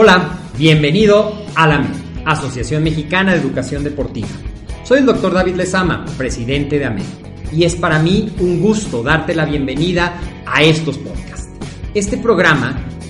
Hola, bienvenido a la AMED, Asociación Mexicana de Educación Deportiva. Soy el doctor David Lezama, presidente de AMED, y es para mí un gusto darte la bienvenida a estos podcasts. Este programa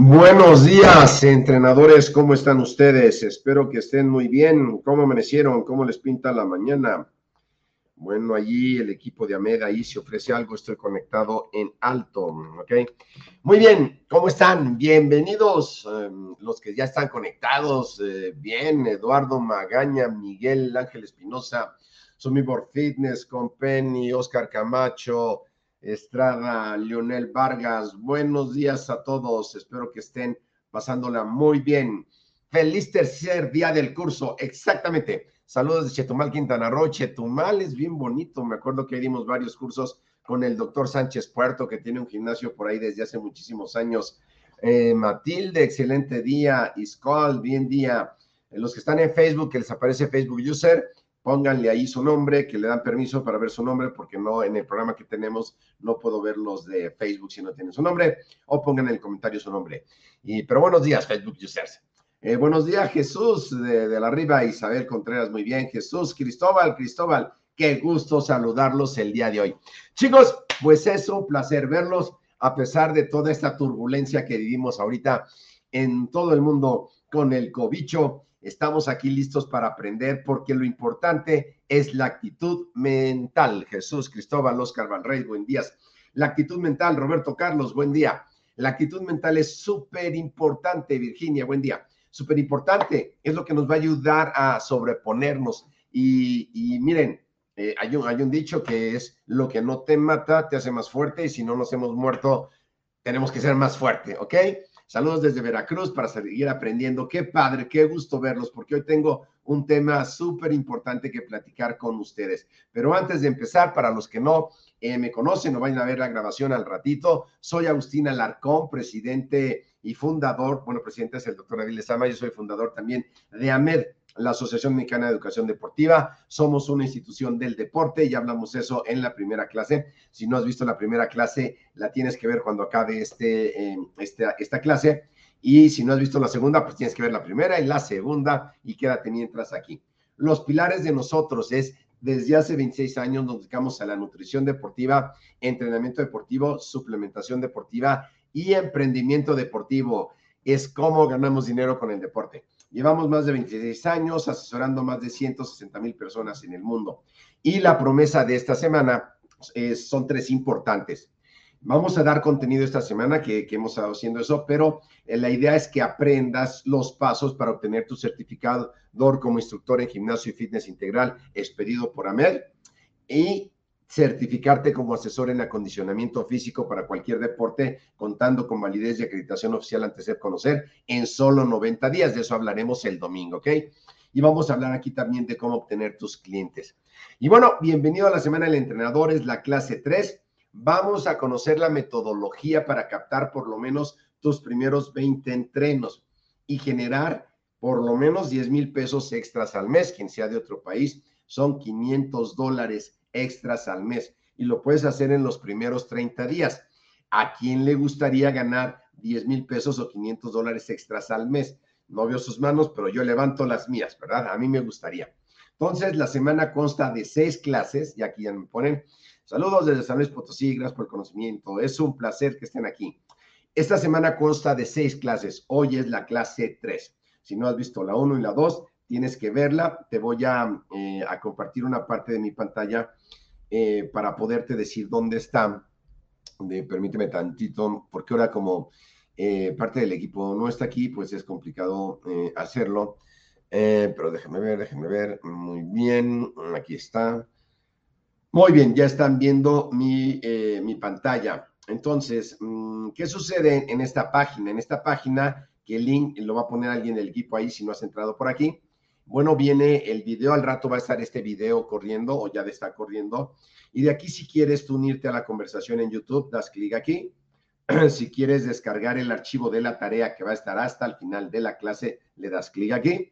Buenos días, entrenadores, ¿cómo están ustedes? Espero que estén muy bien. ¿Cómo amanecieron? ¿Cómo les pinta la mañana? Bueno, allí el equipo de AMED, ahí se ofrece algo, estoy conectado en alto, ¿ok? Muy bien, ¿cómo están? Bienvenidos em, los que ya están conectados. Eh, bien, Eduardo Magaña, Miguel Ángel Espinosa, Sumibor Fitness, con Penny, Oscar Camacho, Estrada, Leonel Vargas. Buenos días a todos. Espero que estén pasándola muy bien. Feliz tercer día del curso. Exactamente. Saludos de Chetumal, Quintana Roo. Chetumal es bien bonito. Me acuerdo que dimos varios cursos con el doctor Sánchez Puerto, que tiene un gimnasio por ahí desde hace muchísimos años. Eh, Matilde, excelente día. Iscol, bien día. Los que están en Facebook, que les aparece Facebook User, pónganle ahí su nombre, que le dan permiso para ver su nombre, porque no en el programa que tenemos no puedo ver los de Facebook si no tienen su nombre, o pongan en el comentario su nombre. Y, pero buenos días, Facebook users. Eh, buenos días, Jesús de, de la Riva, Isabel Contreras, muy bien. Jesús, Cristóbal, Cristóbal, qué gusto saludarlos el día de hoy. Chicos, pues es un placer verlos a pesar de toda esta turbulencia que vivimos ahorita en todo el mundo con el cobicho Estamos aquí listos para aprender porque lo importante es la actitud mental. Jesús, Cristóbal, Oscar Valrey, buen día. La actitud mental, Roberto Carlos, buen día. La actitud mental es súper importante, Virginia, buen día. Súper importante, es lo que nos va a ayudar a sobreponernos. Y, miren, eh, hay, un, hay un dicho que es lo que no te mata te hace más fuerte y si no nos hemos muerto, tenemos que ser más fuerte, ¿ok? Saludos desde Veracruz para seguir aprendiendo. Qué padre, qué gusto verlos, porque hoy tengo un tema súper importante que platicar con ustedes. Pero antes de empezar, para los que no eh, me conocen o vayan a ver la grabación al ratito, soy Agustín Alarcón, presidente y fundador, bueno, presidente es el doctor Aviles Sama, yo soy fundador también de AMED, la Asociación Mexicana de Educación Deportiva. Somos una institución del deporte, ya hablamos eso en la primera clase. Si no has visto la primera clase, la tienes que ver cuando acabe este, eh, esta clase. Y si no has visto la segunda, pues tienes que ver la primera y la segunda y quédate mientras aquí. Los pilares de nosotros es desde hace 26 años nos dedicamos a la nutrición deportiva, entrenamiento deportivo, suplementación deportiva y emprendimiento deportivo. Es cómo ganamos dinero con el deporte. Llevamos más de 26 años asesorando más de 160 mil personas en el mundo. Y la promesa de esta semana son tres importantes. Vamos a dar contenido esta semana que, hemos estado haciendo eso, pero eh, la idea es que aprendas los pasos para obtener tu certificado como instructor en gimnasio y fitness integral expedido por AMED y certificarte como asesor en acondicionamiento físico para cualquier deporte, contando con validez y acreditación oficial antes de conocer en solo 90 días. De eso hablaremos el domingo, ¿ok? Y vamos a hablar aquí también de cómo obtener tus clientes. Y bueno, bienvenido a la Semana del Entrenador, es la clase 3. Vamos a conocer la metodología para captar por lo menos tus primeros 20 entrenos y generar por lo menos 10 mil pesos extras al mes, quien sea de otro país, son 500 dólares extras al mes y lo puedes hacer en los primeros 30 días. ¿A quién le gustaría ganar 10 mil pesos o 500 dólares extras al mes? no veo sus manos, pero yo levanto las mías, ¿verdad? A mí me gustaría. Entonces, la semana consta de seis clases, y aquí ya me ponen, saludos desde San Luis Potosí, gracias por el conocimiento, es un placer que estén aquí. Esta semana consta de seis clases, hoy es la clase 3. Si no has visto la 1 y la 2, tienes que verla. Te voy a, eh, compartir una parte de mi pantalla eh, para poderte decir dónde está. De, permíteme tantito, porque ahora como eh, parte del equipo no está aquí, pues es complicado hacerlo. pero déjenme ver, déjenme ver. Muy bien, aquí está. Muy bien, ya están viendo mi, mi pantalla. Entonces, mm, ¿qué sucede en esta página? En esta página, que el link lo va a poner alguien del equipo ahí si no has entrado por aquí. Bueno, viene el video, al rato va a estar este video corriendo o ya está corriendo. Y de aquí, si quieres tú unirte a la conversación en YouTube, das clic aquí. si quieres descargar el archivo de la tarea que va a estar hasta el final de la clase, le das clic aquí.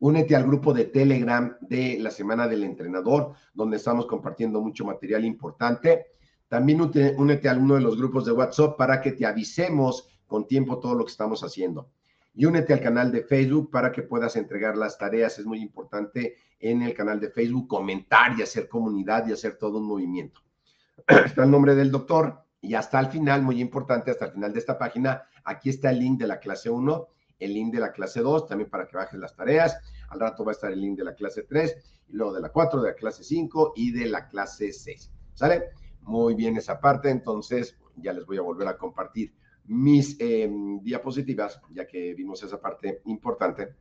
Únete al grupo de Telegram de la Semana del Entrenador, donde estamos compartiendo mucho material importante. También únete a uno de los grupos de WhatsApp para que te avisemos con tiempo todo lo que estamos haciendo y únete al canal de Facebook para que puedas entregar las tareas. Es muy importante en el canal de Facebook comentar y hacer comunidad y hacer todo un movimiento. Está el nombre del doctor y hasta el final, muy importante, hasta el final de esta página, aquí está el link de la clase 1, el link de la clase 2, también para que bajes las tareas. Al rato va a estar el link de la clase 3, y luego de la 4, de la clase 5 y de la clase 6. ¿Sale? Muy bien esa parte, entonces ya les voy a volver a compartir mis em, diapositivas, ya que vimos esa parte importante.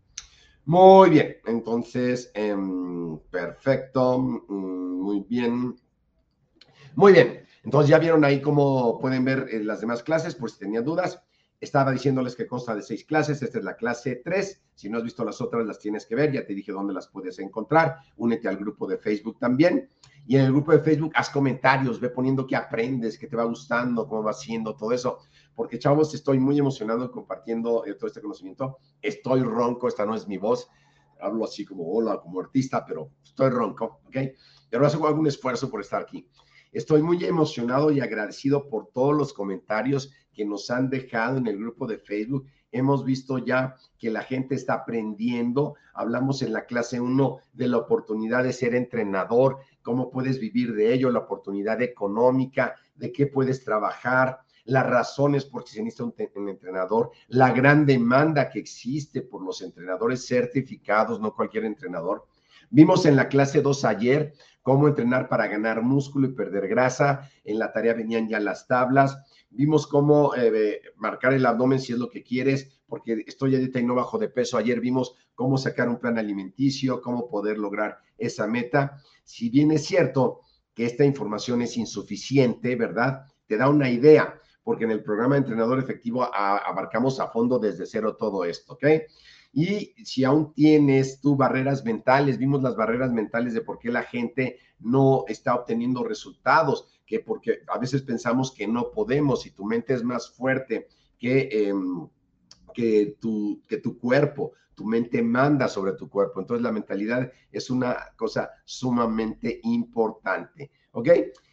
Muy bien, entonces, em, perfecto, mm, muy bien. Muy bien, entonces ya vieron ahí cómo pueden ver eh, las demás clases, por si tenían dudas. Estaba diciéndoles que consta de seis clases, esta es la clase 3. Si no has visto las otras, las tienes que ver, ya te dije dónde las puedes encontrar. Únete al grupo de Facebook también. Y en el grupo de Facebook haz comentarios, ve poniendo qué aprendes, qué te va gustando, cómo va siendo, todo eso porque chavos, estoy muy emocionado compartiendo eh, todo este conocimiento. Estoy ronco, esta no es mi voz, hablo así como hola, como artista, pero estoy ronco, ¿ok? Pero hago algún esfuerzo por estar aquí. Estoy muy emocionado y agradecido por todos los comentarios que nos han dejado en el grupo de Facebook. Hemos visto ya que la gente está aprendiendo. Hablamos en la clase 1 de la oportunidad de ser entrenador, cómo puedes vivir de ello, la oportunidad económica, de qué puedes trabajar, las razones por qué se necesita un, entrenador, la gran demanda que existe por los entrenadores certificados, no cualquier entrenador. Vimos en la clase 2 ayer cómo entrenar para ganar músculo y perder grasa. En la tarea venían ya las tablas. Vimos cómo eh, marcar el abdomen si es lo que quieres, porque estoy a dieta y no bajo de peso. Ayer vimos cómo sacar un plan alimenticio, cómo poder lograr esa meta. Si bien es cierto que esta información es insuficiente, ¿verdad? Te da una idea, porque en el programa de entrenador efectivo abarcamos a fondo desde cero todo esto, ¿ok? Y si aún tienes tú barreras mentales, vimos las barreras mentales de por qué la gente no está obteniendo resultados, que porque a veces pensamos que no podemos y tu mente es más fuerte que, em, que, tu, que tu cuerpo, tu mente manda sobre tu cuerpo. Entonces la mentalidad es una cosa sumamente importante, ¿ok?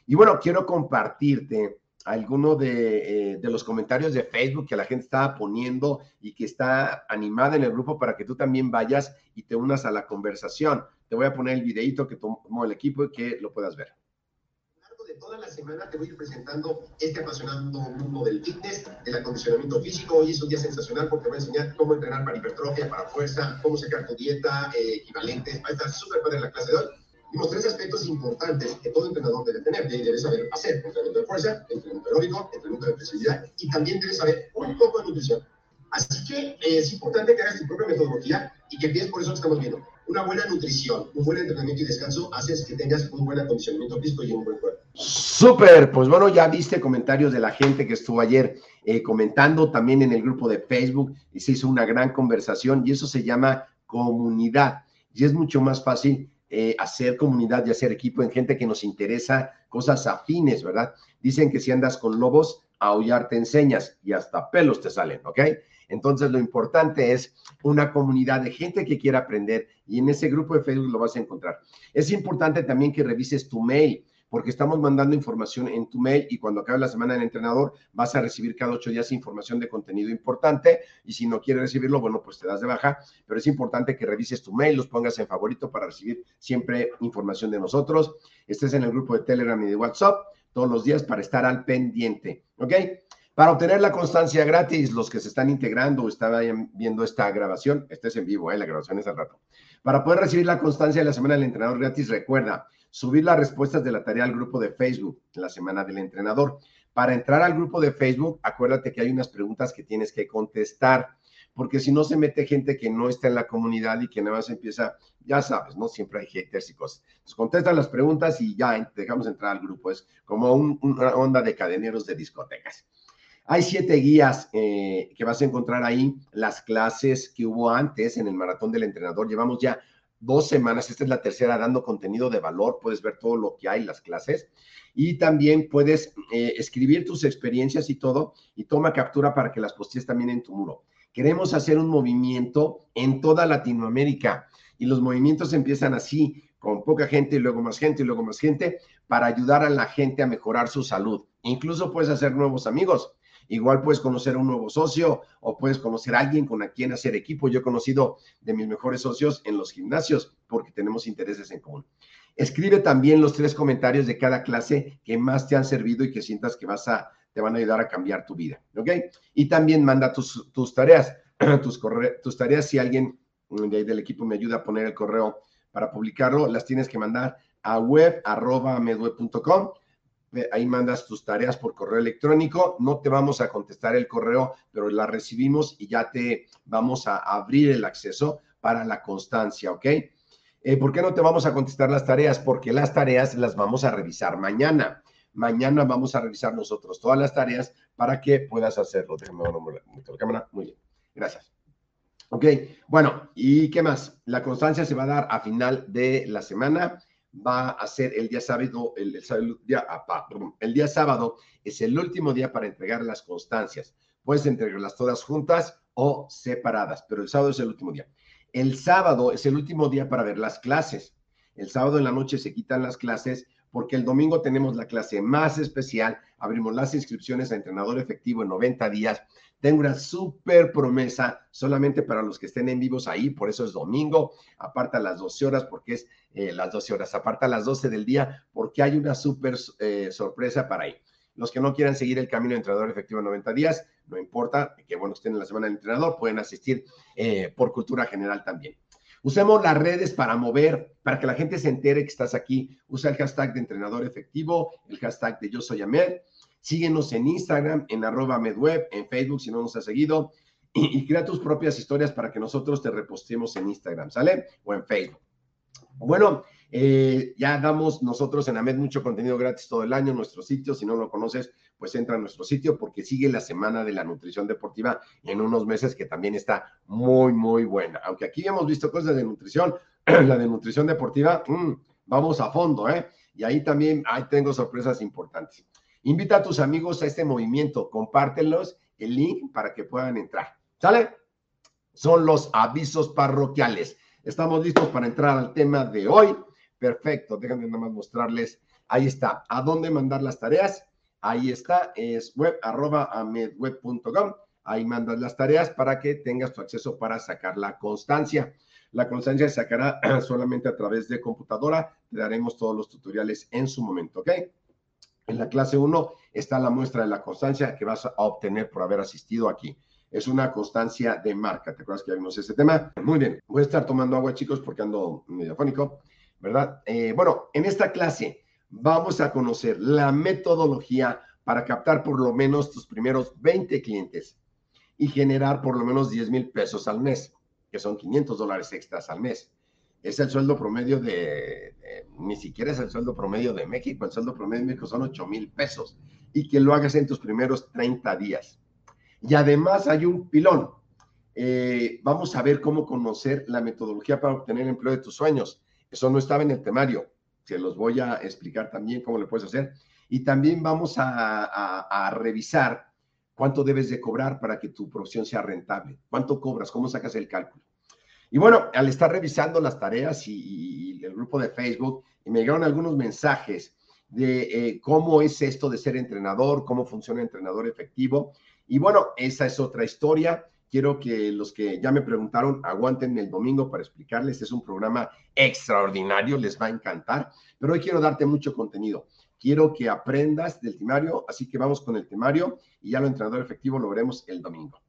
Y bueno, quiero compartirte alguno de, eh, de, los comentarios de Facebook que la gente estaba poniendo y que está animada en el grupo para que tú también vayas y te unas a la conversación. Te voy a poner el videito que tomó el equipo y que lo puedas ver. A lo largo de toda la semana te voy a ir presentando este apasionante mundo del fitness, del acondicionamiento físico. Hoy es un día sensacional porque voy a enseñar cómo entrenar para hipertrofia, para fuerza, cómo sacar tu dieta, eh, equivalentes. Va a estar súper padre la clase de hoy. Vimos tres aspectos importantes que todo entrenador debe tener. Debe saber hacer entrenamiento de fuerza, entrenamiento aeróbico, entrenamiento de flexibilidad y también debe saber un poco de nutrición. Así que eh, es importante que hagas tu propia metodología y que empieces por eso que estamos viendo. Una buena nutrición, un buen entrenamiento y descanso haces que tengas un buen acondicionamiento físico y un buen cuerpo. Súper, pues bueno, ya viste comentarios de la gente que estuvo ayer eh, comentando también en el grupo de Facebook y se hizo una gran conversación y eso se llama comunidad y es mucho más fácil eh, hacer comunidad y hacer equipo en gente que nos interesa cosas afines, ¿verdad? Dicen que si andas con lobos, aullar te enseñas y hasta pelos te salen, ¿ok? Entonces lo importante es una comunidad de gente que quiera aprender y en ese grupo de Facebook lo vas a encontrar. Es importante también que revises tu mail porque estamos mandando información en tu mail y cuando acabe la semana del entrenador vas a recibir cada ocho días información de contenido importante y si no quieres recibirlo, bueno, pues te das de baja, pero es importante que revises tu mail, los pongas en favorito para recibir siempre información de nosotros. Estés en el grupo de Telegram y de WhatsApp todos los días para estar al pendiente, ¿ok? Para obtener la constancia gratis, los que se están integrando o están viendo esta grabación, este es en vivo, ¿eh? la grabación es al rato. Para poder recibir la constancia de la semana del entrenador gratis, recuerda subir las respuestas de la tarea al grupo de Facebook, la semana del entrenador. Para entrar al grupo de Facebook, acuérdate que hay unas preguntas que tienes que contestar, porque si no se mete gente que no está en la comunidad y que nada más empieza, ya sabes, ¿no? Siempre hay haters y cosas. Entonces contesta las preguntas y ya dejamos entrar al grupo. Es como una onda de cadeneros de discotecas. Hay siete guías eh, que vas a encontrar ahí, las clases que hubo antes en el maratón del entrenador. Llevamos ya dos semanas, esta es la tercera dando contenido de valor, puedes ver todo lo que hay, las clases, y también puedes eh, escribir tus experiencias y todo, y toma captura para que las postes también en tu muro. Queremos hacer un movimiento en toda Latinoamérica, y los movimientos empiezan así, con poca gente y luego más gente y luego más gente, para ayudar a la gente a mejorar su salud. Incluso puedes hacer nuevos amigos Igual puedes conocer a un nuevo socio o puedes conocer a alguien con a quien hacer equipo. Yo he conocido de mis mejores socios en los gimnasios porque tenemos intereses en común. Escribe también los tres comentarios de cada clase que más te han servido y que sientas que vas a, te van a ayudar a cambiar tu vida, ¿ok? Y también manda tus, tus tareas, tus, tus tareas, si alguien ahí del equipo me ayuda a poner el correo para publicarlo, las tienes que mandar a web.medweb.com ahí mandas tus tareas por correo electrónico, no te vamos a contestar el correo, pero la recibimos y ya te vamos a abrir el acceso para la constancia, ¿ok? Eh, ¿Por qué no te vamos a contestar las tareas? Porque las tareas las vamos a revisar mañana. Mañana vamos a revisar nosotros todas las tareas para que puedas hacerlo. Déjame la cámara. Muy bien. Gracias. Ok, bueno, ¿y qué más? La constancia se va a dar a final de la semana va a ser el día sábado, el, día, ah, el día sábado es el último día para entregar las constancias. Puedes entregarlas todas juntas o separadas, pero el sábado es el último día. El sábado es el último día para ver las clases. El sábado en la noche se quitan las clases porque el domingo tenemos la clase más especial. Abrimos las inscripciones a entrenador efectivo en 90 días tengo una súper promesa solamente para los que estén en vivos ahí, por eso es domingo, aparta las 12 horas porque es eh, las 12 horas, aparta las 12 del día porque hay una súper eh, sorpresa para ahí. Los que no quieran seguir el camino de entrenador efectivo en 90 días, no importa, que bueno, estén en la semana del entrenador, pueden asistir eh, por cultura general también. Usemos las redes para mover, para que la gente se entere que estás aquí. Usa el hashtag de entrenador efectivo, el hashtag de yo soy Ahmed Síguenos en Instagram, en arroba medweb, en Facebook si no nos has seguido, y, crea tus propias historias para que nosotros te repostemos en Instagram, ¿sale? O en Facebook. Bueno, eh, ya damos nosotros en AMED mucho contenido gratis todo el año en nuestro sitio. Si no lo conoces, pues entra a nuestro sitio porque sigue la semana de la nutrición deportiva en unos meses que también está muy, muy buena. Aunque aquí hemos visto cosas de nutrición, la de nutrición deportiva, mm, vamos a fondo, ¿eh? Y ahí también, ahí tengo sorpresas importantes. Invita a tus amigos a este movimiento, compártelos el link para que puedan entrar. ¿Sale? Son los avisos parroquiales. Estamos listos para entrar al tema de hoy. Perfecto, déjenme nada más mostrarles. Ahí está. ¿A dónde mandar las tareas? Ahí está, es web arroba amedweb.com. Ahí mandas las tareas para que tengas tu acceso para sacar la constancia. La constancia se sacará solamente a través de computadora. Te daremos todos los tutoriales en su momento, ¿ok? En la clase 1 está la muestra de la constancia que vas a obtener por haber asistido aquí. Es una constancia de marca. ¿Te acuerdas que ya vimos ese tema? Muy bien. Voy a estar tomando agua, chicos, porque ando mediafónico, ¿verdad? Eh, bueno, en esta clase vamos a conocer la metodología para captar por lo menos tus primeros 20 clientes y generar por lo menos 10 mil pesos al mes, que son 500 dólares extras al mes es el sueldo promedio de, ni siquiera es el sueldo promedio de México, el sueldo promedio de México son 8 mil pesos y que lo hagas en tus primeros 30 días. Y además hay un pilón. Eh, vamos a ver cómo conocer la metodología para obtener el empleo de tus sueños. Eso no estaba en el temario. Se los voy a explicar también cómo lo puedes hacer. Y también vamos a, a revisar cuánto debes de cobrar para que tu profesión sea rentable. ¿Cuánto cobras? ¿Cómo sacas el cálculo? Y bueno, al estar revisando las tareas y, el grupo de Facebook, me llegaron algunos mensajes de eh, cómo es esto de ser entrenador, cómo funciona entrenador efectivo. Y bueno, esa es otra historia. Quiero que los que ya me preguntaron aguanten el domingo para explicarles. Es un programa extraordinario, les va a encantar. Pero hoy quiero darte mucho contenido. Quiero que aprendas del temario, así que vamos con el temario y ya lo entrenador efectivo lo veremos el domingo.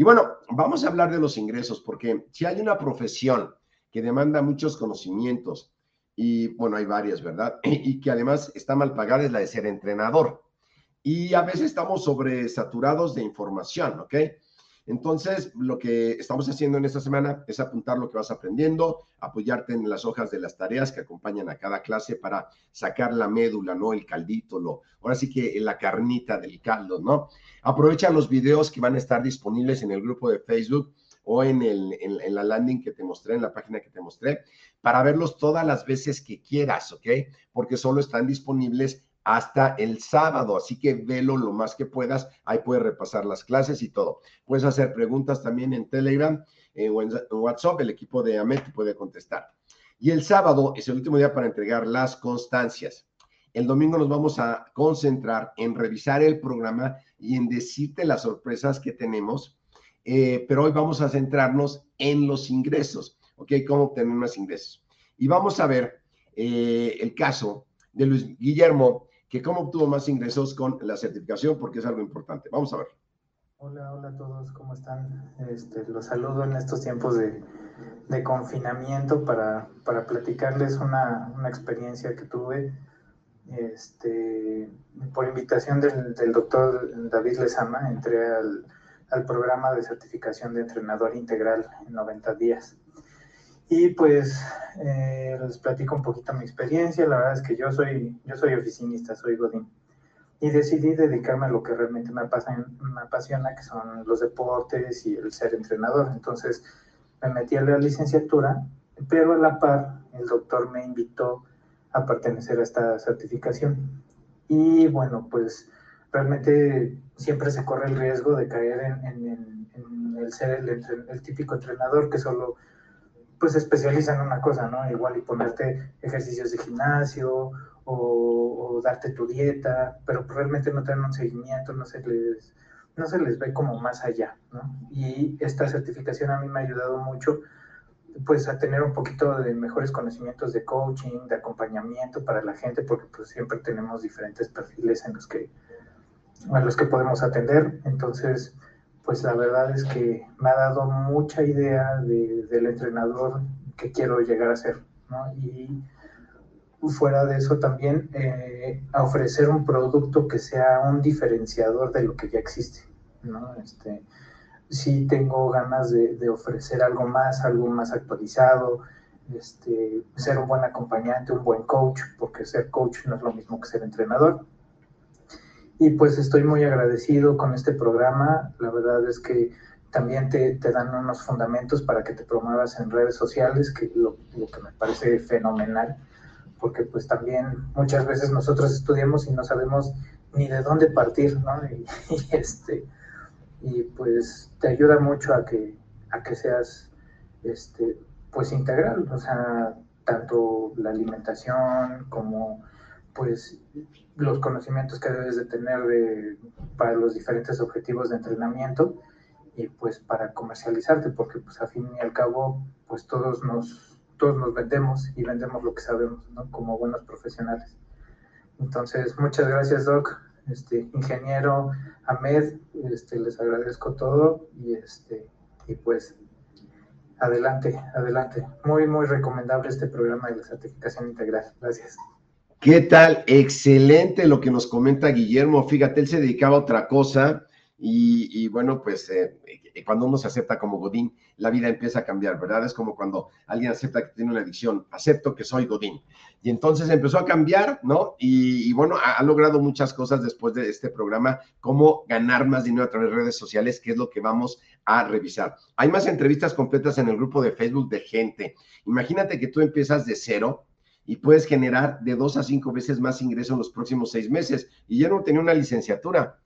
Y bueno, vamos a hablar de los ingresos, porque si hay una profesión que demanda muchos conocimientos, y bueno, hay varias, ¿verdad? Y que además está mal pagada, es la de ser entrenador. Y a veces estamos sobresaturados de información, ¿ok? Entonces, lo que estamos haciendo en esta semana es apuntar lo que vas aprendiendo, apoyarte en las hojas de las tareas que acompañan a cada clase para sacar la médula, ¿no? El caldito, lo, ahora sí que la carnita del caldo, ¿no? Aprovecha los videos que van a estar disponibles en el grupo de Facebook o en, el, en, la landing que te mostré, en la página que te mostré, para verlos todas las veces que quieras, ¿ok? Porque solo están disponibles hasta el sábado, así que velo lo más que puedas, ahí puedes repasar las clases y todo. Puedes hacer preguntas también en Telegram eh, o en WhatsApp, el equipo de AMET puede contestar. Y el sábado es el último día para entregar las constancias. El domingo nos vamos a concentrar en revisar el programa y en decirte las sorpresas que tenemos, eh, pero hoy vamos a centrarnos en los ingresos, ¿ok? Cómo obtener más ingresos. Y vamos a ver eh, el caso de Luis Guillermo, que cómo obtuvo más ingresos con la certificación, porque es algo importante. Vamos a ver. Hola, hola a todos, ¿cómo están? Este, los saludo en estos tiempos de, confinamiento para, para platicarles una, una, experiencia que tuve este, por invitación del, doctor David Lezama, entré al, al programa de certificación de entrenador integral en 90 días. Y pues eh, les platico un poquito mi experiencia. La verdad es que yo soy, yo soy oficinista, soy Godín. Y decidí dedicarme a lo que realmente me, apasiona, me apasiona, que son los deportes y el ser entrenador. Entonces me metí a la licenciatura, pero a la par el doctor me invitó a pertenecer a esta certificación. Y bueno, pues realmente siempre se corre el riesgo de caer en, en, en el ser el, el, típico entrenador que solo pues especializa en una cosa, ¿no? Igual y ponerte ejercicios de gimnasio o, o, darte tu dieta, pero realmente no tienen un seguimiento, no se les, no se les ve como más allá, ¿no? Y esta certificación a mí me ha ayudado mucho pues a tener un poquito de mejores conocimientos de coaching, de acompañamiento para la gente, porque pues siempre tenemos diferentes perfiles en los que, a los que podemos atender. Entonces, pues la verdad es que me ha dado mucha idea de, del entrenador que quiero llegar a ser, ¿no? Y fuera de eso también eh, a ofrecer un producto que sea un diferenciador de lo que ya existe, ¿no? Este, sí tengo ganas de, de ofrecer algo más, algo más actualizado, este, ser un buen acompañante, un buen coach, porque ser coach no es lo mismo que ser entrenador. Y pues estoy muy agradecido con este programa. La verdad es que también te, te dan unos fundamentos para que te promuevas en redes sociales, que lo, que me parece fenomenal, porque pues también muchas veces nosotros estudiamos y no sabemos ni de dónde partir, ¿no? Y, y este, y pues te ayuda mucho a que, a que seas, este, pues integral, o sea, tanto la alimentación como pues los conocimientos que debes de tener de, para los diferentes objetivos de entrenamiento y pues para comercializarte, porque pues a fin y al cabo pues todos nos, todos nos vendemos y vendemos lo que sabemos, ¿no? Como buenos profesionales. Entonces, muchas gracias Doc, este, ingeniero Ahmed, este, les agradezco todo y, este, y pues adelante, adelante. Muy, muy recomendable este programa de la certificación integral. Gracias. ¿Qué tal? Excelente lo que nos comenta Guillermo. Fíjate, él se dedicaba a otra cosa y, bueno, pues eh, eh, cuando uno se acepta como Godín, la vida empieza a cambiar, ¿verdad? Es como cuando alguien acepta que tiene una adicción, acepto que soy Godín. Y entonces empezó a cambiar, ¿no? Y, y bueno, ha, ha, logrado muchas cosas después de este programa, como ganar más dinero a través de redes sociales, que es lo que vamos a revisar. Hay más entrevistas completas en el grupo de Facebook de gente. Imagínate que tú empiezas de cero y puedes generar de dos a cinco veces más ingreso en los próximos seis meses. Y ya no tenía una licenciatura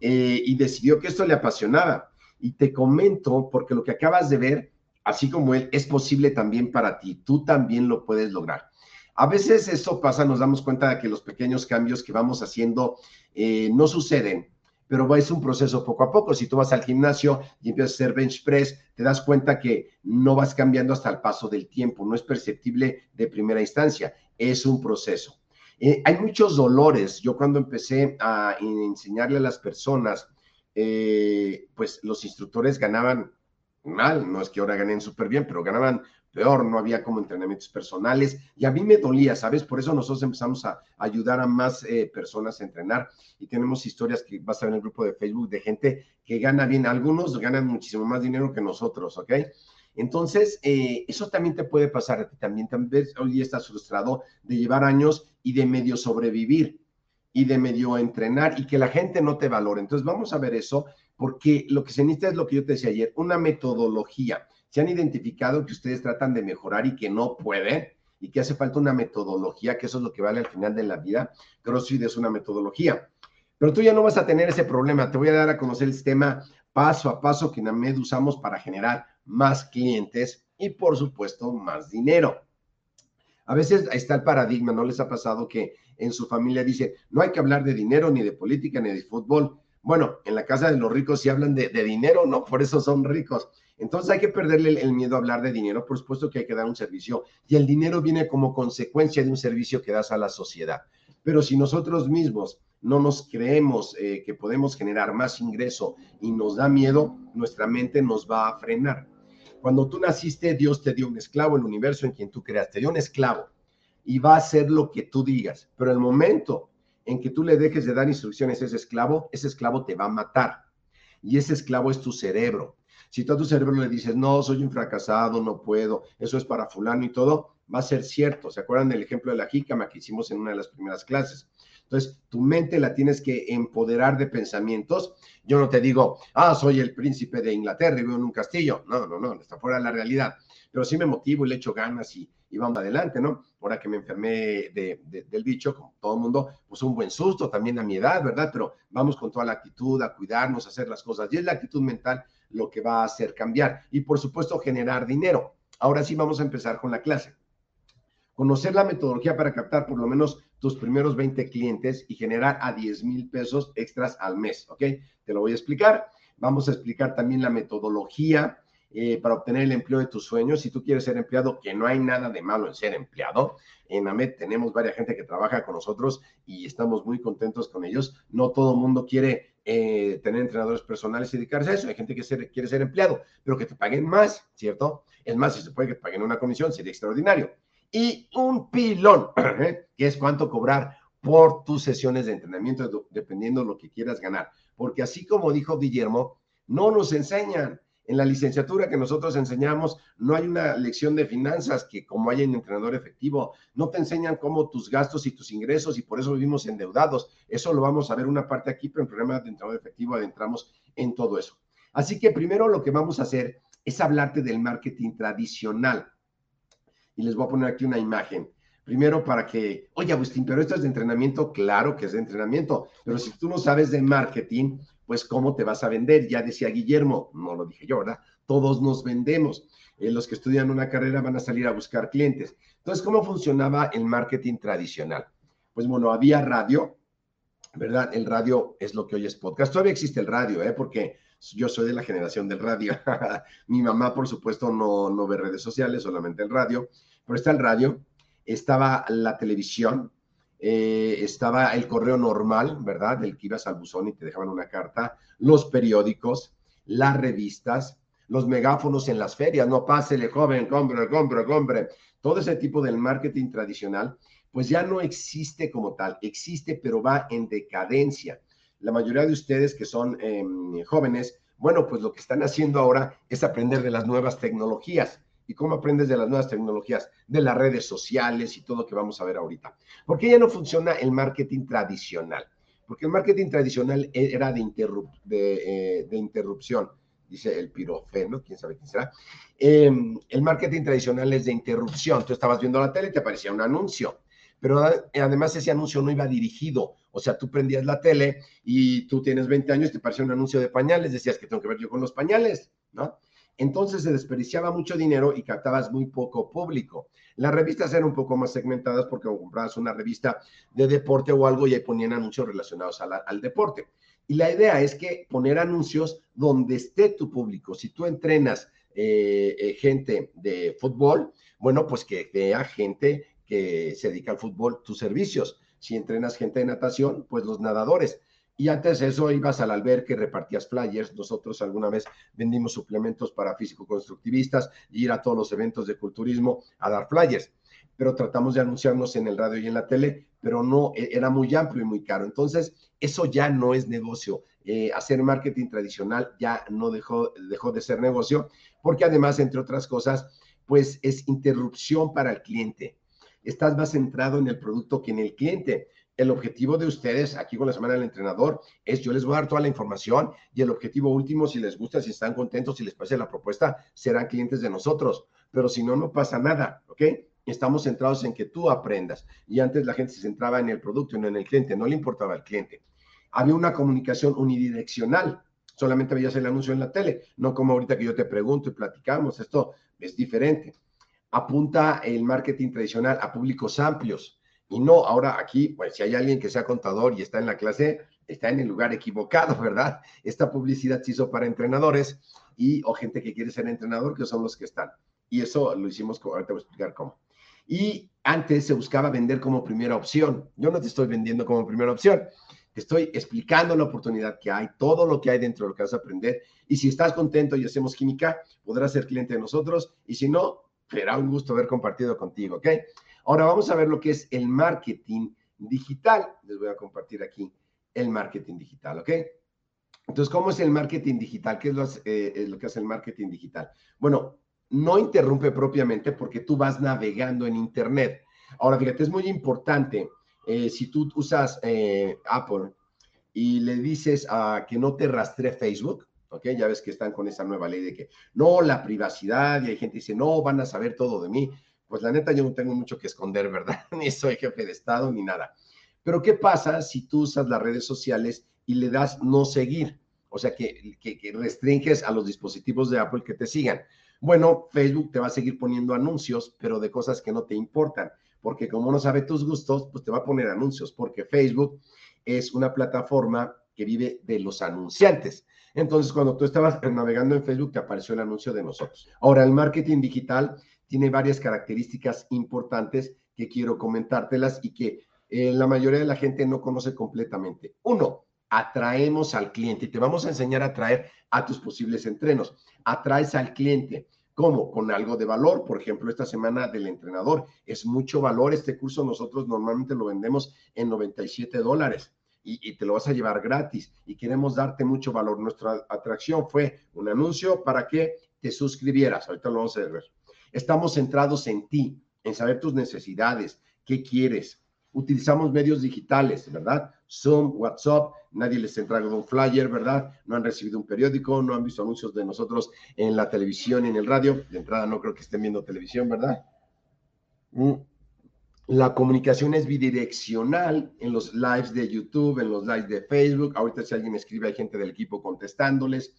eh, y decidió que esto le apasionaba. Y te comento, porque lo que acabas de ver, así como él, es posible también para ti. Tú también lo puedes lograr. A veces eso pasa, nos damos cuenta de que los pequeños cambios que vamos haciendo eh, no suceden, pero es un proceso poco a poco. Si tú vas al gimnasio y empiezas a hacer bench press, te das cuenta que no vas cambiando hasta el paso del tiempo, no es perceptible de primera instancia, es un proceso. Eh, hay muchos dolores. Yo cuando empecé a enseñarle a las personas, eh, pues los instructores ganaban mal, no es que ahora ganen súper bien, pero ganaban peor, no había como entrenamientos personales y a mí me dolía, ¿sabes? Por eso nosotros empezamos a ayudar a más eh, personas a entrenar y tenemos historias que vas a ver en el grupo de Facebook de gente que gana bien, algunos ganan muchísimo más dinero que nosotros, ¿ok? Entonces, eh, eso también te puede pasar a ti también, también hoy estás frustrado de llevar años y de medio sobrevivir y de medio entrenar y que la gente no te valore. Entonces, vamos a ver eso porque lo que se necesita es lo que yo te decía ayer, una metodología se han identificado que ustedes tratan de mejorar y que no pueden y que hace falta una metodología, que eso es lo que vale al final de la vida. CrossFit es una metodología. Pero tú ya no vas a tener ese problema. Te voy a dar a conocer el sistema paso a paso que en AMED usamos para generar más clientes y, por supuesto, más dinero. A veces está el paradigma, ¿no les ha pasado que en su familia dice, no hay que hablar de dinero, ni de política, ni de fútbol? Bueno, en la casa de los ricos sí hablan de dinero, ¿no? Por eso son ricos. Entonces hay que perderle el, miedo a hablar de dinero, por supuesto que hay que dar un servicio y el dinero viene como consecuencia de un servicio que das a la sociedad. Pero si nosotros mismos no nos creemos eh, que podemos generar más ingreso y nos da miedo, nuestra mente nos va a frenar. Cuando tú naciste, Dios te dio un esclavo, el universo en quien tú creaste, te dio un esclavo y va a hacer lo que tú digas. Pero el momento en que tú le dejes de dar instrucciones a ese esclavo, ese esclavo te va a matar. Y ese esclavo es tu cerebro. Si tú a tu cerebro le dices, no, soy un fracasado, no puedo, eso es para fulano y todo, va a ser cierto. ¿Se acuerdan del ejemplo de la jícama que hicimos en una de las primeras clases? Entonces, tu mente la tienes que empoderar de pensamientos. Yo no te digo, ah, soy el príncipe de Inglaterra y vivo en un castillo. No, no, no, está fuera de la realidad. Pero sí me motivo y le echo ganas y, y vamos adelante, ¿no? Ahora que me enfermé del bicho, como todo el mundo, pues un buen susto también a mi edad, ¿verdad? Pero vamos con toda la actitud a cuidarnos, a hacer las cosas. Y es la actitud mental lo que va a hacer cambiar. Y por supuesto, generar dinero. Ahora sí vamos a empezar con la clase. Conocer la metodología para captar por lo menos tus primeros 20 clientes y generar a 10 mil pesos extras al mes, ¿ok? Te lo voy a explicar. Vamos a explicar también la metodología eh, para obtener el empleo de tus sueños. Si tú quieres ser empleado, que no hay nada de malo en ser empleado. En AMED tenemos varias gente que trabaja con nosotros y estamos muy contentos con ellos. No todo el mundo quiere eh, tener entrenadores personales y dedicarse a eso. Hay gente que quiere ser empleado, pero que te paguen más, ¿cierto? Es más, si se puede que te paguen una comisión, sería extraordinario. Y un pilón, ¿eh? que es cuánto cobrar por tus sesiones de entrenamiento, dependiendo de lo que quieras ganar. Porque así como dijo Guillermo, no nos enseñan. En la licenciatura que nosotros enseñamos, no hay una lección de finanzas que como hay en entrenador efectivo, no te enseñan cómo tus gastos y tus ingresos y por eso vivimos endeudados. Eso lo vamos a ver una parte aquí, pero en el programa de entrenador efectivo adentramos en todo eso. Así que primero lo que vamos a hacer es hablarte del marketing tradicional. Y les voy a poner aquí una imagen. Primero para que, oye Agustín, pero esto es de entrenamiento, claro que es de entrenamiento, pero si tú no sabes de marketing, pues cómo te vas a vender. Ya decía Guillermo, no lo dije yo, ¿verdad? Todos nos vendemos. Eh, los que estudian una carrera van a salir a buscar clientes. Entonces, ¿cómo funcionaba el marketing tradicional? Pues bueno, había radio, ¿verdad? El radio es lo que hoy es podcast. Todavía existe el radio, ¿eh? Porque yo soy de la generación del radio. Mi mamá, por supuesto, no, no ve redes sociales, solamente el radio, pero está el radio, estaba la televisión, eh, estaba el correo normal, ¿verdad? Del que ibas al buzón y te dejaban una carta, los periódicos, las revistas, los megáfonos en las ferias, no pásele, joven, compre, compre, compre. Todo ese tipo del marketing tradicional, pues ya no existe como tal, existe, pero va en decadencia. La mayoría de ustedes que son em, jóvenes, bueno, pues lo que están haciendo ahora es aprender de las nuevas tecnologías ¿Y cómo aprendes de las nuevas tecnologías? De las redes sociales y todo lo que vamos a ver ahorita. ¿Por qué ya no funciona el marketing tradicional? Porque el marketing tradicional era de, eh, de, interrupción, dice el pirofeno, quién sabe quién será. Em, el marketing tradicional es de interrupción. Tú estabas viendo la tele y te aparecía un anuncio pero además ese anuncio no iba dirigido. O sea, tú prendías la tele y tú tienes 20 años, te parecía un anuncio de pañales, decías que tengo que ver yo con los pañales, ¿no? Entonces se desperdiciaba mucho dinero y captabas muy poco público. Las revistas eran un poco más segmentadas porque comprabas una revista de deporte o algo y ahí ponían anuncios relacionados al deporte. Y la idea es que poner anuncios donde esté tu público. Si tú entrenas eh, eh, gente de fútbol, bueno, pues que vea gente que se dedica al fútbol tus servicios. Si entrenas gente de natación, pues los nadadores. Y antes eso ibas al albergue, repartías flyers. Nosotros alguna vez vendimos suplementos para físico-constructivistas y ir a todos los eventos de culturismo a dar flyers. Pero tratamos de anunciarnos en el radio y en la tele, pero no, e, era muy amplio y muy caro. Entonces, eso ya no es negocio. Eh, hacer marketing tradicional ya no dejó, dejó de ser negocio, porque además, entre otras cosas, pues es interrupción para el cliente. Estás más centrado en el producto que en el cliente. El objetivo de ustedes aquí con la semana del entrenador es yo les voy a dar toda la información y el objetivo último, si les gusta, si están contentos, si les parece la propuesta, serán clientes de nosotros. Pero si no, no pasa nada, ¿ok? Estamos centrados en que tú aprendas. Y antes la gente se centraba en el producto y no en el cliente, no le importaba al cliente había una comunicación unidireccional. Solamente veías el anuncio en la tele, no como ahorita que yo te pregunto y platicamos. Esto es diferente. Apunta el marketing tradicional a públicos amplios. Y no, ahora aquí, pues si hay alguien que sea contador y está en la clase, está en el lugar equivocado, ¿verdad? Esta publicidad se hizo para entrenadores y o gente que quiere ser entrenador, que son los que están. Y eso lo hicimos, ahorita voy a explicar cómo. Y antes se buscaba vender como primera opción. Yo no te estoy vendiendo como primera opción. Te estoy explicando la oportunidad que hay, todo lo que hay dentro de lo que vas a aprender. Y si estás contento y hacemos química, podrás ser cliente de nosotros. Y si no, será un gusto haber compartido contigo, ¿ok? Ahora vamos a ver lo que es el marketing digital. Les voy a compartir aquí el marketing digital, ¿ok? Entonces, ¿cómo es el marketing digital? ¿Qué es lo, eh, lo, que hace el marketing digital? Bueno, no interrumpe propiamente porque tú vas navegando en Internet. Ahora, fíjate, es muy importante eh, si tú usas eh, Apple y le dices a que no te rastree Facebook, ¿ok? Ya ves que están con esa nueva ley de que no, la privacidad, y hay gente que dice, no, van a saber todo de mí. Pues la neta, yo no tengo mucho que esconder, ¿verdad? ni soy jefe de Estado ni nada. Pero ¿qué pasa si tú usas las redes sociales y le das no seguir? O sea, que, restringes a los dispositivos de Apple que te sigan. Bueno, Facebook te va a seguir poniendo anuncios, pero de cosas que no te importan porque como no sabe tus gustos, pues te va a poner anuncios, porque Facebook es una plataforma que vive de los anunciantes. Entonces, cuando tú estabas navegando en Facebook, te apareció el anuncio de nosotros. Ahora, el marketing digital tiene varias características importantes que quiero comentártelas y que eh, la mayoría de la gente no conoce completamente. Uno, atraemos al cliente y te vamos a enseñar a atraer a tus posibles entrenos. Atraes al cliente. ¿Cómo? Con algo de valor. Por ejemplo, esta semana del entrenador es mucho valor. Este curso nosotros normalmente lo vendemos en 97 dólares y, te lo vas a llevar gratis y queremos darte mucho valor. Nuestra atracción fue un anuncio para que te suscribieras. Ahorita lo vamos a ver. Estamos centrados en ti, en saber tus necesidades, qué quieres, utilizamos medios digitales, ¿verdad? Zoom, WhatsApp, nadie les entregado un flyer, ¿verdad? No han recibido un periódico, no han visto anuncios de nosotros en la televisión y en el radio. De entrada no creo que estén viendo televisión, ¿verdad? Mm. La comunicación es bidireccional en los lives de YouTube, en los lives de Facebook. Ahorita si alguien escribe, hay gente del equipo contestándoles.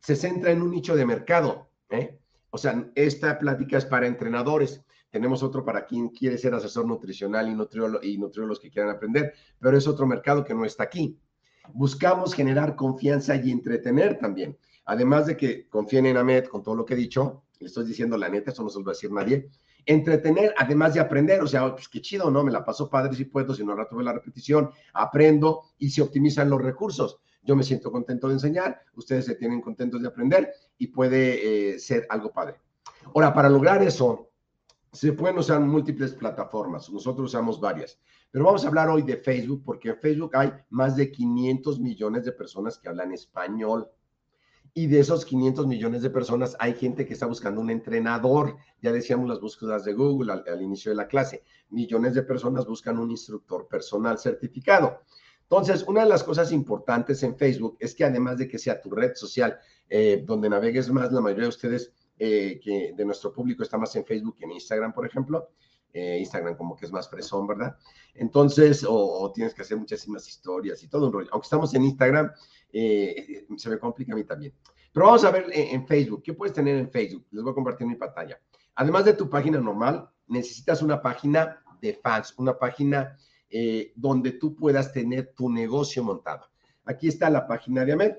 Se centra en un nicho de mercado. ¿eh? O sea, esta plática es para entrenadores tenemos otro para quien quiere ser asesor nutricional y, nutriólogo, y nutriólogos que quieran aprender, pero es otro mercado que no está aquí. Buscamos generar confianza y entretener también. Además de que confíen en Ahmed con todo lo que he dicho, le estoy diciendo la neta, eso no se lo va a decir nadie. Entretener, además de aprender, o sea, pues qué chido, ¿no? Me la paso padre si puedo, si no rato ve la repetición, aprendo y se optimizan los recursos. Yo me siento contento de enseñar, ustedes se tienen contentos de aprender y puede eh, ser algo padre. Ahora, para lograr eso, se pueden usar múltiples plataformas, nosotros usamos varias, pero vamos a hablar hoy de Facebook porque en Facebook hay más de 500 millones de personas que hablan español. Y de esos 500 millones de personas hay gente que está buscando un entrenador. Ya decíamos las búsquedas de Google al, inicio de la clase. Millones de personas buscan un instructor personal certificado. Entonces, una de las cosas importantes en Facebook es que además de que sea tu red social eh, donde navegues más, la mayoría de ustedes eh, que de nuestro público está más en Facebook que en Instagram, por ejemplo, eh, Instagram como que es más fresón, ¿verdad? Entonces, o, tienes que hacer muchísimas historias y todo un rollo. Aunque estamos en Instagram, eh, se me complica a mí también. Pero vamos a ver en, Facebook, ¿qué puedes tener en Facebook? Les voy a compartir mi pantalla. Además de tu página normal, necesitas una página de fans, una página eh, donde tú puedas tener tu negocio montado. Aquí está la página de Ahmed,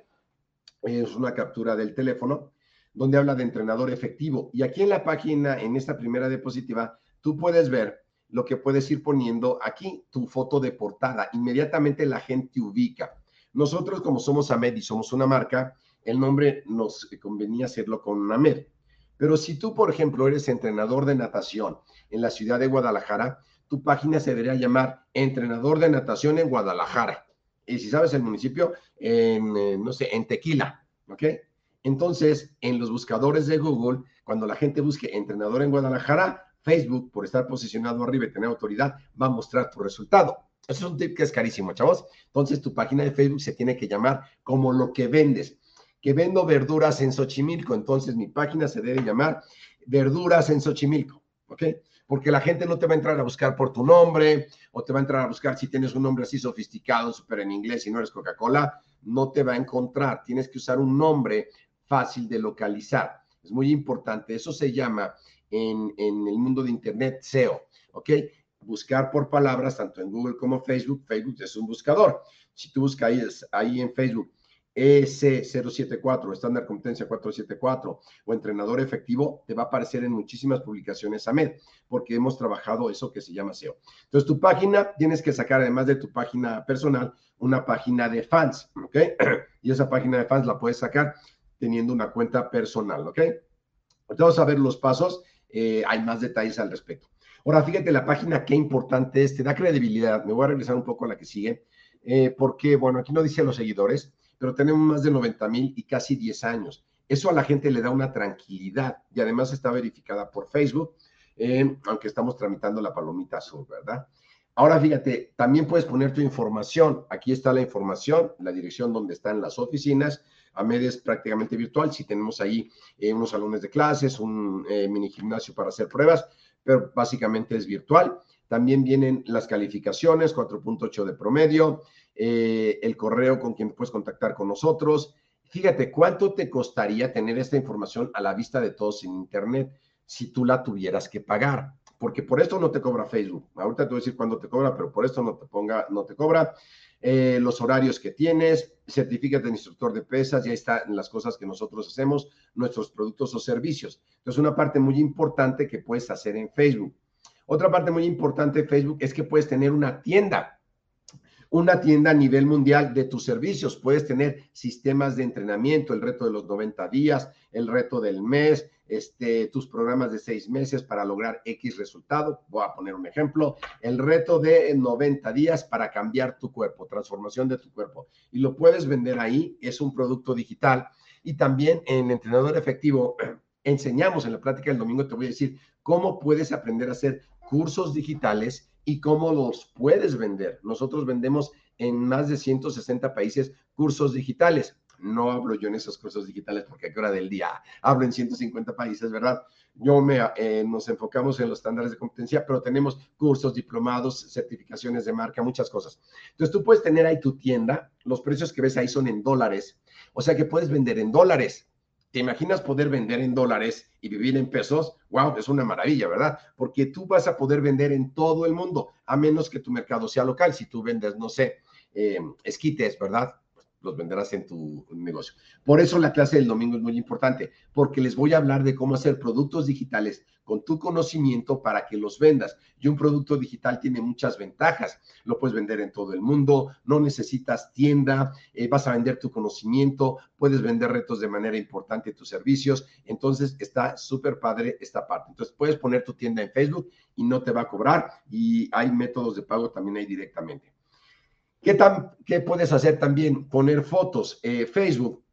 es una captura del teléfono donde habla de entrenador efectivo. Y aquí en la página, en esta primera diapositiva, tú puedes ver lo que puedes ir poniendo aquí, tu foto de portada. Inmediatamente la gente ubica. Nosotros, como somos AMED y somos una marca, el nombre nos convenía hacerlo con AMED. Pero si tú, por ejemplo, eres entrenador de natación en la ciudad de Guadalajara, tu página se debería llamar Entrenador de Natación en Guadalajara. Y si sabes el municipio, en, eh, no sé, en Tequila, ¿ok? Entonces, en los buscadores de Google, cuando la gente busque entrenador en Guadalajara, Facebook, por estar posicionado arriba y tener autoridad, va a mostrar tu resultado. Eso es un tip que es carísimo, chavos. Entonces, tu página de Facebook se tiene que llamar como lo que vendes. Que vendo verduras en Xochimilco. Entonces, mi página se debe llamar Verduras en Xochimilco. ¿Ok? Porque la gente no te va a entrar a buscar por tu nombre o te va a entrar a buscar si tienes un nombre así sofisticado, súper en inglés y no eres Coca-Cola. No te va a encontrar. Tienes que usar un nombre fácil de localizar. Es muy importante. Eso se llama en, el mundo de Internet SEO, ¿ok? Buscar por palabras, tanto en Google como Facebook. Facebook es un buscador. Si tú buscas ahí, ahí en Facebook EC074, estándar competencia 474 o entrenador efectivo, te va a aparecer en muchísimas publicaciones AMED, porque hemos trabajado eso que se llama SEO. Entonces, tu página, tienes que sacar, además de tu página personal, una página de fans, ¿ok? Y esa página de fans la puedes sacar teniendo una cuenta personal, ¿ok? Vamos a ver los pasos, eh, hay más detalles al respecto. Ahora, fíjate la página, qué importante es, te da credibilidad. Me voy a regresar un poco a la que sigue, eh, porque, bueno, aquí no dice los seguidores, pero tenemos más de 90 mil y casi 10 años. Eso a la gente le da una tranquilidad y además está verificada por Facebook, eh, aunque estamos tramitando la palomita azul, ¿verdad? Ahora fíjate, también puedes poner tu información. Aquí está la información, la dirección donde están las oficinas, a es prácticamente virtual. Si tenemos ahí eh, unos salones de clases, un eh, mini gimnasio para hacer pruebas, pero básicamente es virtual. También vienen las calificaciones, 4.8 de promedio, eh, el correo con quien puedes contactar con nosotros. Fíjate, ¿cuánto te costaría tener esta información a la vista de todos en Internet si tú la tuvieras que pagar? Porque por esto no te cobra Facebook. Ahorita te voy a decir cuándo te cobra, pero por esto no te ponga, no te cobra. Eh, los horarios que tienes, certificate de instructor de pesas, ya están las cosas que nosotros hacemos, nuestros productos o servicios. Entonces, una parte muy importante que puedes hacer en Facebook. Otra parte muy importante de Facebook es que puedes tener una tienda, una tienda a nivel mundial de tus servicios. Puedes tener sistemas de entrenamiento, el reto de los 90 días, el reto del mes, este, tus programas de seis meses para lograr X resultado. Voy a poner un ejemplo, el reto de 90 días para cambiar tu cuerpo, transformación de tu cuerpo. Y lo puedes vender ahí, es un producto digital. Y también en Entrenador Efectivo enseñamos en la plática del domingo, te voy a decir cómo puedes aprender a hacer cursos digitales y cómo los puedes vender. Nosotros vendemos en más de 160 países cursos digitales no hablo yo en esos cursos digitales porque a qué hora del día hablo en 150 países, ¿verdad? Yo me, eh, nos enfocamos en los estándares de competencia, pero tenemos cursos, diplomados, certificaciones de marca, muchas cosas. Entonces tú puedes tener ahí tu tienda, los precios que ves ahí son en dólares, o sea que puedes vender en dólares. ¿Te imaginas poder vender en dólares y vivir en pesos? ¡Wow! Es una maravilla, ¿verdad? Porque tú vas a poder vender en todo el mundo, a menos que tu mercado sea local. Si tú vendes, no sé, eh, esquites, ¿verdad? Los venderás en tu negocio. Por eso la clase del domingo es muy importante, porque les voy a hablar de cómo hacer productos digitales con tu conocimiento para que los vendas. Y un producto digital tiene muchas ventajas. Lo puedes vender en todo el mundo, no necesitas tienda, eh, vas a vender tu conocimiento, puedes vender retos de manera importante tus servicios. Entonces está súper padre esta parte. Entonces puedes poner tu tienda en Facebook y no te va a cobrar y hay métodos de pago también ahí directamente. ¿Qué, tan, qué puedes hacer también? Poner fotos. Eh, Facebook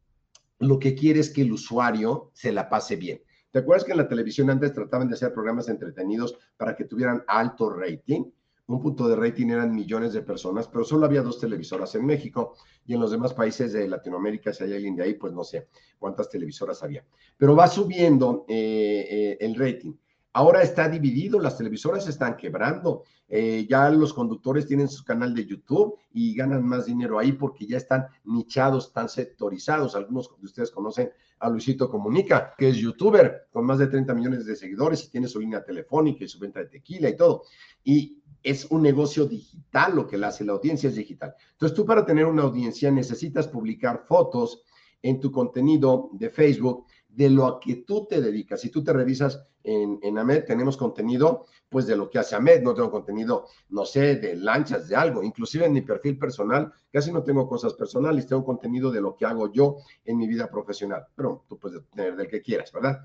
lo que quiere es que el usuario se la pase bien. ¿Te acuerdas que en la televisión antes trataban de hacer programas entretenidos para que tuvieran alto rating? Un punto de rating eran millones de personas, pero solo había dos televisoras en México y en los demás países de Latinoamérica, si hay alguien de ahí, pues no sé cuántas televisoras había. Pero va subiendo eh, eh, el rating. Ahora está dividido, las televisoras están quebrando, eh, ya los conductores tienen su canal de YouTube y ganan más dinero ahí porque ya están nichados, están sectorizados. Algunos de ustedes conocen a Luisito Comunica, que es youtuber con más de 30 millones de seguidores y tiene su línea telefónica y su venta de tequila y todo. Y es un negocio digital lo que le hace, la audiencia es digital. Entonces tú para tener una audiencia necesitas publicar fotos en tu contenido de Facebook de lo que tú te dedicas. Si tú te revisas en, en tenemos contenido pues de lo que hace AMED, no tengo contenido, no sé, de lanchas, de algo. Inclusive en mi perfil personal, casi no tengo cosas personales, tengo contenido de lo que hago yo en mi vida profesional. Pero tú puedes tener del que quieras, ¿verdad?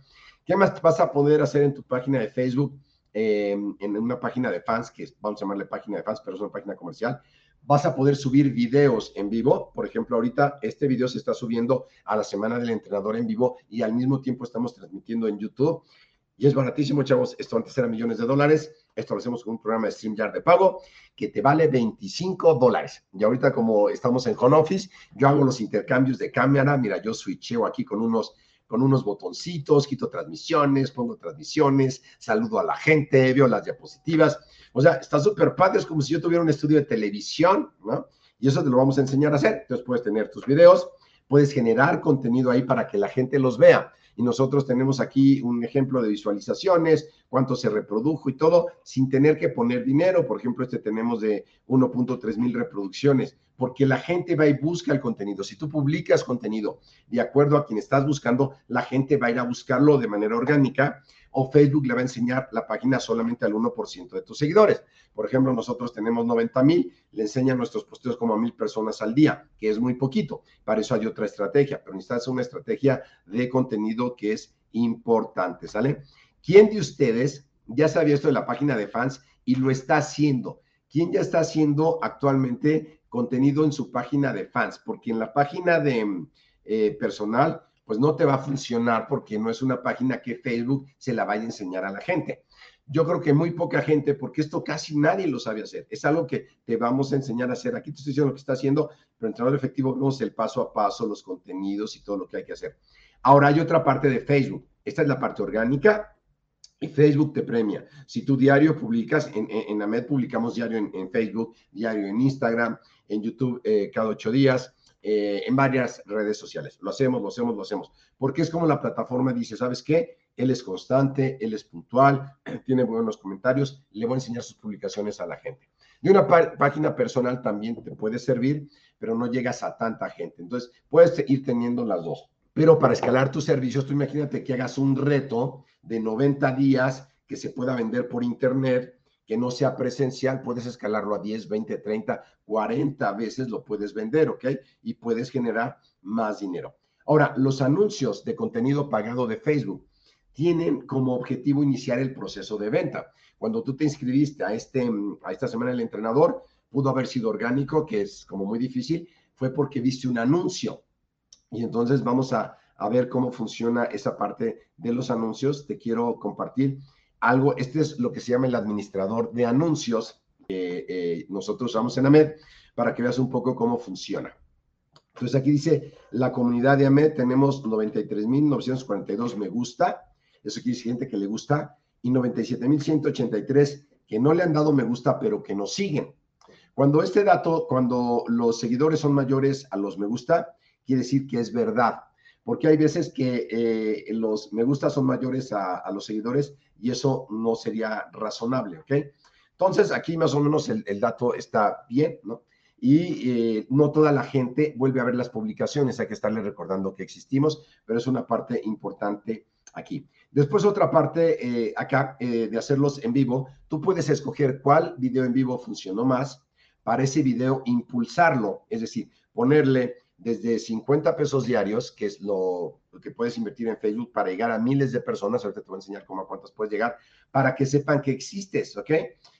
¿Qué más vas a poder hacer en tu página de Facebook? Eh, en una página de fans, que vamos a llamarle página de fans, pero es una página comercial, vas a poder subir videos en vivo. Por ejemplo, ahorita este video se está subiendo a la semana del entrenador en vivo y al mismo tiempo estamos transmitiendo en YouTube. Y es baratísimo, chavos. Esto antes era millones de dólares. Esto lo hacemos con un programa de StreamYard de pago que te vale 25 dólares. Y ahorita como estamos en home office, yo hago los intercambios de cámara. Mira, yo switcheo aquí con unos con unos botoncitos, quito transmisiones, pongo transmisiones, saludo a la gente, veo las diapositivas. O sea, está súper padre, es como si yo tuviera un estudio de televisión, ¿no? Y eso te lo vamos a enseñar a hacer. Entonces puedes tener tus videos, puedes generar contenido ahí para que la gente los vea y nosotros tenemos aquí un ejemplo de visualizaciones, cuánto se reprodujo y todo, sin tener que poner dinero. Por ejemplo, este tenemos de 1.3 mil reproducciones, porque la gente va y busca el contenido. Si tú publicas contenido de acuerdo a quien estás buscando, la gente va a ir a buscarlo de manera orgánica o Facebook le va a enseñar la página solamente al 1% de tus seguidores. Por ejemplo, nosotros tenemos 90 mil, le enseñan nuestros posteos como a mil personas al día, que es muy poquito. Para eso hay otra estrategia, pero necesitas una estrategia de contenido que es importante, ¿sale? ¿Quién de ustedes ya sabía esto de la página de fans y lo está haciendo? ¿Quién ya está haciendo actualmente contenido en su página de fans? Porque en la página de eh, personal pues no te va a funcionar porque no es una página que Facebook se la vaya a enseñar a la gente. Yo creo que muy poca gente, porque esto casi nadie lo sabe hacer. Es algo que te vamos a enseñar a hacer. Aquí te estoy diciendo lo que está haciendo, pero en trabajo efectivo vemos el paso a paso, los contenidos y todo lo que hay que hacer. Ahora hay otra parte de Facebook. Esta es la parte orgánica y Facebook te premia. Si tu diario publicas, en, en, AMED publicamos diario en, Facebook, diario en Instagram, en YouTube eh, cada ocho días eh, en varias redes sociales. Lo hacemos, lo hacemos, lo hacemos. Porque es como la plataforma dice, ¿sabes qué? Él es constante, él es puntual, tiene buenos comentarios, le voy a enseñar sus publicaciones a la gente. De una página personal también te puede servir, pero no llegas a tanta gente. Entonces, puedes ir teniendo las dos. Pero para escalar tus servicios, tú imagínate que hagas un reto de 90 días que se pueda vender por internet que no sea presencial, puedes escalarlo a 10, 20, 30, 40 veces lo puedes vender, ¿ok? Y puedes generar más dinero. Ahora, los anuncios de contenido pagado de Facebook tienen como objetivo iniciar el proceso de venta. Cuando tú te inscribiste a, este, a esta semana del entrenador, pudo haber sido orgánico, que es como muy difícil, fue porque viste un anuncio. Y entonces vamos a, a ver cómo funciona esa parte de los anuncios. Te quiero compartir algo, este es lo que se llama el administrador de anuncios que eh, nosotros usamos en AMED para que veas un poco cómo funciona. Entonces aquí dice, la comunidad de AMED tenemos 93.942 me gusta, eso quiere decir gente que le gusta, y 97.183 que no le han dado me gusta, pero que nos siguen. Cuando este dato, cuando los seguidores son mayores a los me gusta, quiere decir que es verdad porque hay veces que eh, los me gusta son mayores a, los seguidores y eso no sería razonable, ¿ok? Entonces, aquí más o menos el, dato está bien, ¿no? Y eh, no toda la gente vuelve a ver las publicaciones, hay que estarle recordando que existimos, pero es una parte importante aquí. Después otra parte eh, acá de hacerlos en vivo, tú puedes escoger cuál video en vivo funcionó más para ese video impulsarlo, es decir, ponerle desde 50 pesos diarios, que es lo, que puedes invertir en Facebook para llegar a miles de personas, ahorita te voy a enseñar cómo a cuántas puedes llegar, para que sepan que existes, ¿ok?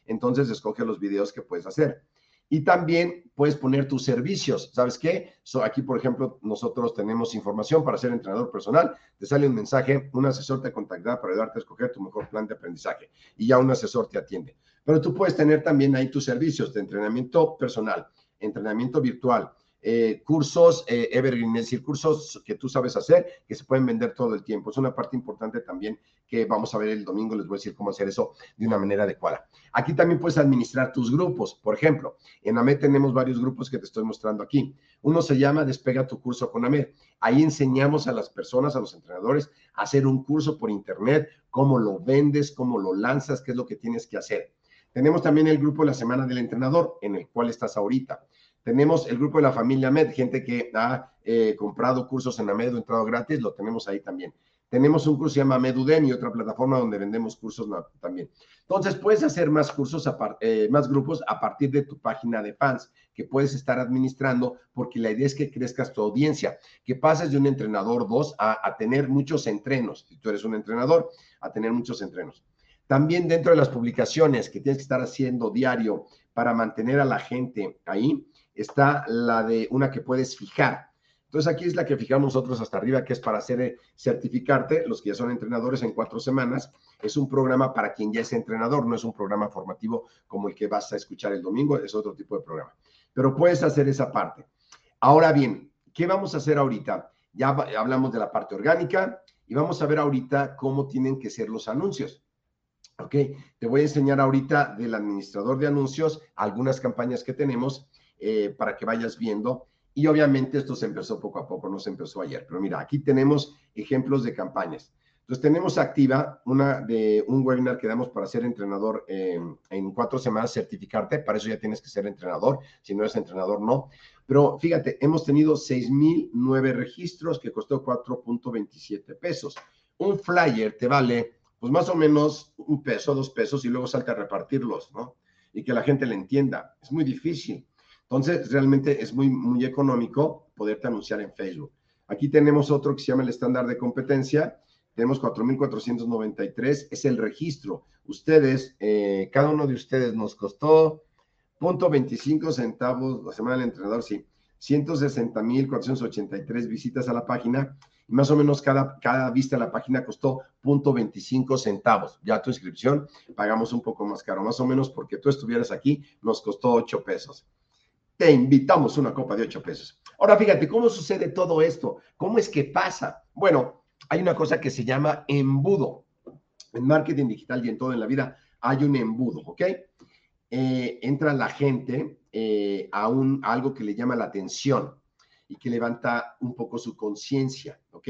Entonces escoge los videos que puedes hacer. Y también puedes poner tus servicios. ¿Sabes qué? aquí, por ejemplo, nosotros tenemos información para ser entrenador personal. Te sale un mensaje, un asesor te contactará para ayudarte a escoger tu mejor plan de aprendizaje. Y ya un asesor te atiende. Pero tú puedes tener también ahí tus servicios de entrenamiento personal, entrenamiento virtual, eh, cursos eh, evergreen, es decir, cursos que tú sabes hacer, que se pueden vender todo el tiempo. Es una parte importante también que vamos a ver el domingo, les voy a decir cómo hacer eso de una manera adecuada. Aquí también puedes administrar tus grupos. Por ejemplo, en AMED tenemos varios grupos que te estoy mostrando aquí. Uno se llama Despega tu curso con AMED. Ahí enseñamos a las personas, a los entrenadores, a hacer un curso por internet, cómo lo vendes, cómo lo lanzas, qué es lo que tienes que hacer. Tenemos también el grupo de la Semana del Entrenador, en el cual estás ahorita. Tenemos el grupo de la familia MED, gente que ha eh, comprado cursos en AMED o entrado gratis, lo tenemos ahí también. Tenemos un curso que se llama y otra plataforma donde vendemos cursos también. Entonces, puedes hacer más cursos, eh, más grupos a partir de tu página de fans que puedes estar administrando, porque la idea es que crezcas tu audiencia, que pases de un entrenador dos a, a tener muchos entrenos. Si tú eres un entrenador, a tener muchos entrenos. También dentro de las publicaciones que tienes que estar haciendo diario para mantener a la gente ahí, está la de una que puedes fijar. Entonces aquí es la que fijamos nosotros hasta arriba, que es para hacer eh, certificarte, los que ya son entrenadores en cuatro semanas. Es un programa para quien ya es entrenador, no es un programa formativo como el que vas a escuchar el domingo, es otro tipo de programa. Pero puedes hacer esa parte. Ahora bien, ¿qué vamos a hacer ahorita? Ya hablamos de la parte orgánica y vamos a ver ahorita cómo tienen que ser los anuncios. Ok, te voy a enseñar ahorita del administrador de anuncios algunas campañas que tenemos eh, para que vayas viendo. Y obviamente esto se empezó poco a poco, no se empezó ayer. Pero mira, aquí tenemos ejemplos de campañas. Entonces tenemos activa una de un webinar que damos para ser entrenador en cuatro semanas, certificarte. Para eso ya tienes que ser entrenador. Si no eres entrenador, no. Pero fíjate, hemos tenido 6,009 registros que costó 4.27 pesos. Un flyer te vale, pues más o menos un peso, dos pesos y luego salta a repartirlos, ¿no? Y que la gente le entienda. Es muy difícil. Entonces, realmente es muy, muy económico poderte anunciar en Facebook. Aquí tenemos otro que se llama el estándar de competencia. Tenemos 4.493, es el registro. Ustedes, eh, cada uno de ustedes nos costó punto 25 centavos la semana del entrenador, sí, 160.483 visitas a la página más o menos cada, cada vista a la página costó punto 25 centavos. Ya tu inscripción pagamos un poco más caro, más o menos porque tú estuvieras aquí nos costó 8 pesos te invitamos una copa de 8 pesos. Ahora fíjate, ¿cómo sucede todo esto? ¿Cómo es que pasa? Bueno, hay una cosa que se llama embudo. En marketing digital y en todo en la vida hay un embudo, ¿ok? Eh, entra la gente eh, a, un, algo que le llama la atención y que levanta un poco su conciencia, ¿ok?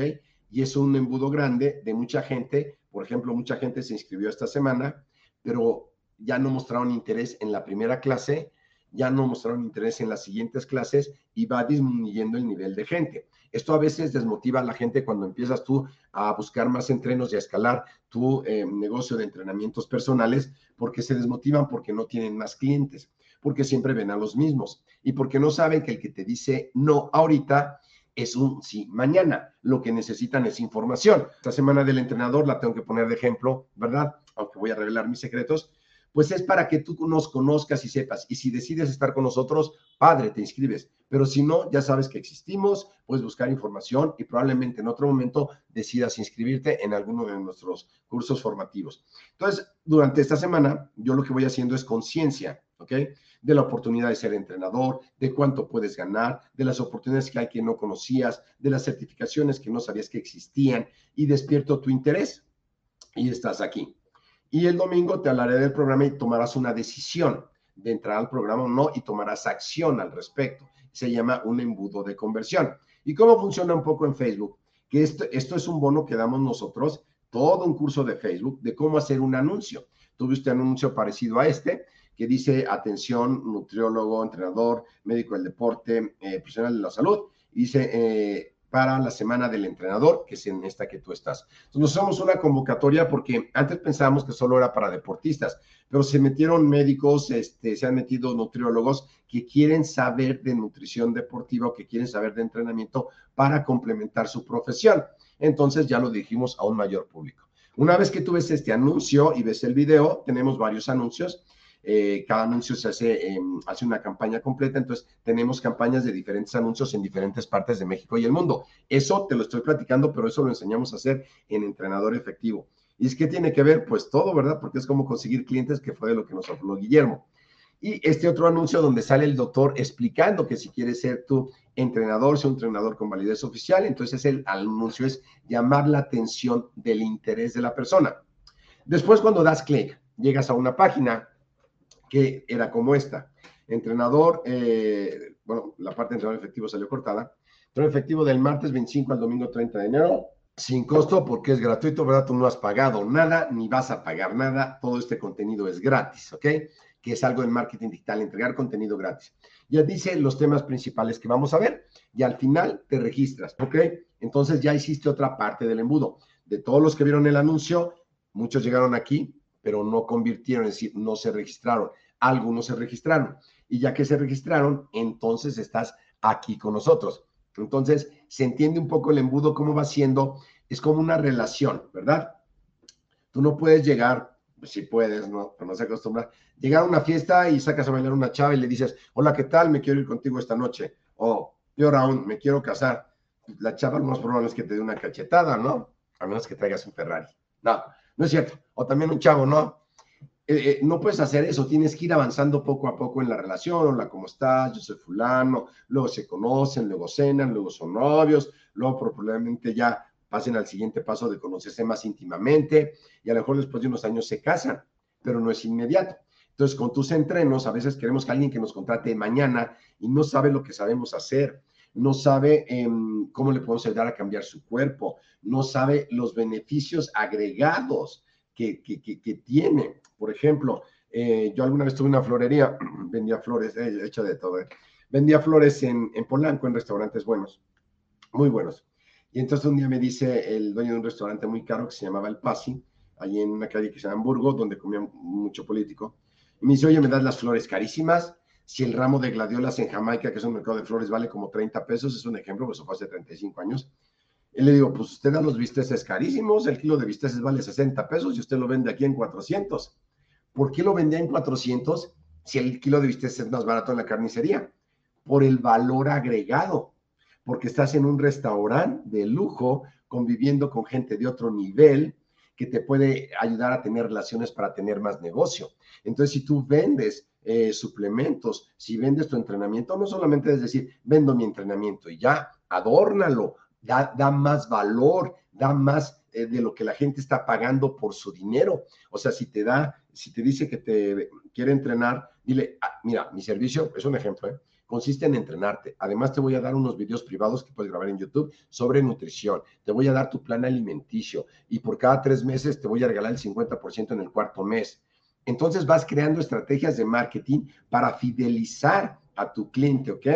Y es un embudo grande de mucha gente. Por ejemplo, mucha gente se inscribió esta semana, pero ya no mostraron interés en la primera clase ya no mostraron interés en las siguientes clases y va disminuyendo el nivel de gente. Esto a veces desmotiva a la gente cuando empiezas tú a buscar más entrenos y a escalar tu eh, negocio de entrenamientos personales porque se desmotivan porque no tienen más clientes, porque siempre ven a los mismos y porque no saben que el que te dice no ahorita es un sí mañana. Lo que necesitan es información. Esta semana del entrenador la tengo que poner de ejemplo, ¿verdad? Aunque voy a revelar mis secretos pues es para que tú nos conozcas y sepas. Y si decides estar con nosotros, padre, te inscribes. Pero si no, ya sabes que existimos, puedes buscar información y probablemente en otro momento decidas inscribirte en alguno de nuestros cursos formativos. Entonces, durante esta semana, yo lo que voy haciendo es conciencia, ¿ok? De la oportunidad de ser entrenador, de cuánto puedes ganar, de las oportunidades que hay que no conocías, de las certificaciones que no sabías que existían y despierto tu interés y estás aquí. Y el domingo te hablaré del programa y tomarás una decisión de entrar al programa o no y tomarás acción al respecto. Se llama un embudo de conversión. ¿Y cómo funciona un poco en Facebook? Que esto, esto es un bono que damos nosotros, todo un curso de Facebook de cómo hacer un anuncio. Tuve un anuncio parecido a este que dice atención, nutriólogo, entrenador, médico del deporte, eh, profesional de la salud. Dice eh, para la semana del entrenador, que es en esta que tú estás. Entonces, nos una convocatoria porque antes pensábamos que solo era para deportistas, pero se metieron médicos, este, se han metido nutriólogos que quieren saber de nutrición deportiva o que quieren saber de entrenamiento para complementar su profesión. Entonces, ya lo dijimos a un mayor público. Una vez que tú ves este anuncio y ves el video, tenemos varios anuncios eh, cada anuncio se hace, hace una campaña completa, entonces tenemos campañas de diferentes anuncios en diferentes partes de México y el mundo. Eso te lo estoy platicando, pero eso lo enseñamos a hacer en Entrenador Efectivo. ¿Y es que tiene que ver? Pues todo, ¿verdad? Porque es como conseguir clientes, que fue de lo que nos habló Guillermo. Y este otro anuncio donde sale el doctor explicando que si quieres ser tu entrenador, sea un entrenador con validez oficial, entonces el anuncio es llamar la atención del interés de la persona. Después cuando das clic, llegas a una página que era como esta. Entrenador, eh, bueno, la parte de entrenador efectivo salió cortada. Entrenador efectivo del martes 25 al domingo 30 de enero, sin costo porque es gratuito, ¿verdad? Tú no has pagado nada, ni vas a pagar nada. Todo este contenido es gratis, ¿ok? que es algo del marketing digital, entregar contenido gratis. Ya dice los temas principales que vamos a ver y al final te registras, ¿ok? Entonces ya hiciste otra parte del embudo. De todos los que vieron el anuncio, muchos llegaron aquí, pero no convirtieron, es decir, no se registraron. Algunos se registraron. Y ya que se registraron, entonces estás aquí con nosotros. Entonces, se entiende un poco el embudo, cómo va siendo. Es como una relación, ¿verdad? Tú no puedes llegar si puedes, ¿no? Pero no se acostumbra. Llegar a una fiesta y sacas a bailar una chava y le dices, hola, ¿qué tal? Me quiero ir contigo esta noche. O, yo aún, me quiero casar. La chava lo más probable es que te dé una cachetada, ¿no? A menos que traigas un Ferrari. No, no es cierto. O también un chavo, ¿no? Eh, eh, no puedes hacer eso, tienes que ir avanzando poco a poco en la relación, hola, ¿cómo estás? Yo soy fulano, luego se conocen, luego cenan, luego son novios, luego probablemente ya pasen al siguiente paso de conocerse más íntimamente y a lo mejor después de unos años se casan, pero no es inmediato. Entonces, con tus entrenos, a veces queremos que alguien que nos contrate mañana y no sabe lo que sabemos hacer, no sabe em, cómo le podemos ayudar a cambiar su cuerpo, no sabe los beneficios agregados que, que, tiene. Por ejemplo, eh, yo alguna vez tuve una florería, vendía flores, eh, de todo, eh, vendía flores en, en Polanco, en restaurantes buenos, muy buenos. Y entonces un día me dice el dueño de un restaurante muy caro que se llamaba El Pasi, allí en una calle que se llama Hamburgo, donde comía mucho político. Y me dice, oye, me das las flores carísimas. Si el ramo de gladiolas en Jamaica, que es un mercado de flores, vale como 30 pesos, es un ejemplo, pues eso fue hace 35 años. Y le digo, pues usted da los bisteces carísimos, el kilo de bisteces vale 60 pesos y usted lo vende aquí en 400. ¿Por qué lo vendía en 400 si el kilo de bisteces es más barato en la carnicería? Por el valor agregado porque estás en un restaurante de lujo, conviviendo con gente de otro nivel que te puede ayudar a tener relaciones para tener más negocio. Entonces, si tú vendes eh, suplementos, si vendes tu entrenamiento, no solamente es decir, vendo mi entrenamiento y ya, adórnalo, da, da más valor, da más eh, de lo que la gente está pagando por su dinero. O sea, si te da, si te dice que te quiere entrenar, dile, ah, mira, mi servicio es un ejemplo, ¿eh? consiste en entrenarte. Además, te voy a dar unos videos privados que puedes grabar en YouTube sobre nutrición. Te voy a dar tu plan alimenticio y por cada tres meses te voy a regalar el 50% en el cuarto mes. Entonces vas creando estrategias de marketing para fidelizar a tu cliente, ¿ok?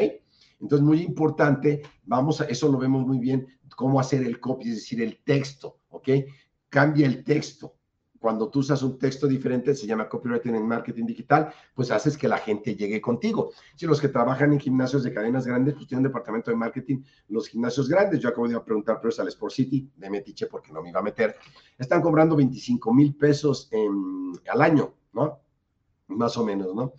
Entonces, muy importante, vamos a, eso lo vemos muy bien, cómo hacer el copy, es decir, el texto, ¿ok? Cambia el texto cuando tú usas un texto diferente, se llama copywriting en marketing digital, pues haces que la gente llegue contigo. Si los que trabajan en gimnasios de cadenas grandes, pues tienen departamento de marketing, los gimnasios grandes, yo acabo de preguntar, pero es al Sport City, de Metiche porque no me iba a meter, están cobrando 25 mil pesos al año, ¿no? Más o menos, ¿no?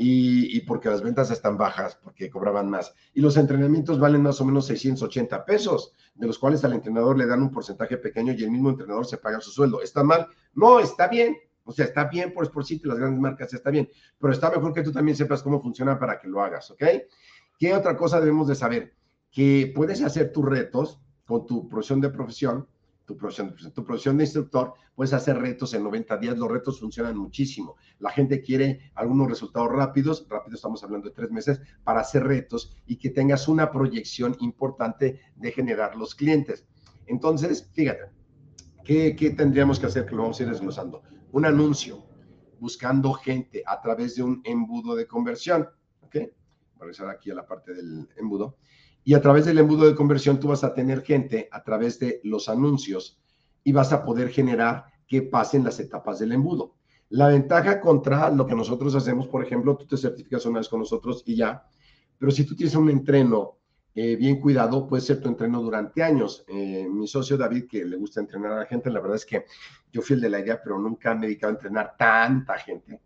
Y, porque las ventas están bajas, porque cobraban más. Y los entrenamientos valen más o menos 680 pesos, de los cuales al entrenador le dan un porcentaje pequeño y el mismo entrenador se paga su sueldo. ¿Está mal? No, está bien. O sea, está bien por Sport City, las grandes marcas está bien, pero está mejor que tú también sepas cómo funciona para que lo hagas, ¿ok? ¿Qué otra cosa debemos de saber? Que puedes hacer tus retos con tu profesión de profesión, tu profesión, tu profesión de instructor, puedes hacer retos en 90 días. Los retos funcionan muchísimo. La gente quiere algunos resultados rápidos, rápido estamos hablando de tres meses, para hacer retos y que tengas una proyección importante de generar los clientes. Entonces, fíjate, ¿qué, qué tendríamos que hacer? Que lo vamos a ir desglosando. Un anuncio buscando gente a través de un embudo de conversión. ¿Ok? Voy a regresar aquí a la parte del embudo. Y a través del embudo de conversión tú vas a tener gente a través de los anuncios y vas a poder generar que pasen las etapas del embudo. La ventaja contra lo que nosotros hacemos, por ejemplo, tú te certificas una vez con nosotros y ya, pero si tú tienes un entreno eh, bien cuidado, puede ser tu entreno durante años. Eh, mi socio David, que le gusta entrenar a la gente, la verdad es que yo fui el de la idea, pero nunca me he dedicado a entrenar tanta gente.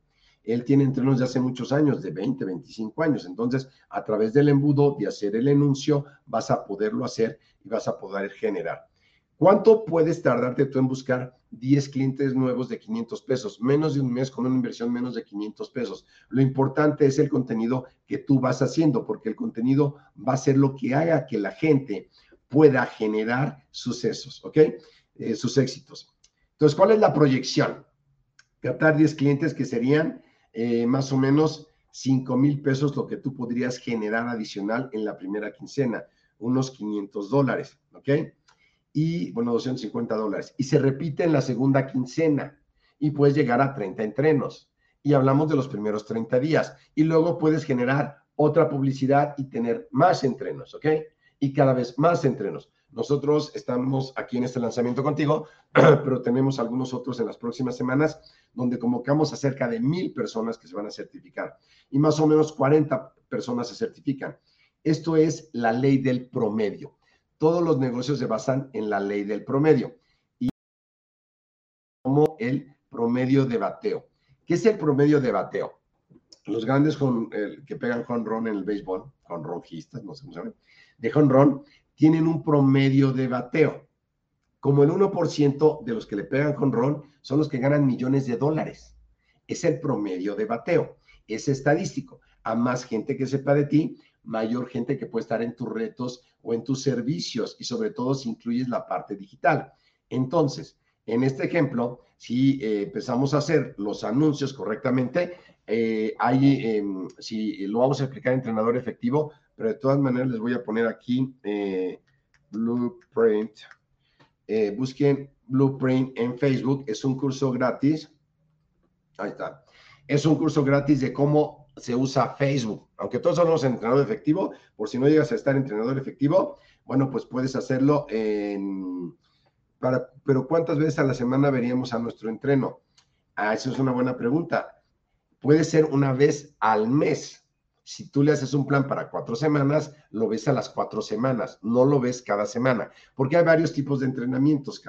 Él tiene entrenos de hace muchos años, de 20, 25 años. Entonces, a través del embudo, de hacer el anuncio, vas a poderlo hacer y vas a poder generar. ¿Cuánto puedes tardarte tú en buscar 10 clientes nuevos de 500 pesos? Menos de un mes con una inversión menos de 500 pesos. Lo importante es el contenido que tú vas haciendo, porque el contenido va a ser lo que haga que la gente pueda generar sucesos, ¿ok? Eh, sus éxitos. Entonces, ¿cuál es la proyección? Captar 10 clientes que serían eh, más o menos 5 mil pesos lo que tú podrías generar adicional en la primera quincena, unos 500 dólares, ¿ok? y, bueno, 250 dólares. Y se repite en la segunda quincena y puedes llegar a 30 entrenos. Y hablamos de los primeros 30 días. Y luego puedes generar otra publicidad y tener más entrenos, ¿ok? Y cada vez más entrenos. Nosotros estamos aquí en este lanzamiento contigo, pero tenemos algunos otros en las próximas semanas donde convocamos a cerca de mil personas que se van a certificar y más o menos 40 personas se certifican. Esto es la ley del promedio todos los negocios se basan en la ley del promedio y como el promedio de bateo. ¿Qué es el promedio de bateo? Los grandes con, que pegan ron en el béisbol, ronjistas, no sé cómo se llaman, de ron, tienen un promedio de bateo. Como el 1% de los que le pegan ron son los que ganan millones de dólares. Es el promedio de bateo. Es estadístico. A más gente que sepa de ti, mayor gente que puede estar en tus retos o en tus servicios y sobre todo si incluyes la parte digital. Entonces, en este ejemplo, si eh, empezamos a hacer los anuncios correctamente, eh, em, si lo vamos a explicar entrenador efectivo, pero de todas maneras les voy a poner aquí eh, Blueprint. busquen Blueprint en Facebook, es un curso gratis. Ahí está. Es un curso gratis de cómo se usa Facebook. Aunque todos somos entrenador efectivo, por si no llegas a estar entrenador efectivo, bueno, pues puedes hacerlo en... Para, pero ¿cuántas veces a la semana veríamos a nuestro entreno? Ah, eso es una buena pregunta. Puede ser una vez al mes. Si tú le haces un plan para cuatro semanas, lo ves a las cuatro semanas, no lo ves cada semana, porque hay varios tipos de entrenamientos,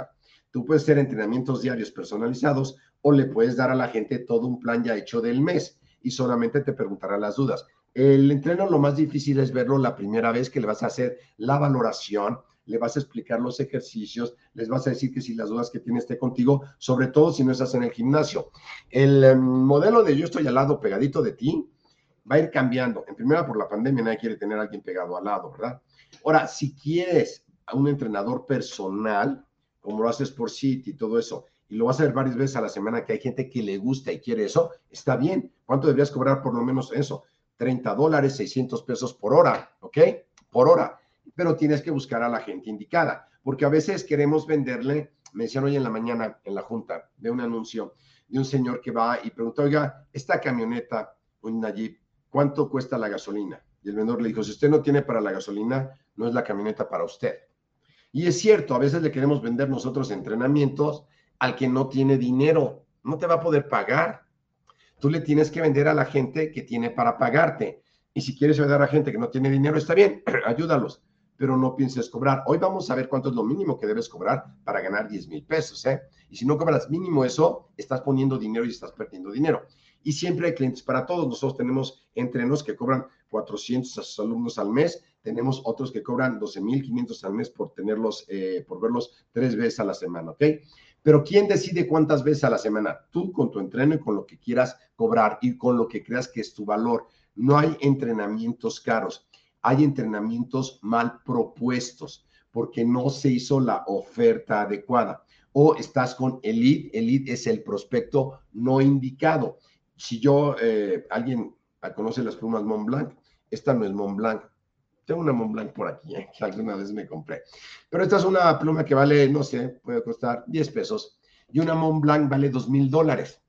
Tú puedes hacer entrenamientos diarios personalizados o le puedes dar a la gente todo un plan ya hecho del mes y solamente te preguntará las dudas. El entreno lo más difícil es verlo la primera vez que le vas a hacer la valoración, le vas a explicar los ejercicios, les vas a decir que si las dudas que tiene esté contigo, sobre todo si no estás en el gimnasio. El em, modelo de yo estoy al lado pegadito de ti va a ir cambiando. En primera, por la pandemia nadie quiere tener a alguien pegado al lado, ¿verdad? Ahora, si quieres a un entrenador personal, como lo haces por City y todo eso, y lo vas a ver varias veces a la semana que hay gente que le gusta y quiere eso, está bien. ¿Cuánto deberías cobrar por lo menos eso? 30 dólares, 600 pesos por hora, ¿ok? Por hora. Pero tienes que buscar a la gente indicada, porque a veces queremos venderle, me decían hoy en la mañana en la junta de un anuncio de un señor que va y pregunta, oiga, esta camioneta, una Jeep, ¿cuánto cuesta la gasolina? Y el vendedor le dijo, si usted no tiene para la gasolina, no es la camioneta para usted. Y es cierto, a veces le queremos vender nosotros entrenamientos al que no tiene dinero. No te va a poder pagar. Tú le tienes que vender a la gente que tiene para pagarte. Y si quieres ayudar a gente que no tiene dinero, está bien, ayúdalos, pero no pienses cobrar. Hoy vamos a ver cuánto es lo mínimo que debes cobrar para ganar 10 mil pesos. ¿eh? Y si no cobras mínimo eso, estás poniendo dinero y estás perdiendo dinero. Y siempre hay clientes para todos. Nosotros tenemos entrenos que cobran 400 a sus alumnos al mes. Tenemos otros que cobran 12.500 al mes por tenerlos, eh, por verlos tres veces a la semana, ¿ok? Pero ¿quién decide cuántas veces a la semana? Tú con tu entreno y con lo que quieras cobrar y con lo que creas que es tu valor. No hay entrenamientos caros, hay entrenamientos mal propuestos porque no se hizo la oferta adecuada. O estás con Elite, Elite es el prospecto no indicado. Si yo, eh, alguien conoce las plumas Mont Blanc, esta no es Mont Blanc, tengo una Montblanc por aquí, ¿eh? que alguna vez me compré. Pero esta es una pluma que vale, no sé, puede costar 10 pesos. Y una Montblanc vale 2 mil dólares.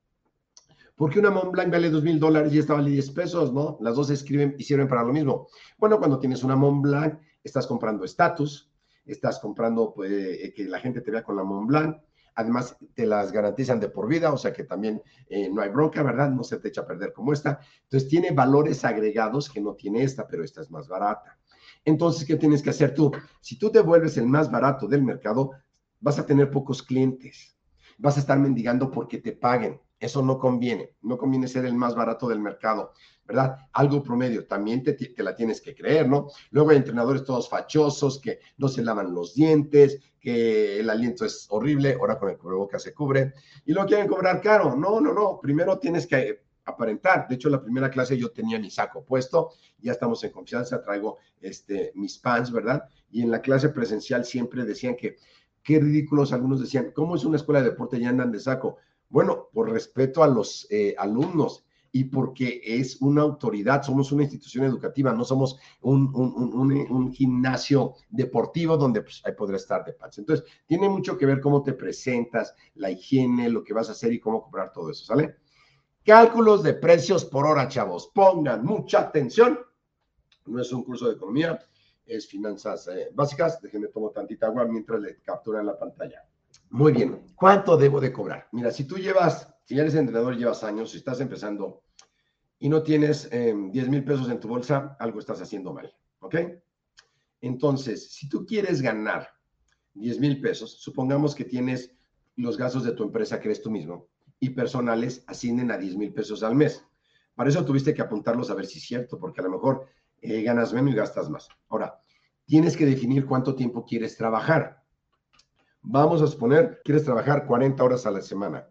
¿Por qué una Montblanc vale 2 mil dólares y esta vale 10 pesos? ¿No? Las dos escriben y sirven para lo mismo. Bueno, cuando tienes una Montblanc, estás comprando estatus, estás comprando pues, eh, que la gente te vea con la Montblanc. Además, te las garantizan de por vida, o sea que también eh, no hay bronca, ¿verdad? No se te echa a perder como esta. Entonces, tiene valores agregados que no tiene esta, pero esta es más barata. Entonces, ¿qué tienes que hacer tú? Si tú te vuelves el más barato del mercado, vas a tener pocos clientes. Vas a estar mendigando porque te paguen. Eso no conviene. No conviene ser el más barato del mercado, ¿verdad? Algo promedio. También te, la tienes que creer, ¿no? Luego hay entrenadores todos fachosos que no se lavan los dientes, que el aliento es horrible, ahora con el cubrebocas se cubre, y lo quieren cobrar caro. No, no, no. Primero tienes que aparentar. De hecho, la primera clase yo tenía mi saco puesto, ya estamos en confianza, traigo este, mis pants, ¿verdad? Y en la clase presencial siempre decían que, qué ridículos, algunos decían, ¿cómo es una escuela de deporte y andan de saco? Bueno, por respeto a los eh, alumnos y porque es una autoridad, somos una institución educativa, no somos un, un, un, gimnasio deportivo donde pues, ahí podrá estar de pants. Entonces, tiene mucho que ver cómo te presentas, la higiene, lo que vas a hacer y cómo cobrar todo eso, ¿sale? Cálculos de precios por hora, chavos. Pongan mucha atención. No es un curso de economía, es finanzas eh, básicas. Déjenme tomar tantita agua mientras le capturan la pantalla. Muy bien. ¿Cuánto debo de cobrar? Mira, si tú llevas, si eres entrenador llevas años, si estás empezando y no tienes 10 em, mil pesos en tu bolsa, algo estás haciendo mal. ¿Ok? Entonces, si tú quieres ganar 10 mil pesos, supongamos que tienes los gastos de tu empresa que eres tú mismo y personales ascienden a 10 mil pesos al mes. Para eso tuviste que apuntarlos a ver si es cierto, porque a lo mejor eh, ganas menos y gastas más. Ahora, tienes que definir cuánto tiempo quieres trabajar. Vamos a suponer, quieres trabajar 40 horas a la semana,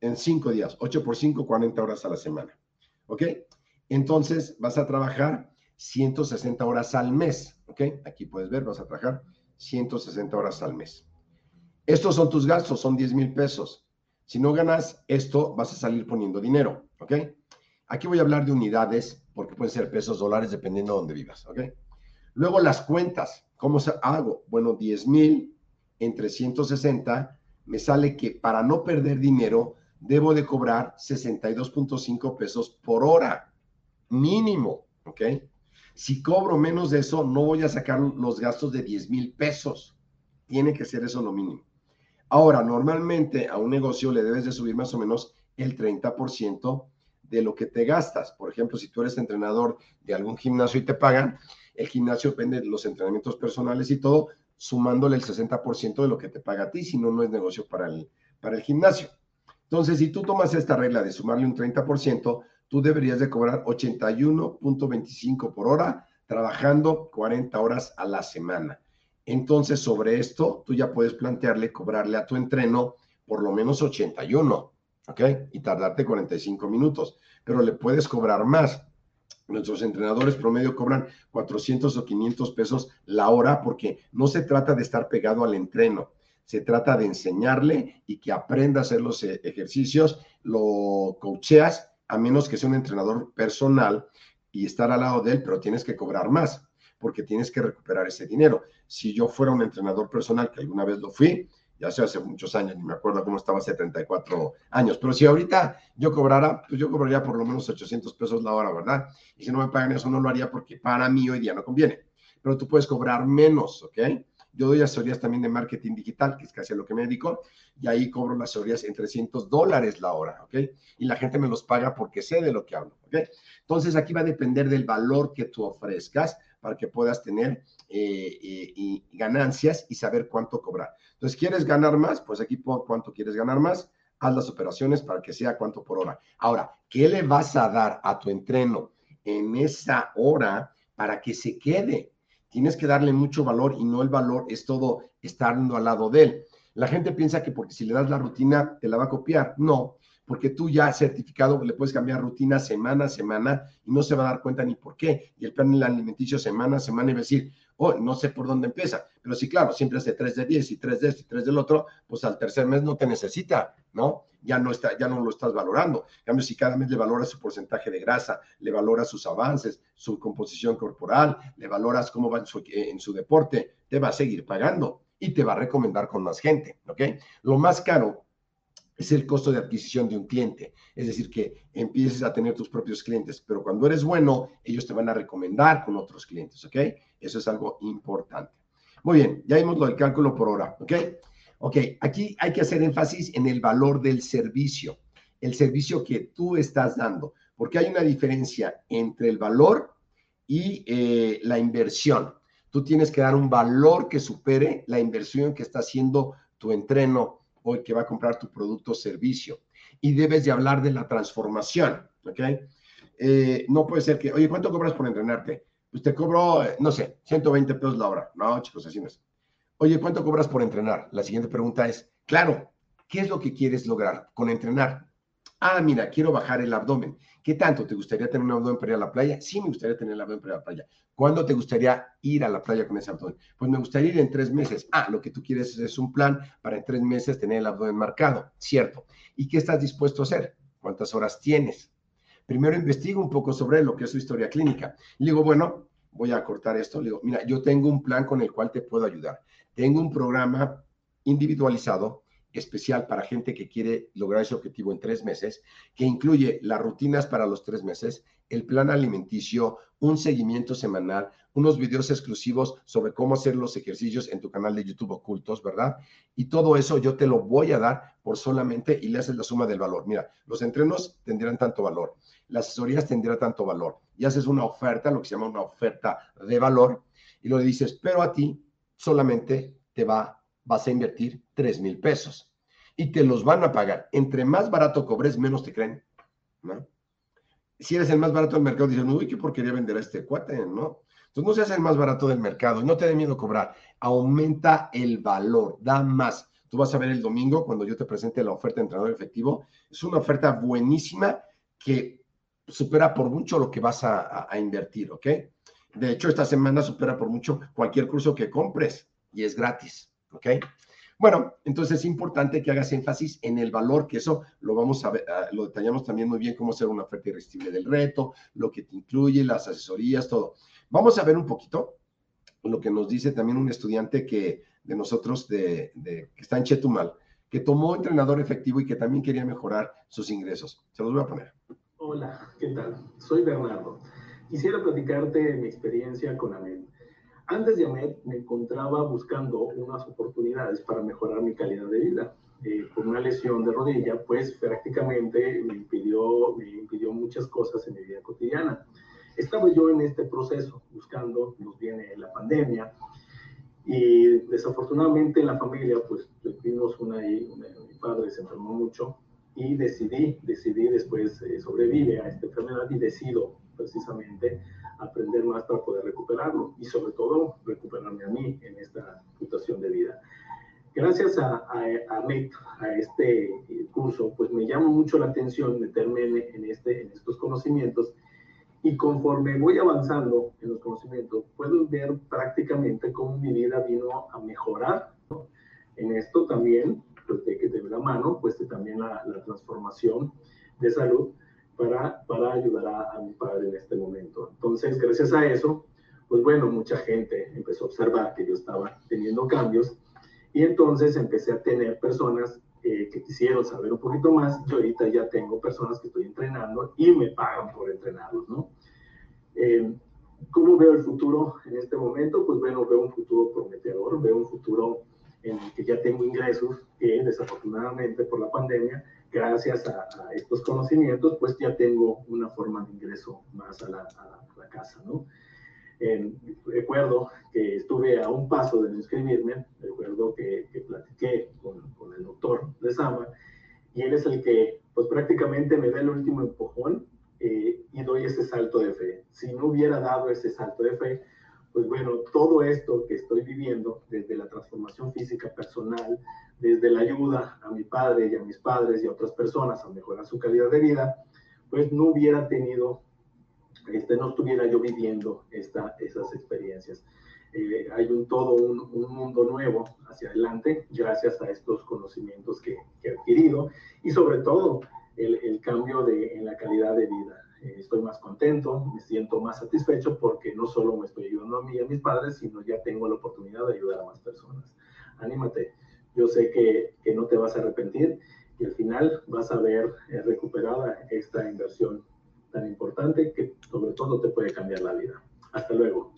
en 5 días, 8 por 5, 40 horas a la semana. ¿Ok? Entonces vas a trabajar 160 horas al mes. ¿Ok? Aquí puedes ver, vas a trabajar 160 horas al mes. Estos son tus gastos, son 10 mil pesos. Si no ganas esto, vas a salir poniendo dinero, ¿ok? Aquí voy a hablar de unidades, porque pueden ser pesos, dólares, dependiendo de dónde vivas, ¿ok? Luego las cuentas, ¿cómo hago? Bueno, 10 mil entre 160, me sale que para no perder dinero, debo de cobrar 62.5 pesos por hora, mínimo, ¿ok? Si cobro menos de eso, no voy a sacar los gastos de 10 mil pesos. Tiene que ser eso lo mínimo. Ahora, normalmente a un negocio le debes de subir más o menos el 30% de lo que te gastas. Por ejemplo, si tú eres entrenador de algún gimnasio y te pagan, el gimnasio depende de los entrenamientos personales y todo, sumándole el 60% de lo que te paga a ti, si no, no es negocio para el, para el gimnasio. Entonces, si tú tomas esta regla de sumarle un 30%, tú deberías de cobrar 81.25 por hora, trabajando 40 horas a la semana. Entonces, sobre esto, tú ya puedes plantearle cobrarle a tu entreno por lo menos 81, ¿ok? Y tardarte 45 minutos, pero le puedes cobrar más. Nuestros entrenadores promedio cobran 400 o 500 pesos la hora porque no se trata de estar pegado al entreno, se trata de enseñarle y que aprenda a hacer los eh, ejercicios, lo coacheas, a menos que sea un entrenador personal y estar al lado de él, pero tienes que cobrar más porque tienes que recuperar ese dinero. Si yo fuera un entrenador personal, que alguna vez lo fui, ya sé, hace muchos años, ni me acuerdo cómo estaba, 74 años, pero si ahorita yo cobrara, pues yo cobraría por lo menos 800 pesos la hora, ¿verdad? Y si no me pagan eso, no lo haría porque para mí hoy día no conviene. Pero tú puedes cobrar menos, ¿ok? Yo doy asesorías también de marketing digital, que es casi a lo que me dedico, y ahí cobro las asesorías en 300 dólares la hora, ¿ok? Y la gente me los paga porque sé de lo que hablo, ¿ok? Entonces aquí va a depender del valor que tú ofrezcas para que puedas tener eh, eh, ganancias y saber cuánto cobrar. Entonces, ¿quieres ganar más? Pues aquí por cuánto quieres ganar más, haz las operaciones para que sea cuánto por hora. Ahora, ¿qué le vas a dar a tu entreno en esa hora para que se quede? Tienes que darle mucho valor y no el valor es todo estando al lado de él. La gente piensa que porque si le das la rutina te la va a copiar. No, porque tú ya certificado le puedes cambiar rutina semana a semana y no se va a dar cuenta ni por qué. Y el plan alimenticio semana a semana y va a decir, oh, no sé por dónde empieza. Pero sí, claro, siempre hace 3 de 10 y 3 de este y 3 del otro, pues al tercer mes no te necesita, ¿no? Ya no, está, ya no lo estás valorando. En cambio, si cada mes le valoras su porcentaje de grasa, le valoras sus avances, su composición corporal, le valoras cómo va en su, en su deporte, te va a seguir pagando y te va a recomendar con más gente, ¿ok? Lo más caro es el costo de adquisición de un cliente. Es decir, que empieces a tener tus propios clientes, pero cuando eres bueno, ellos te van a recomendar con otros clientes, ¿ok? Eso es algo importante. Muy bien, ya vimos lo del cálculo por hora, ¿ok? Ok, aquí hay que hacer énfasis en el valor del servicio, el servicio que tú estás dando, porque hay una diferencia entre el valor y eh, la inversión. Tú tienes que dar un valor que supere la inversión que está haciendo tu entreno o el que va a comprar tu producto o servicio. y debes de hablar de la transformación, ¿ok? Eh, no puede ser que, oye, ¿cuánto cobras por entrenarte? Pues te cobro, eh, no sé, 120 pesos la hora. No, chicos, así no es. Oye, ¿cuánto cobras por entrenar? La siguiente pregunta es, claro, ¿qué es lo que quieres lograr con entrenar? Ah, mira, quiero bajar el abdomen. ¿Qué tanto? ¿Te gustaría tener un abdomen para ir a la playa? Sí, me gustaría tener el abdomen para ir a la playa. ¿Cuándo te gustaría ir a la playa con ese abdomen? Pues me gustaría ir en tres meses. Ah, lo que tú quieres es un plan para en tres meses tener el abdomen marcado. Cierto. ¿Y qué estás dispuesto a hacer? ¿Cuántas horas tienes? Primero investigo un poco sobre lo que es su historia clínica. Le digo, bueno, voy a cortar esto. Le digo, mira, yo tengo un plan con el cual te puedo ayudar. Tengo un programa individualizado especial para gente que quiere lograr ese objetivo en tres meses, que incluye las rutinas para los tres meses, el plan alimenticio, un seguimiento semanal, unos videos exclusivos sobre cómo hacer los ejercicios en tu canal de YouTube ocultos, ¿verdad? Y todo eso yo te lo voy a dar por solamente y le haces la suma del valor. Mira, los entrenos tendrán tanto valor, las asesorías tendrán tanto valor. Y haces una oferta, lo que se llama una oferta de valor, y lo dices, pero a ti solamente te va, vas a invertir 3 mil pesos y te los van a pagar. Entre más barato cobres, menos te creen, ¿no? Si eres el más barato del mercado, dicen, uy, qué porquería vender a este cuate, ¿no? Entonces no seas el más barato del mercado y no te dé miedo cobrar. Aumenta el valor, da más. Tú vas a ver el domingo cuando yo te presente la oferta de entrenador efectivo. Es una oferta buenísima que supera por mucho lo que vas a, a invertir, ¿ok? De hecho, esta semana supera por mucho cualquier curso que compres y es gratis, ¿ok? Bueno, entonces es importante que hagas énfasis en el valor, que eso lo vamos a ver, ah, lo detallamos también muy bien, cómo hacer una oferta irresistible del reto, lo que te incluye, las asesorías, todo. Vamos a ver un poquito lo que nos dice también un estudiante que de nosotros, de, que está en Chetumal, que tomó entrenador efectivo y que también quería mejorar sus ingresos. Se los voy a poner. Hola, ¿qué tal? Soy Bernardo. Quisiera platicarte mi experiencia con Amel. Antes de AMED me encontraba buscando unas oportunidades para mejorar mi calidad de vida. Eh, por una lesión de rodilla, pues prácticamente me impidió, me impidió muchas cosas en mi vida cotidiana. Estaba yo en este proceso buscando, nos viene la pandemia, y desafortunadamente en la familia, pues tuvimos una, una, mi padre se enfermó mucho y decidí, decidí después eh, sobrevive a esta enfermedad y decido precisamente aprender más para poder recuperarlo y sobre todo recuperarme a mí en esta situación de vida. Gracias a, a, a, a este curso, pues me llama mucho la atención meterme en, en, este, en estos conocimientos y conforme voy avanzando en los conocimientos, puedo ver prácticamente cómo mi vida vino a mejorar. En esto también, pues de que de la mano, pues de también la, la transformación de salud para, para ayudar a, a, mi padre en este momento. Entonces, gracias a eso, pues bueno, mucha gente empezó a observar que yo estaba teniendo cambios y entonces empecé a tener personas eh, que quisieron saber un poquito más y ahorita ya tengo personas que estoy entrenando y me pagan por entrenarlos, ¿no? Eh, ¿Cómo veo el futuro en este momento? Pues bueno, veo un futuro prometedor, veo un futuro en el que ya tengo ingresos que desafortunadamente por la pandemia gracias a, a, estos conocimientos, pues ya tengo una forma de ingreso más a la, a la casa, ¿no? Eh, recuerdo que estuve a un paso de inscribirme, recuerdo que, que platiqué con, con, el doctor de Sama, y él es el que, pues prácticamente me da el último empujón eh, y doy ese salto de fe. Si no hubiera dado ese salto de fe, pues bueno, todo esto que estoy viviendo, desde la transformación física personal, desde la ayuda a mi padre y a mis padres y a otras personas a mejorar su calidad de vida, pues no hubiera tenido, este, no estuviera yo viviendo esta, esas experiencias. Eh, hay un todo un, un, mundo nuevo hacia adelante gracias a estos conocimientos que, he adquirido y sobre todo el, cambio en la calidad de vida. Eh, estoy más contento, me siento más satisfecho porque no solo me estoy ayudando a mí y a mis padres, sino ya tengo la oportunidad de ayudar a más personas. Anímate, yo sé que, que no te vas a arrepentir y al final vas a ver eh, recuperada esta inversión tan importante que sobre todo te puede cambiar la vida. Hasta luego.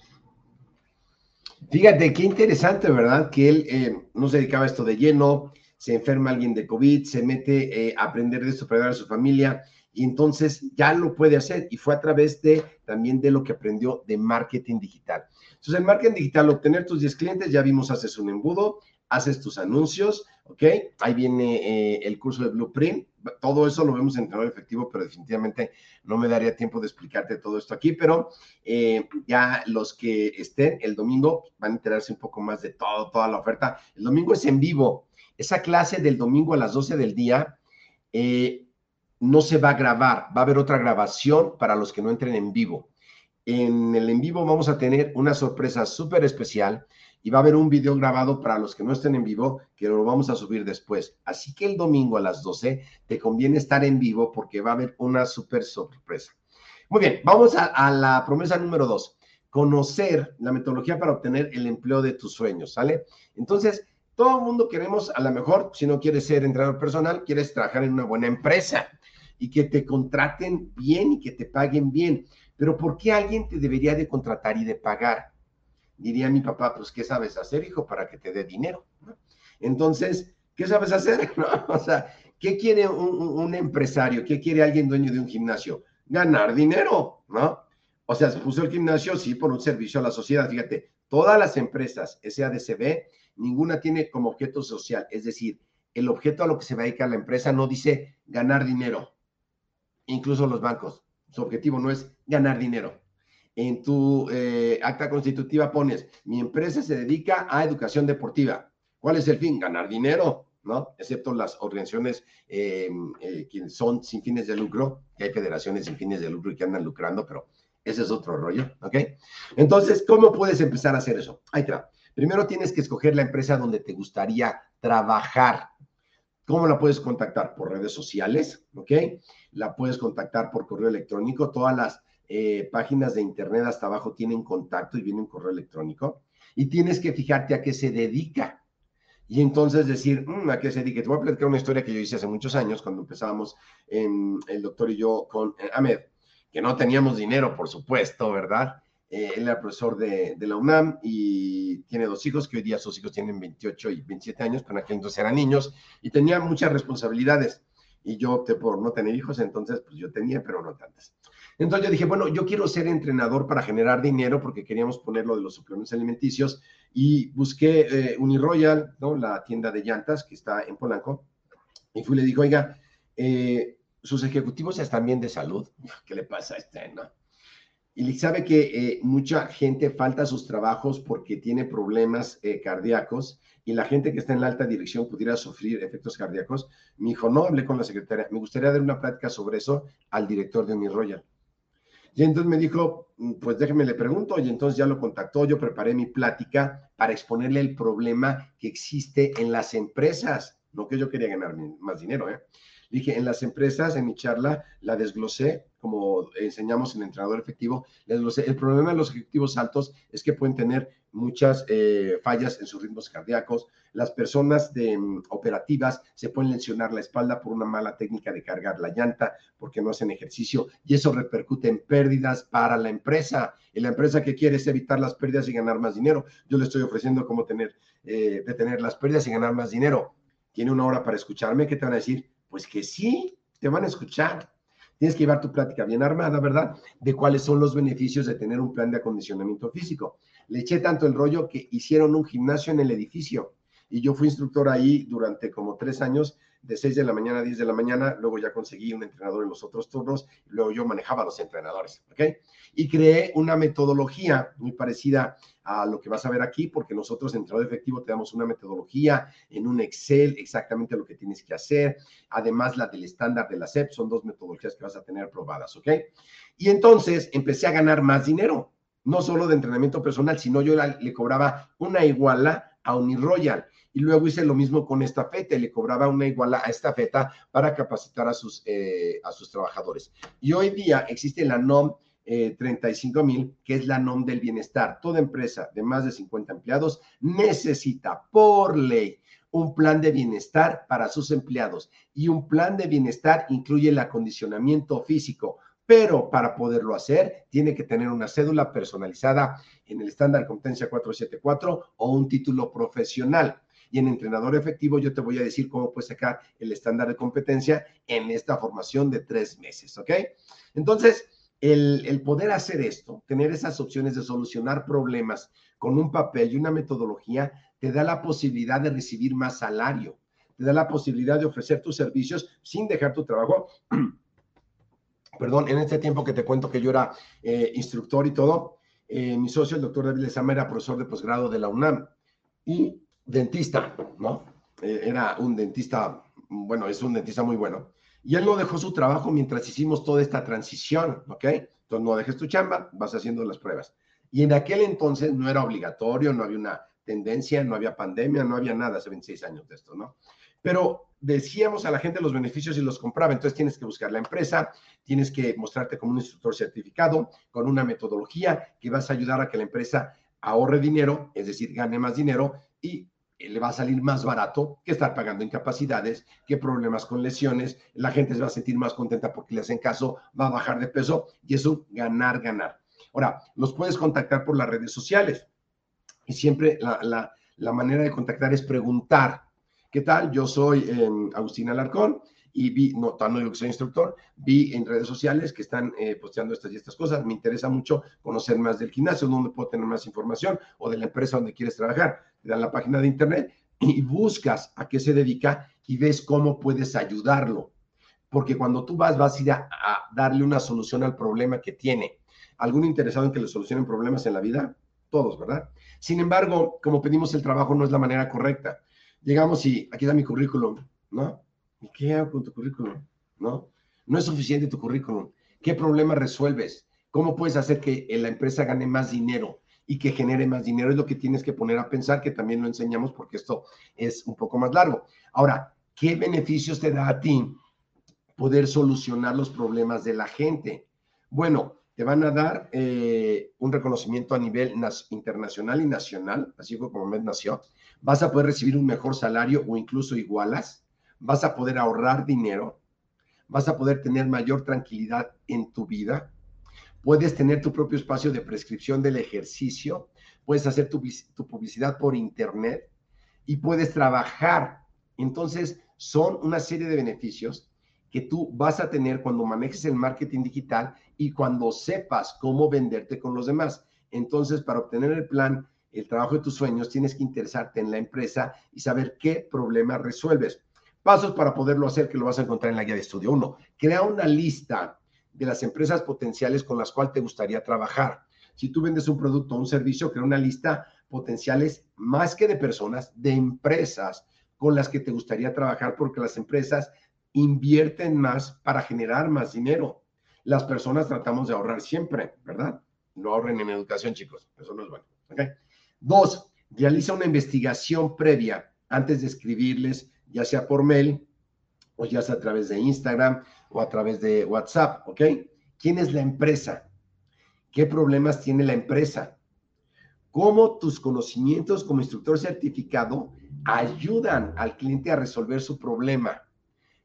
Fíjate, qué interesante, ¿verdad? Que él eh, no se dedicaba a esto de lleno, se enferma alguien de COVID, se mete eh, a aprender de esto para ayudar a su familia y entonces ya lo puede hacer y fue a través de también de lo que aprendió de marketing digital. Entonces, en marketing digital, obtener tus 10 clientes, ya vimos, haces un embudo, haces tus anuncios, ¿ok? Ahí viene eh, el curso de Blueprint. Todo eso lo vemos en entrenador efectivo, pero definitivamente no me daría tiempo de explicarte todo esto aquí, pero eh, ya los que estén el domingo van a enterarse un poco más de todo, toda la oferta. El domingo es en vivo. Esa clase del domingo a las 12 del día eh, no se va a grabar, va a haber otra grabación para los que no entren en vivo. En el en vivo vamos a tener una sorpresa súper especial y va a haber un video grabado para los que no estén en vivo que lo vamos a subir después. Así que el domingo a las 12 te conviene estar en vivo porque va a haber una súper sorpresa. Muy bien, vamos a, la promesa número dos. Conocer la metodología para obtener el empleo de tus sueños, ¿sale? Entonces, todo el mundo queremos, a lo mejor, si no quieres ser entrenador personal, quieres trabajar en una buena empresa y que te contraten bien y que te paguen bien. Pero ¿por qué alguien te debería de contratar y de pagar? Diría mi papá, pues, ¿qué sabes hacer, hijo, para que te dé dinero? Entonces, ¿qué sabes hacer? O sea, ¿qué quiere un, empresario? ¿Qué quiere alguien dueño de un gimnasio? Ganar dinero, ¿no? O sea, se puso el gimnasio, sí, por un servicio a la sociedad. Fíjate, todas las empresas SADCB, ninguna tiene como objeto social. Es decir, el objeto a lo que se va a dedicar la empresa no dice ganar dinero. Incluso los bancos. Su objetivo no es ganar dinero en tu eh, acta constitutiva pones, mi empresa se dedica a educación deportiva. ¿Cuál es el fin? Ganar dinero, ¿no? Excepto las organizaciones em, eh, que son sin fines de lucro, que hay federaciones sin fines de lucro y que andan lucrando, pero ese es otro rollo, ¿ok? Entonces, ¿cómo puedes empezar a hacer eso? Ahí va. Primero tienes que escoger la empresa donde te gustaría trabajar. ¿Cómo la puedes contactar? Por redes sociales, ¿ok? La puedes contactar por correo electrónico. Todas las eh, páginas de internet hasta abajo tienen contacto y viene un correo electrónico y tienes que fijarte a qué se dedica. Y entonces decir, mm, ¿a qué se dedica? Te voy a platicar una historia que yo hice hace muchos años cuando empezábamos en, el doctor y yo con eh, Ahmed, que no teníamos dinero, por supuesto, ¿verdad? Eh, él era profesor de, la UNAM y tiene dos hijos, que hoy día sus hijos tienen 28 y 27 años, pero en aquel entonces eran niños y tenía muchas responsabilidades. Y yo opté por no tener hijos, entonces pues yo tenía, pero no tantas. Entonces yo dije, bueno, yo quiero ser entrenador para generar dinero porque queríamos poner lo de los suplementos alimenticios y busqué eh, Uniroyal, ¿no? La tienda de llantas que está en Polanco. Y fui le dije, oiga, eh, sus ejecutivos están bien de salud. ¿Qué le pasa a este, no? Y sabe que eh, mucha gente falta a sus trabajos porque tiene problemas cardíacos y la gente que está en la alta dirección pudiera sufrir efectos cardíacos. Me dijo, no, hablé con la secretaria, me gustaría dar una práctica sobre eso al director de Uniroyal. Y entonces me dijo, mm, pues déjeme le pregunto, y entonces ya lo contactó, yo preparé mi plática para exponerle el problema que existe en las empresas, no que yo quería ganar más dinero, ¿eh? Dije, en las empresas, en mi charla, la desglosé, como enseñamos en entrenador efectivo. El problema de los ejecutivos altos es que pueden tener muchas eh, fallas en sus ritmos cardíacos. Las personas de, mm, operativas se pueden lesionar la espalda por una mala técnica de cargar la llanta, porque no hacen ejercicio, y eso repercute en pérdidas para la empresa. Y la empresa que quiere es evitar las pérdidas y ganar más dinero. Yo le estoy ofreciendo cómo tener, eh, detener las pérdidas y ganar más dinero. Tiene una hora para escucharme, ¿qué te van a decir? Pues que sí, te van a escuchar. Tienes que llevar tu plática bien armada, ¿verdad? De cuáles son los beneficios de tener un plan de acondicionamiento físico. Le eché tanto el rollo que hicieron un gimnasio en el edificio y yo fui instructor ahí durante como tres años de 6 de la mañana a 10 de la mañana, luego ya conseguí un entrenador en los otros turnos, luego yo manejaba los entrenadores, ¿ok? Y creé una metodología muy parecida a lo que vas a ver aquí, porque nosotros en entrenador efectivo te damos una metodología en un Excel, exactamente lo que tienes que hacer, además la del estándar de la SEP, son dos metodologías que vas a tener probadas, ¿ok? Y entonces empecé a ganar más dinero, no solo de entrenamiento personal, sino yo le cobraba una iguala a Uniroyal y luego hice lo mismo con esta feta, le cobraba una iguala a esta feta para capacitar a sus, eh, a sus trabajadores. Y hoy día existe la NOM eh, 35 mil, que es la NOM del bienestar. Toda empresa de más de 50 empleados necesita por ley un plan de bienestar para sus empleados y un plan de bienestar incluye el acondicionamiento físico, pero para poderlo hacer tiene que tener una cédula personalizada en el estándar competencia 474 o un título profesional. Y en entrenador efectivo yo te voy a decir cómo puedes sacar el estándar de competencia en esta formación de tres meses, ¿ok? Entonces, el, el, poder hacer esto, tener esas opciones de solucionar problemas con un papel y una metodología, te da la posibilidad de recibir más salario, te da la posibilidad de ofrecer tus servicios sin dejar tu trabajo. Perdón, en este tiempo que te cuento que yo era eh, instructor y todo, eh, mi socio, el doctor David Lezama, era profesor de posgrado de la UNAM y dentista, ¿no? Eh, era un dentista, bueno, es un dentista muy bueno. Y él no dejó su trabajo mientras hicimos toda esta transición, ¿ok? Entonces no dejes tu chamba, vas haciendo las pruebas. Y en aquel entonces no era obligatorio, no había una tendencia, no había pandemia, no había nada, hace 26 años de esto, ¿no? Pero decíamos a la gente los beneficios y los compraba, entonces tienes que buscar la empresa, tienes que mostrarte como un instructor certificado, con una metodología que vas a ayudar a que la empresa ahorre dinero, es decir, gane más dinero y le va a salir más barato que estar pagando incapacidades, que problemas con lesiones, la gente se va a sentir más contenta porque le hacen caso, va a bajar de peso y eso ganar, ganar. Ahora, los puedes contactar por las redes sociales y siempre la, la manera de contactar es preguntar, ¿qué tal? Yo soy eh, Agustín Alarcón y vi, no, no digo que soy instructor, vi en redes sociales que están eh, posteando estas y estas cosas. Me interesa mucho conocer más del gimnasio, donde puedo tener más información o de la empresa donde quieres trabajar. Te dan la página de internet y buscas a qué se dedica y ves cómo puedes ayudarlo. Porque cuando tú vas, vas a ir a, a darle una solución al problema que tiene. ¿Algún interesado en que le solucionen problemas en la vida? Todos, ¿verdad? Sin embargo, como pedimos el trabajo, no es la manera correcta. Llegamos y aquí está mi currículum, ¿no? ¿Y qué hago con tu currículum? ¿No? No es suficiente tu currículum. ¿Qué problema resuelves? ¿Cómo puedes hacer que la empresa gane más dinero y que genere más dinero? Es lo que tienes que poner a pensar, que también lo enseñamos porque esto es un poco más largo. Ahora, ¿qué beneficios te da a ti poder solucionar los problemas de la gente? Bueno, te van a dar eh, un reconocimiento a nivel internacional y nacional, así como Med nació. Vas a poder recibir un mejor salario o incluso igualas vas a poder ahorrar dinero, vas a poder tener mayor tranquilidad en tu vida, puedes tener tu propio espacio de prescripción del ejercicio, puedes hacer tu, publicidad por internet y puedes trabajar. Entonces, son una serie de beneficios que tú vas a tener cuando manejes el marketing digital y cuando sepas cómo venderte con los demás. Entonces, para obtener el plan, el trabajo de tus sueños, tienes que interesarte en la empresa y saber qué problema resuelves. Pasos para poderlo hacer, que lo vas a encontrar en la guía de estudio. Uno, crea una lista de las empresas potenciales con las cuales te gustaría trabajar. Si tú vendes un producto o un servicio, crea una lista potenciales más que de personas, de empresas con las que te gustaría trabajar, porque las empresas invierten más para generar más dinero. Las personas tratamos de ahorrar siempre, ¿verdad? No ahorren en educación, chicos. Eso no es bueno. Dos, realiza una investigación previa antes de escribirles ya sea por mail o ya sea a través de Instagram o a través de WhatsApp, ¿ok? ¿Quién es la empresa? ¿Qué problemas tiene la empresa? ¿Cómo tus conocimientos como instructor certificado ayudan al cliente a resolver su problema?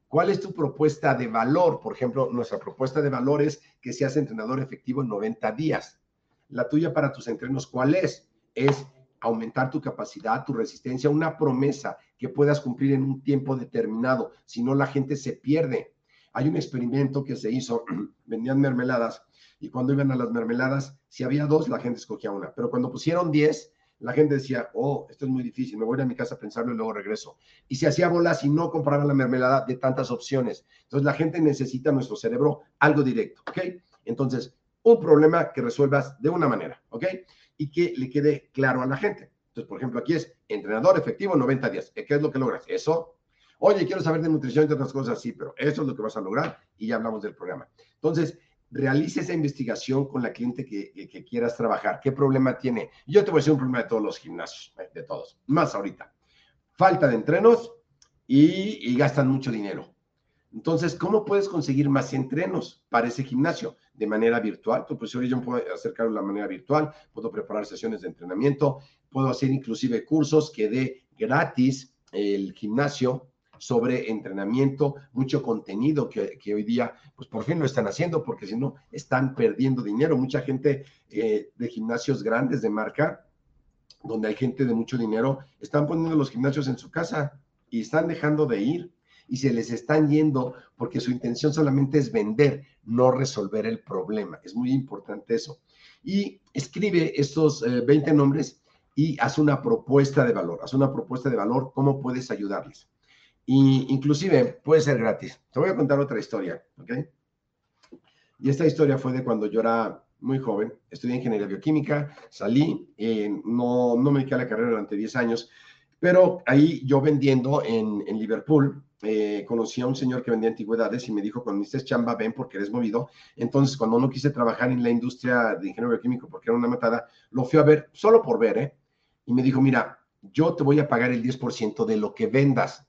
¿Cuál es tu propuesta de valor? Por ejemplo, nuestra propuesta de valor es que seas entrenador efectivo en 90 días. La tuya para tus entrenos, ¿cuál es? Es aumentar tu capacidad, tu resistencia, una promesa que puedas cumplir en un tiempo determinado, si no la gente se pierde. Hay un experimento que se hizo, vendían mermeladas y cuando iban a las mermeladas, si había dos, la gente escogía una, pero cuando pusieron diez, la gente decía, oh, esto es muy difícil, me voy a mi casa a pensarlo y luego regreso. Y se hacía bolas y no compraban la mermelada de tantas opciones. Entonces la gente necesita nuestro cerebro algo directo, ¿ok? Entonces, un problema que resuelvas de una manera, ¿ok? y que le quede claro a la gente. Entonces, por ejemplo, aquí es entrenador efectivo 90 días. ¿Qué es lo que logras? Eso. Oye, quiero saber de nutrición y otras cosas, sí, pero eso es lo que vas a lograr y ya hablamos del programa. Entonces, realice esa investigación con la cliente que, quieras trabajar. ¿Qué problema tiene? Yo te voy a decir un problema de todos los gimnasios, eh, de todos, más ahorita. Falta de entrenos y gastan mucho dinero. Entonces, ¿cómo puedes conseguir más entrenos para ese gimnasio? De manera virtual. Tu profesor y yo puedo acercarlo de la manera virtual, puedo preparar sesiones de entrenamiento, puedo hacer inclusive cursos que dé gratis el gimnasio sobre entrenamiento, mucho contenido que, hoy día, pues por fin lo están haciendo, porque si no, están perdiendo dinero. Mucha gente eh, de gimnasios grandes de marca, donde hay gente de mucho dinero, están poniendo los gimnasios en su casa y están dejando de ir y se les están yendo porque su intención solamente es vender, no resolver el problema. Es muy importante eso. Y escribe estos 20 eh, nombres y haz una propuesta de valor, haz una propuesta de valor, cómo puedes ayudarles. Y inclusive puede ser gratis. Te voy a contar otra historia, ¿ok? Y esta historia fue de cuando yo era muy joven, estudié ingeniería bioquímica, salí, eh, no, no me dediqué a la carrera durante 10 años, pero ahí yo vendiendo en, Liverpool, eh, conocí a un señor que vendía antigüedades y me dijo, cuando estés chamba, ven porque eres movido. Entonces, cuando no quise trabajar en la industria de ingeniero bioquímico porque era una matada, lo fui a ver solo por ver, ¿eh? Y me dijo, mira, yo te voy a pagar el 10% de lo que vendas.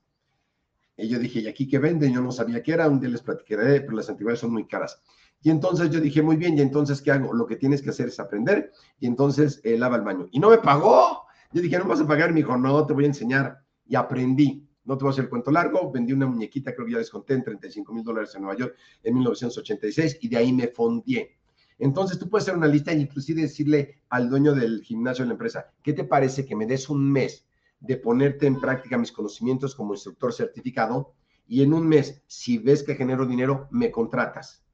Y yo dije, ¿y aquí qué venden? Yo no sabía qué era, un día les platicaré, pero las antigüedades son muy caras. Y entonces yo dije, muy bien, ¿y entonces qué hago? Lo que tienes que hacer es aprender y entonces eh, lava el baño. Y no me pagó. Yo dije, no vas a pagar, me dijo, no, te voy a enseñar. Y aprendí. No te voy a hacer el cuento largo, vendí una muñequita, creo que ya les conté, en 35 mil dólares en Nueva York en 1986 y de ahí me fondié. Entonces tú puedes hacer una lista e inclusive decirle al dueño del gimnasio de la empresa, ¿qué te parece que me des un mes de ponerte en práctica mis conocimientos como instructor certificado y en un mes, si ves que genero dinero, me contratas?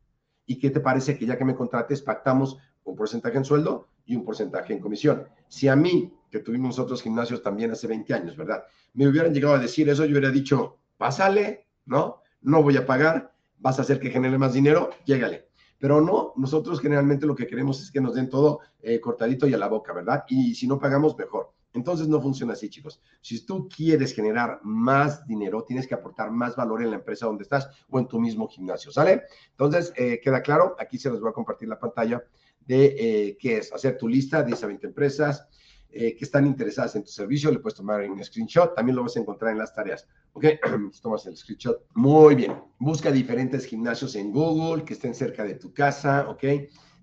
¿Y qué te parece que ya que me contrates, pactamos un porcentaje en sueldo y un porcentaje en comisión? Si a mí, que tuvimos otros gimnasios también hace 20 años, ¿verdad? Me hubieran llegado a decir eso, yo hubiera dicho, pásale, ¿no? No voy a pagar, vas a hacer que genere más dinero, llégale. Pero no, nosotros generalmente lo que queremos es que nos den todo eh, cortadito y a la boca, ¿verdad? Y si no pagamos, mejor. Entonces no funciona así, chicos. Si tú quieres generar más dinero, tienes que aportar más valor en la empresa donde estás o en tu mismo gimnasio, ¿sale? Entonces, eh, queda claro, aquí se los voy a compartir la pantalla de eh, qué es hacer tu lista de 20 empresas eh, que están interesadas en tu servicio. Le puedes tomar un screenshot, también lo vas a encontrar en las tareas. ¿Ok? Tomas el screenshot. Muy bien. Busca diferentes gimnasios en Google que estén cerca de tu casa. ¿Ok?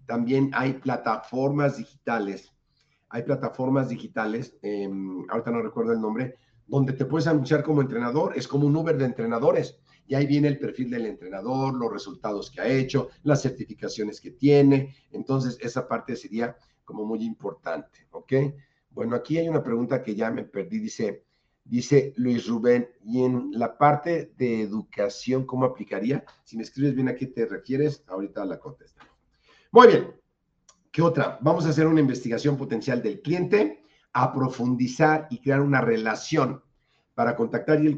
También hay plataformas digitales hay plataformas digitales, em, ahorita no recuerdo el nombre, donde te puedes anunciar como entrenador, es como un Uber de entrenadores. Y ahí viene el perfil del entrenador, los resultados que ha hecho, las certificaciones que tiene. Entonces, esa parte sería como muy importante, ¿ok? Bueno, aquí hay una pregunta que ya me perdí, dice, dice Luis Rubén, y en la parte de educación, ¿cómo aplicaría? Si me escribes bien a qué te refieres, ahorita la contesto. Muy bien, ¿Qué otra? Vamos a hacer una investigación potencial del cliente, a profundizar y crear una relación para contactar y eh,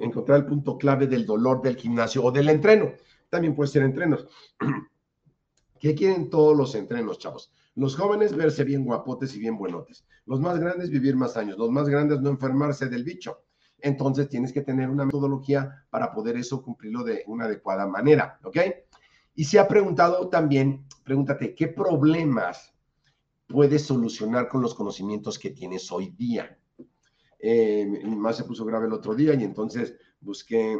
encontrar el punto clave del dolor del gimnasio o del entreno. También puede ser entrenos. ¿Qué quieren todos los entrenos, chavos? Los jóvenes verse bien guapotes y bien buenotes. Los más grandes vivir más años. Los más grandes no enfermarse del bicho. Entonces tienes que tener una metodología para poder eso cumplirlo de una adecuada manera, ¿ok? Y se ha preguntado también, pregúntate, ¿qué problemas puedes solucionar con los conocimientos que tienes hoy día? Eh, mamá se puso grave el otro día y entonces busqué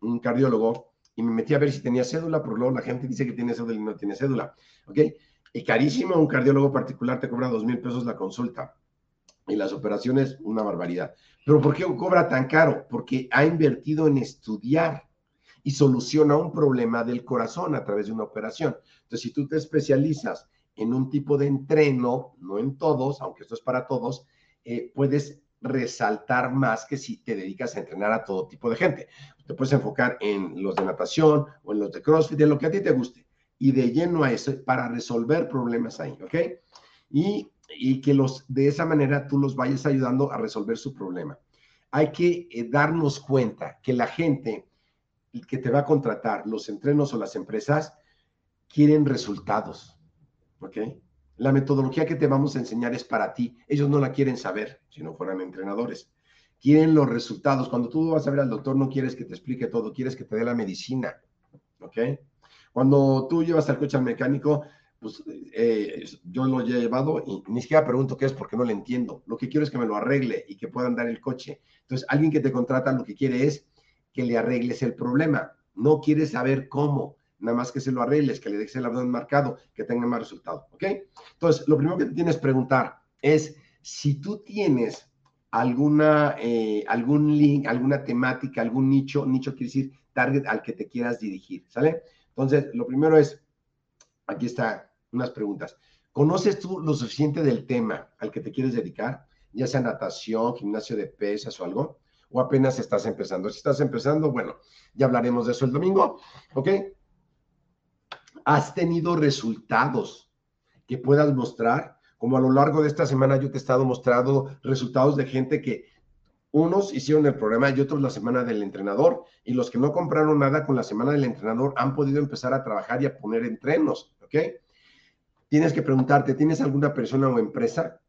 un cardiólogo y me metí a ver si tenía cédula, porque luego la gente dice que tiene cédula y no tiene cédula, ¿ok? Y carísimo, un cardiólogo particular te cobra dos mil pesos la consulta y las operaciones, una barbaridad. Pero ¿por qué cobra tan caro? Porque ha invertido en estudiar y soluciona un problema del corazón a través de una operación. Entonces, si tú te especializas en un tipo de entreno, no en todos, aunque esto es para todos, eh, puedes resaltar más que si te dedicas a entrenar a todo tipo de gente. Te puedes enfocar en los de natación o en los de CrossFit, en lo que a ti te guste, y de lleno a eso para resolver problemas ahí, ¿ok? Y, y que los de esa manera tú los vayas ayudando a resolver su problema. Hay que eh, darnos cuenta que la gente que te va a contratar, los entrenos o las empresas, quieren resultados. ¿Ok? La metodología que te vamos a enseñar es para ti. Ellos no la quieren saber si no fueran entrenadores. Quieren los resultados. Cuando tú vas a ver al doctor, no quieres que te explique todo, quieres que te dé la medicina. ¿Ok? Cuando tú llevas al coche al mecánico, pues eh, yo lo he llevado y ni siquiera pregunto qué es porque no le entiendo. Lo que quiero es que me lo arregle y que pueda andar el coche. Entonces, alguien que te contrata lo que quiere es que le arregles el problema. No quieres saber cómo, nada más que se lo arregles, que le dejes el abdomen marcado, que tenga más resultado, ¿ok? Entonces, lo primero que tienes que preguntar es si tú tienes alguna, eh, algún link, alguna temática, algún nicho, nicho quiere decir target al que te quieras dirigir, ¿sale? Entonces, lo primero es, aquí está unas preguntas. ¿Conoces tú lo suficiente del tema al que te quieres dedicar? Ya sea natación, gimnasio de pesas o algo o apenas estás empezando. Si estás empezando, bueno, ya hablaremos de eso el domingo, ¿ok? ¿Has tenido resultados que puedas mostrar? Como a lo largo de esta semana yo te he estado mostrando resultados de gente que unos hicieron el programa y otros la semana del entrenador, y los que no compraron nada con la semana del entrenador han podido empezar a trabajar y a poner entrenos, ¿ok? Tienes que preguntarte, ¿tienes alguna persona o empresa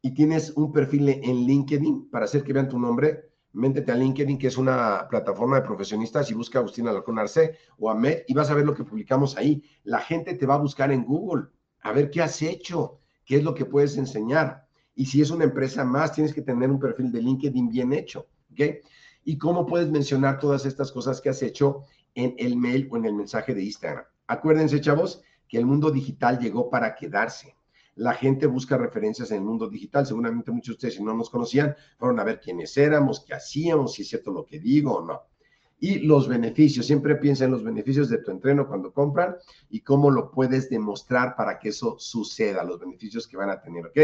y tienes un perfil en LinkedIn para hacer que vean tu nombre? Métete a LinkedIn, que es una plataforma de profesionistas, y busca a Agustín Alarcón Arce o a Met y vas a ver lo que publicamos ahí. La gente te va a buscar en Google, a ver qué has hecho, qué es lo que puedes enseñar. Y si es una empresa más, tienes que tener un perfil de LinkedIn bien hecho, ¿ok? Y cómo puedes mencionar todas estas cosas que has hecho en el mail o en el mensaje de Instagram. Acuérdense, chavos, que el mundo digital llegó para quedarse la gente busca referencias en el mundo digital. Seguramente muchos de ustedes, si no nos conocían, fueron a ver quiénes éramos, qué hacíamos, si es cierto lo que digo o no. Y los beneficios, siempre piensa en los beneficios de tu entreno cuando compran y cómo lo puedes demostrar para que eso suceda, los beneficios que van a tener, ¿ok?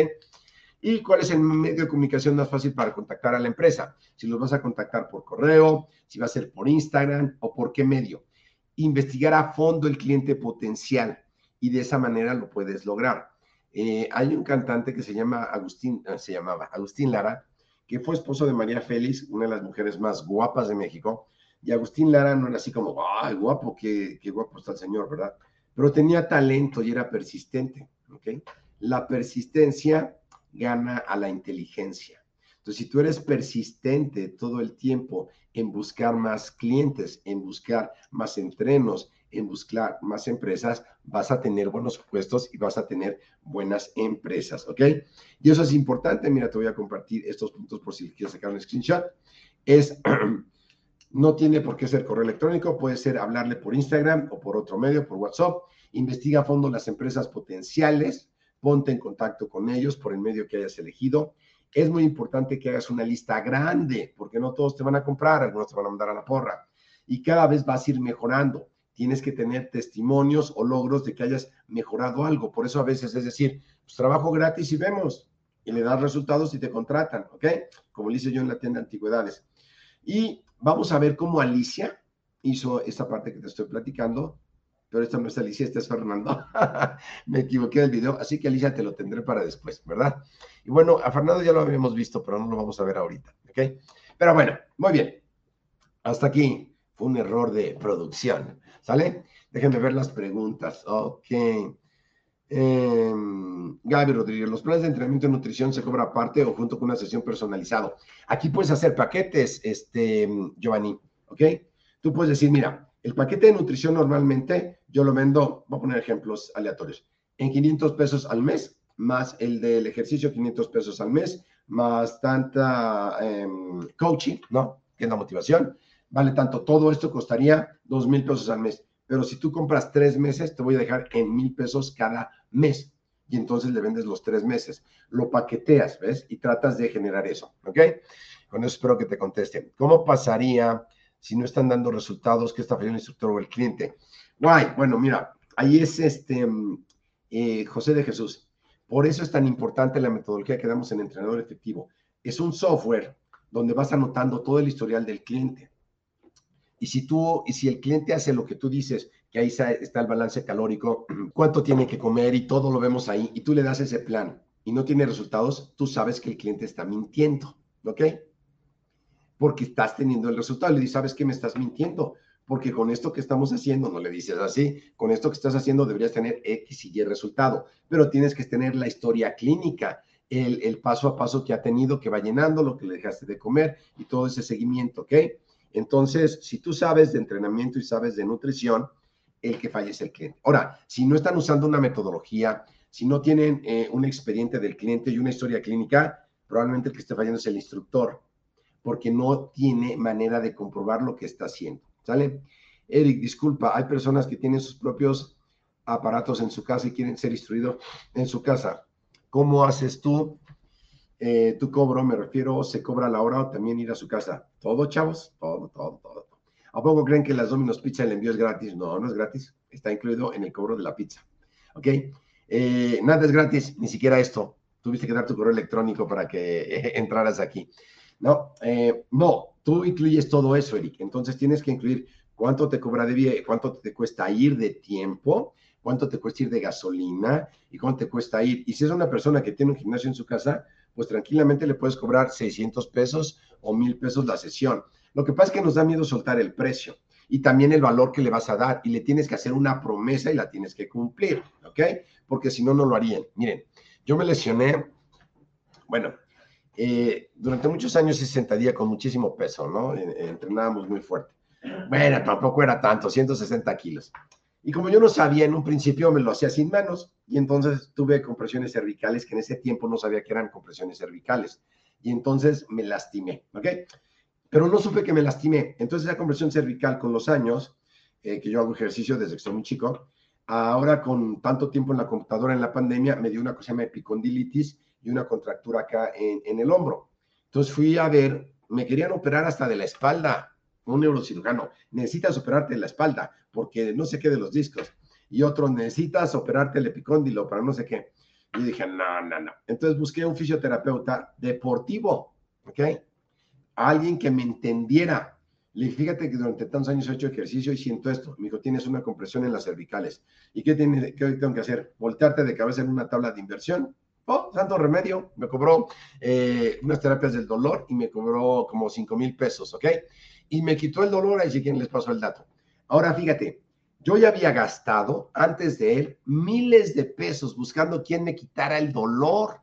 ¿Y cuál es el medio de comunicación más fácil para contactar a la empresa? Si los vas a contactar por correo, si va a ser por Instagram o por qué medio. Investigar a fondo el cliente potencial y de esa manera lo puedes lograr. Eh, hay un cantante que se llama Agustín, eh, se llamaba Agustín Lara, que fue esposo de María Félix, una de las mujeres más guapas de México. Y Agustín Lara no era así como, ay, guapo, qué, qué guapo está el señor, ¿verdad? Pero tenía talento y era persistente, ¿ok? La persistencia gana a la inteligencia. Entonces, si tú eres persistente todo el tiempo en buscar más clientes, en buscar más entrenos, en buscar más empresas, vas a tener buenos puestos y vas a tener buenas empresas, ¿ok? Y eso es importante. Mira, te voy a compartir estos puntos por si quieres sacar un screenshot. Es, no tiene por qué ser correo electrónico, puede ser hablarle por Instagram o por otro medio, por WhatsApp. Investiga a fondo las empresas potenciales, ponte en contacto con ellos por el medio que hayas elegido. Es muy importante que hagas una lista grande, porque no todos te van a comprar, algunos te van a mandar a la porra. Y cada vez vas a ir mejorando tienes que tener testimonios o logros de que hayas mejorado algo. Por eso a veces es decir, pues trabajo gratis y vemos, y le das resultados y te contratan, ¿ok? Como le hice yo en la tienda de antigüedades. Y vamos a ver cómo Alicia hizo esta parte que te estoy platicando, pero esta no es Alicia, esta es Fernando. Me equivoqué del video, así que Alicia te lo tendré para después, ¿verdad? Y bueno, a Fernando ya lo habíamos visto, pero no lo vamos a ver ahorita, ¿ok? Pero bueno, muy bien. Hasta aquí fue un error de producción. ¿Sale? Déjenme ver las preguntas. Ok. Eh, Gaby Rodríguez, ¿los planes de entrenamiento y nutrición se cobra aparte o junto con una sesión personalizado? Aquí puedes hacer paquetes, este, Giovanni, ¿ok? Tú puedes decir, mira, el paquete de nutrición normalmente yo lo vendo, voy a poner ejemplos aleatorios, en 500 pesos al mes, más el del ejercicio 500 pesos al mes, más tanta em, coaching, ¿no? Que es la motivación, vale tanto. Todo esto costaría dos mil pesos al mes. Pero si tú compras tres meses, te voy a dejar en mil pesos cada mes. Y entonces le vendes los tres meses. Lo paqueteas, ¿ves? Y tratas de generar eso, ¿ok? Con eso espero que te conteste. ¿Cómo pasaría si no están dando resultados? ¿Qué está fallando el instructor o el cliente? Guay, bueno, mira, ahí es este eh, José de Jesús. Por eso es tan importante la metodología que damos en Entrenador Efectivo. Es un software donde vas anotando todo el historial del cliente. Y si tú, y si el cliente hace lo que tú dices, que ahí está el balance calórico, cuánto tiene que comer y todo lo vemos ahí, y tú le das ese plan y no tiene resultados, tú sabes que el cliente está mintiendo, ¿ok? Porque estás teniendo el resultado. Le dices, ¿sabes qué me estás mintiendo? Porque con esto que estamos haciendo, no le dices así, con esto que estás haciendo deberías tener X y Y resultado, pero tienes que tener la historia clínica, el, el paso a paso que ha tenido, que va llenando, lo que le dejaste de comer y todo ese seguimiento, ¿ok? Entonces, si tú sabes de entrenamiento y sabes de nutrición, el que falle es el cliente. Ahora, si no están usando una metodología, si no tienen eh, un expediente del cliente y una historia clínica, probablemente el que esté fallando es el instructor, porque no tiene manera de comprobar lo que está haciendo. ¿Sale? Eric, disculpa, hay personas que tienen sus propios aparatos en su casa y quieren ser instruidos en su casa. ¿Cómo haces tú eh, tu cobro, me refiero, se cobra la hora o también ir a su casa. Todo, chavos, todo, todo, todo. ¿A poco creen que las Domino's Pizza el envío es gratis? No, no es gratis. Está incluido en el cobro de la pizza. ¿Ok? Eh, nada es gratis, ni siquiera esto. Tuviste que dar tu correo electrónico para que entraras aquí. No, eh, no, tú incluyes todo eso, Eric. Entonces tienes que incluir cuánto te cobra de vie, cuánto te cuesta ir de tiempo, cuánto te cuesta ir de gasolina y cuánto te cuesta ir. Y si es una persona que tiene un gimnasio en su casa, pues tranquilamente le puedes cobrar 600 pesos o 1000 pesos la sesión. Lo que pasa es que nos da miedo soltar el precio y también el valor que le vas a dar y le tienes que hacer una promesa y la tienes que cumplir, ¿ok? Porque si no, no lo harían. Miren, yo me lesioné, bueno, eh, durante muchos años se sentadía con muchísimo peso, ¿no? Entrenábamos muy fuerte. Bueno, tampoco era tanto, 160 kilos. Y como yo no sabía en un principio, me lo hacía sin manos y entonces tuve compresiones cervicales que en ese tiempo no sabía que eran compresiones cervicales. Y entonces me lastimé, ¿ok? Pero no supe que me lastimé. Entonces esa compresión cervical con los años, eh, que yo hago ejercicio desde que soy muy chico, ahora con tanto tiempo en la computadora en la pandemia, me dio una cosa llama epicondilitis y una contractura acá en, en el hombro. Entonces fui a ver, me querían operar hasta de la espalda un neurocirujano, necesitas operarte la espalda porque no sé qué de los discos. Y otro, necesitas operarte el epicóndilo para no sé qué. Y dije, no, no, no. Entonces busqué un fisioterapeuta deportivo, ¿ok? Alguien que me entendiera. Le dije, fíjate que durante tantos años he hecho ejercicio y siento esto. Me dijo, tienes una compresión en las cervicales. ¿Y qué, tiene, qué tengo que hacer? ¿Voltearte de cabeza en una tabla de inversión? Oh, santo remedio. Me cobró eh, unas terapias del dolor y me cobró como 5 mil pesos, ¿ok? Y me quitó el dolor, ahí sí quien les pasó el dato. Ahora fíjate, yo ya había gastado antes de él miles de pesos buscando quién me quitara el dolor,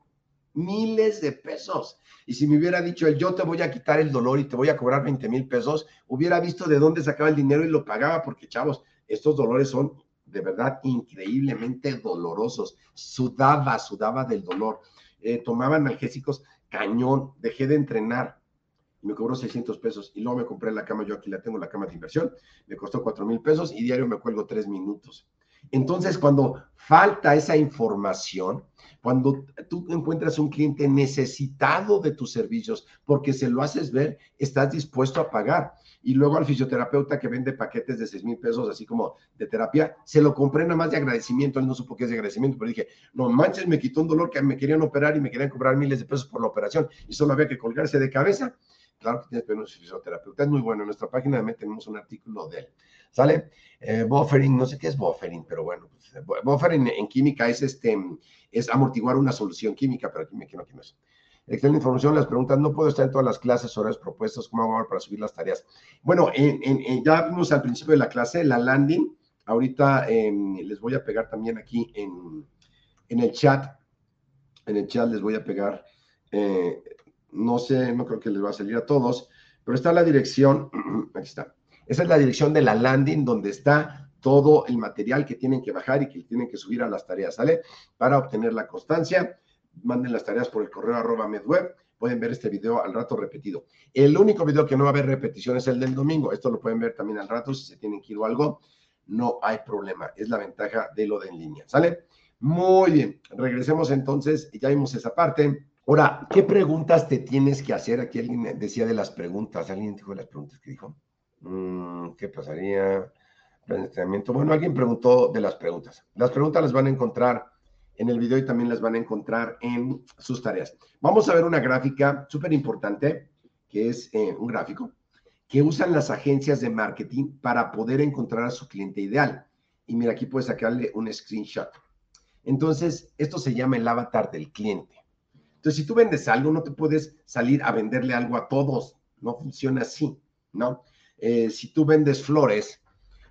miles de pesos. Y si me hubiera dicho el yo te voy a quitar el dolor y te voy a cobrar 20 mil pesos, hubiera visto de dónde sacaba el dinero y lo pagaba, porque chavos, estos dolores son de verdad increíblemente dolorosos. Sudaba, sudaba del dolor. Eh, tomaba analgésicos cañón, dejé de entrenar me cobró 600 pesos y luego me compré la cama, yo aquí la tengo, la cama de inversión, me costó 4 mil pesos y diario me cuelgo 3 minutos. Entonces, cuando falta esa información, cuando tú encuentras un cliente necesitado de tus servicios porque se lo haces ver, estás dispuesto a pagar. Y luego al fisioterapeuta que vende paquetes de 6 mil pesos, así como de terapia, se lo compré nada más de agradecimiento. Él no supo qué es de agradecimiento, pero dije, no manches, me quitó un dolor que me querían operar y me querían cobrar miles de pesos por la operación y solo había que colgarse de cabeza Claro que tienes que ver un fisioterapeuta. Es muy bueno. En nuestra página también tenemos un artículo de él. ¿Sale? Eh, buffering, no sé qué es buffering, pero bueno, pues, eh, buffering en química es este, es amortiguar una solución química, pero aquí me quiero aquí no es. Excelente información, las preguntas, no puedo estar en todas las clases, horarios propuestos, ¿cómo hago para subir las tareas? Bueno, en, ya vimos al principio de la clase la landing, ahorita em, les voy a pegar también aquí en, en, el chat, en el chat les voy a pegar eh, no sé, no creo que les va a salir a todos, pero está la dirección, aquí está, esa es la dirección de la landing donde está todo el material que tienen que bajar y que tienen que subir a las tareas, ¿sale? Para obtener la constancia, manden las tareas por el correo arroba medweb, pueden ver este video al rato repetido. El único video que no va a haber repetición es el del domingo, esto lo pueden ver también al rato si se tienen que ir o algo, no hay problema, es la ventaja de lo de en línea, ¿sale? Muy bien, regresemos entonces, ya vimos esa parte. Ahora, ¿qué preguntas te tienes que hacer? Aquí alguien decía de las preguntas. ¿Alguien dijo de las preguntas que dijo? Mm, ¿Qué pasaría? Bueno, alguien preguntó de las preguntas. Las preguntas las van a encontrar en el video y también las van a encontrar en sus tareas. Vamos a ver una gráfica súper importante, que es eh, un gráfico, que usan las agencias de marketing para poder encontrar a su cliente ideal. Y mira, aquí puedes sacarle un screenshot. Entonces, esto se llama el avatar del cliente. Entonces, si tú vendes algo, no te puedes salir a venderle algo a todos. No funciona así, ¿no? Eh, si tú vendes flores,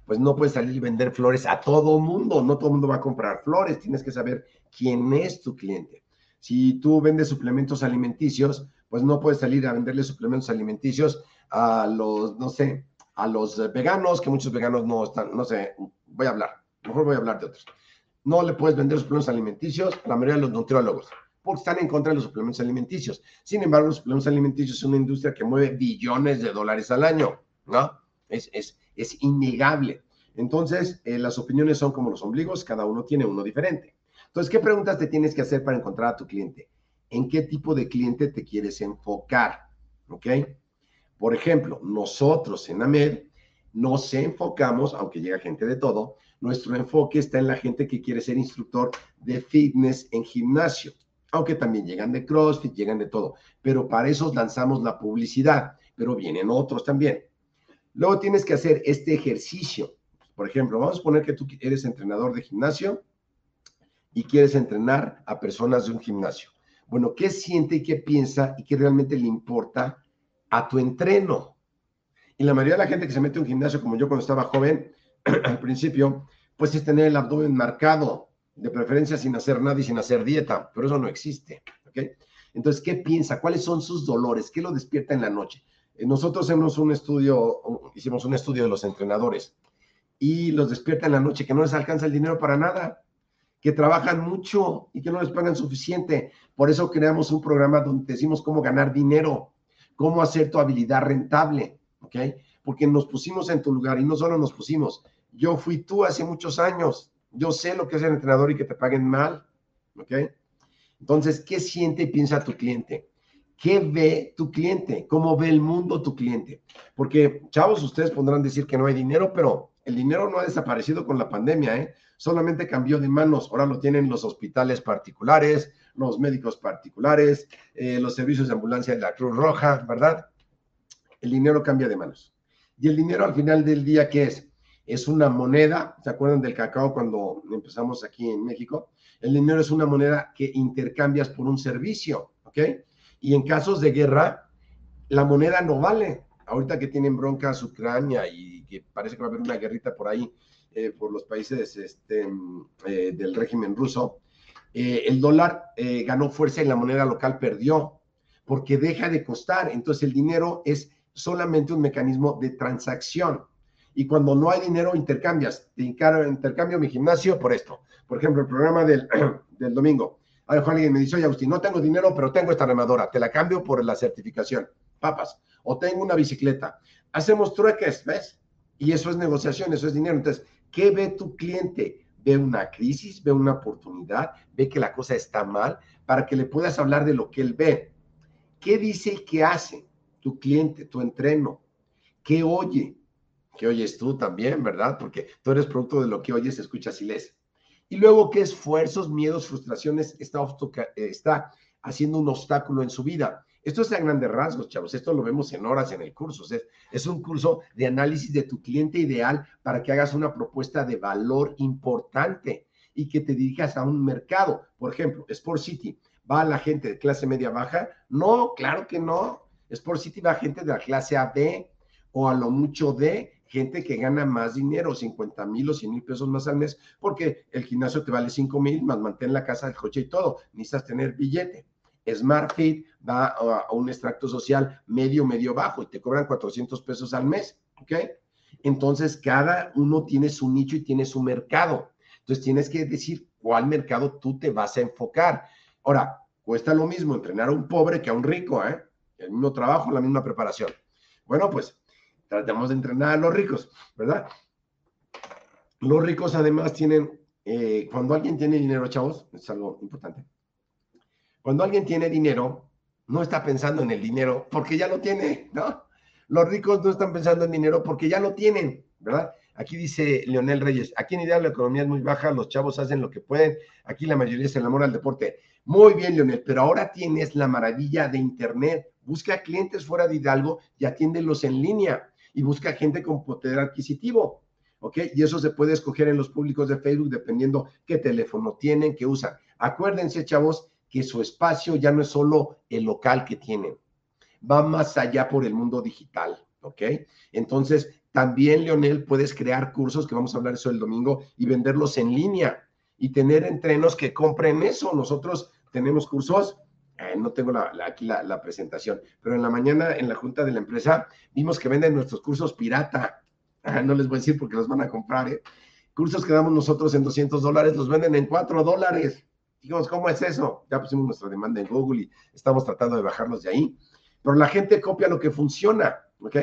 pues no puedes salir y vender flores a todo mundo. No todo el mundo va a comprar flores. Tienes que saber quién es tu cliente. Si tú vendes suplementos alimenticios, pues no puedes salir a venderle suplementos alimenticios a los, no sé, a los veganos, que muchos veganos no están, no sé, voy a hablar, mejor voy a hablar de otros. No le puedes vender suplementos alimenticios a la mayoría de los nutriólogos porque están en contra de los suplementos alimenticios. Sin embargo, los suplementos alimenticios son una industria que mueve billones de dólares al año, ¿no? Es, es, es innegable. Entonces, eh, las opiniones son como los ombligos, cada uno tiene uno diferente. Entonces, ¿qué preguntas te tienes que hacer para encontrar a tu cliente? ¿En qué tipo de cliente te quieres enfocar? ¿Ok? Por ejemplo, nosotros en AMED nos enfocamos, aunque llega gente de todo, nuestro enfoque está en la gente que quiere ser instructor de fitness en gimnasio. Aunque también llegan de CrossFit, llegan de todo, pero para eso lanzamos la publicidad, pero vienen otros también. Luego tienes que hacer este ejercicio. Por ejemplo, vamos a poner que tú eres entrenador de gimnasio y quieres entrenar a personas de un gimnasio. Bueno, ¿qué siente y qué piensa y qué realmente le importa a tu entreno? Y la mayoría de la gente que se mete a un gimnasio, como yo cuando estaba joven, al principio, pues es tener el abdomen marcado, de preferencia sin hacer nada y sin hacer dieta, pero eso no existe, ¿ok? Entonces, ¿qué piensa? ¿Cuáles son sus dolores? ¿Qué lo despierta en la noche? Eh, nosotros hemos un estudio, hicimos un estudio de los entrenadores y los despierta en la noche que no les alcanza el dinero para nada, que trabajan mucho y que no les pagan suficiente. Por eso creamos un programa donde decimos cómo ganar dinero, cómo hacer tu habilidad rentable, ¿ok? Porque nos pusimos en tu lugar y no solo nos pusimos, yo fui tú hace muchos años, yo sé lo que es el entrenador y que te paguen mal, ¿ok? Entonces, ¿qué siente y piensa tu cliente? ¿Qué ve tu cliente? ¿Cómo ve el mundo tu cliente? Porque, chavos, ustedes podrán decir que no hay dinero, pero el dinero no ha desaparecido con la pandemia, ¿eh? Solamente cambió de manos. Ahora lo tienen los hospitales particulares, los médicos particulares, eh, los servicios de ambulancia de la Cruz Roja, ¿verdad? El dinero cambia de manos. Y el dinero al final del día, ¿qué es? Es una moneda, ¿se acuerdan del cacao cuando empezamos aquí en México? El dinero es una moneda que intercambias por un servicio, ¿ok? Y en casos de guerra, la moneda no vale. Ahorita que tienen broncas Ucrania y que parece que va a haber una guerrita por ahí eh, por los países este, eh, del régimen ruso, eh, el dólar ganó fuerza y la moneda local perdió porque deja de costar. Entonces el dinero es solamente un mecanismo de transacción y cuando no hay dinero intercambias. Te intercambio mi gimnasio por esto. Por ejemplo, el programa del, del domingo. alguien me dice, oye, Agustín, no tengo dinero, pero tengo esta remadora. Te la cambio por la certificación. Papas. O tengo una bicicleta. Hacemos trueques, ¿ves? Y eso es negociación, eso es dinero. Entonces, ¿qué ve tu cliente? Ve una crisis, ve una oportunidad, ve que la cosa está mal, para que le puedas hablar de lo que él ve. ¿Qué dice y qué hace tu cliente, tu entreno? ¿Qué oye? Que oyes tú también, ¿verdad? Porque tú eres producto de lo que oyes, escuchas y lees. Y luego, ¿qué esfuerzos, miedos, frustraciones está, está haciendo un obstáculo en su vida? Esto es a grandes rasgos, chavos. Esto lo vemos en horas en el curso. Es, es un curso de análisis de tu cliente ideal para que hagas una propuesta de valor importante y que te dirijas a un mercado. Por ejemplo, Sport City. ¿Va a la gente de clase media baja? No, claro que no. Sport City va a gente de la clase A, B o a lo mucho D gente que gana más dinero, 50 mil o 100 mil pesos más al mes, porque el gimnasio te vale 5 mil, más mantén la casa, el coche y todo. Necesitas tener billete. SmartFit va a, un extracto social medio, medio bajo y te cobran 400 pesos al mes, ¿ok? Entonces, cada uno tiene su nicho y tiene su mercado. Entonces, tienes que decir cuál mercado tú te vas a enfocar. Ahora, cuesta lo mismo entrenar a un pobre que a un rico, ¿eh? El mismo trabajo, la misma preparación. Bueno, pues tratamos de entrenar a los ricos, ¿verdad? Los ricos además tienen, eh, cuando alguien tiene dinero, chavos, es algo importante. Cuando alguien tiene dinero, no está pensando en el dinero porque ya lo tiene, ¿no? Los ricos no están pensando en dinero porque ya lo tienen, ¿verdad? Aquí dice Leonel Reyes, aquí en idea la economía es muy baja, los chavos hacen lo que pueden, aquí la mayoría se enamora del deporte. Muy bien, Leonel, pero ahora tienes la maravilla de Internet. Busca clientes fuera de Hidalgo y atiéndelos en línea y busca gente con poder adquisitivo. ¿Ok? Y eso se puede escoger en los públicos de Facebook dependiendo qué teléfono tienen, qué usan. Acuérdense, chavos, que su espacio ya no es solo el local que tienen, va más allá por el mundo digital. ¿Ok? Entonces, también, Leonel, puedes crear cursos, que vamos a hablar eso el domingo, y venderlos en línea y tener entrenos que compren eso. Nosotros tenemos cursos eh, no tengo aquí la, presentación, pero en la mañana en la junta de la empresa vimos que venden nuestros cursos pirata. no les voy a decir porque los van a comprar. ¿eh? Cursos que damos nosotros en 200 dólares los venden en 4 dólares. Digamos, ¿cómo es eso? Ya pusimos nuestra demanda en Google y estamos tratando de bajarlos de ahí. Pero la gente copia lo que funciona, ¿ok?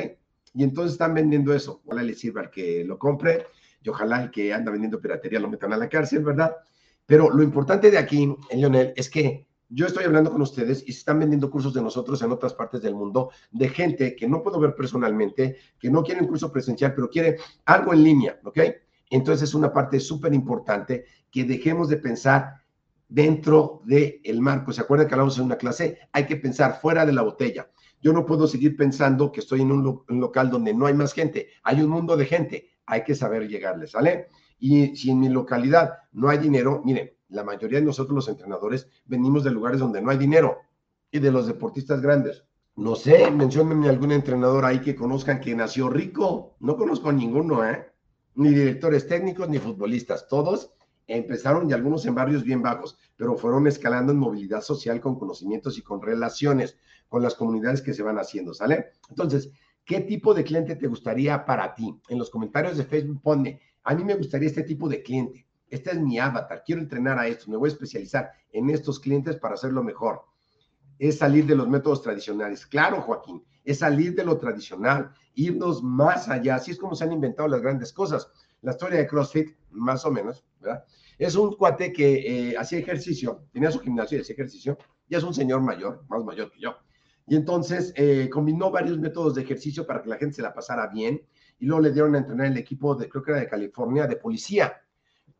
Y entonces están vendiendo eso. Ojalá le sirva al que lo compre y ojalá el que anda vendiendo piratería lo metan a la cárcel, ¿verdad? Pero lo importante de aquí, Lionel, es que yo estoy hablando con ustedes y se están vendiendo cursos de nosotros en otras partes del mundo de gente que no puedo ver personalmente, que no quiere un curso presencial, pero quiere algo en línea, ¿ok? Entonces es una parte súper importante que dejemos de pensar dentro del marco. ¿Se acuerdan que hablamos en una clase? Hay que pensar fuera de la botella. Yo no puedo seguir pensando que estoy en un, un local donde no hay más gente. Hay un mundo de gente. Hay que saber llegarle, ¿sale? Y si en mi localidad no hay dinero, miren, la mayoría de nosotros los entrenadores venimos de lugares donde no hay dinero y de los deportistas grandes. No sé, menciónenme algún entrenador ahí que conozcan que nació rico. No conozco ninguno, ¿eh? Ni directores técnicos ni futbolistas. Todos empezaron y algunos en barrios bien bajos, pero fueron escalando en movilidad social con conocimientos y con relaciones con las comunidades que se van haciendo, ¿sale? Entonces, ¿qué tipo de cliente te gustaría para ti? En los comentarios de Facebook ponme, a mí me gustaría este tipo de cliente. Este es mi avatar. Quiero entrenar a esto. Me voy a especializar en estos clientes para hacerlo mejor. Es salir de los métodos tradicionales. Claro, Joaquín, es salir de lo tradicional, irnos más allá. Así es como se han inventado las grandes cosas. La historia de CrossFit, más o menos, ¿verdad? Es un cuate que eh, hacía ejercicio, tenía su gimnasio y hacía ejercicio. Ya es un señor mayor, más mayor que yo. Y entonces eh, combinó varios métodos de ejercicio para que la gente se la pasara bien. Y luego le dieron a entrenar el equipo de, creo que era de California, de policía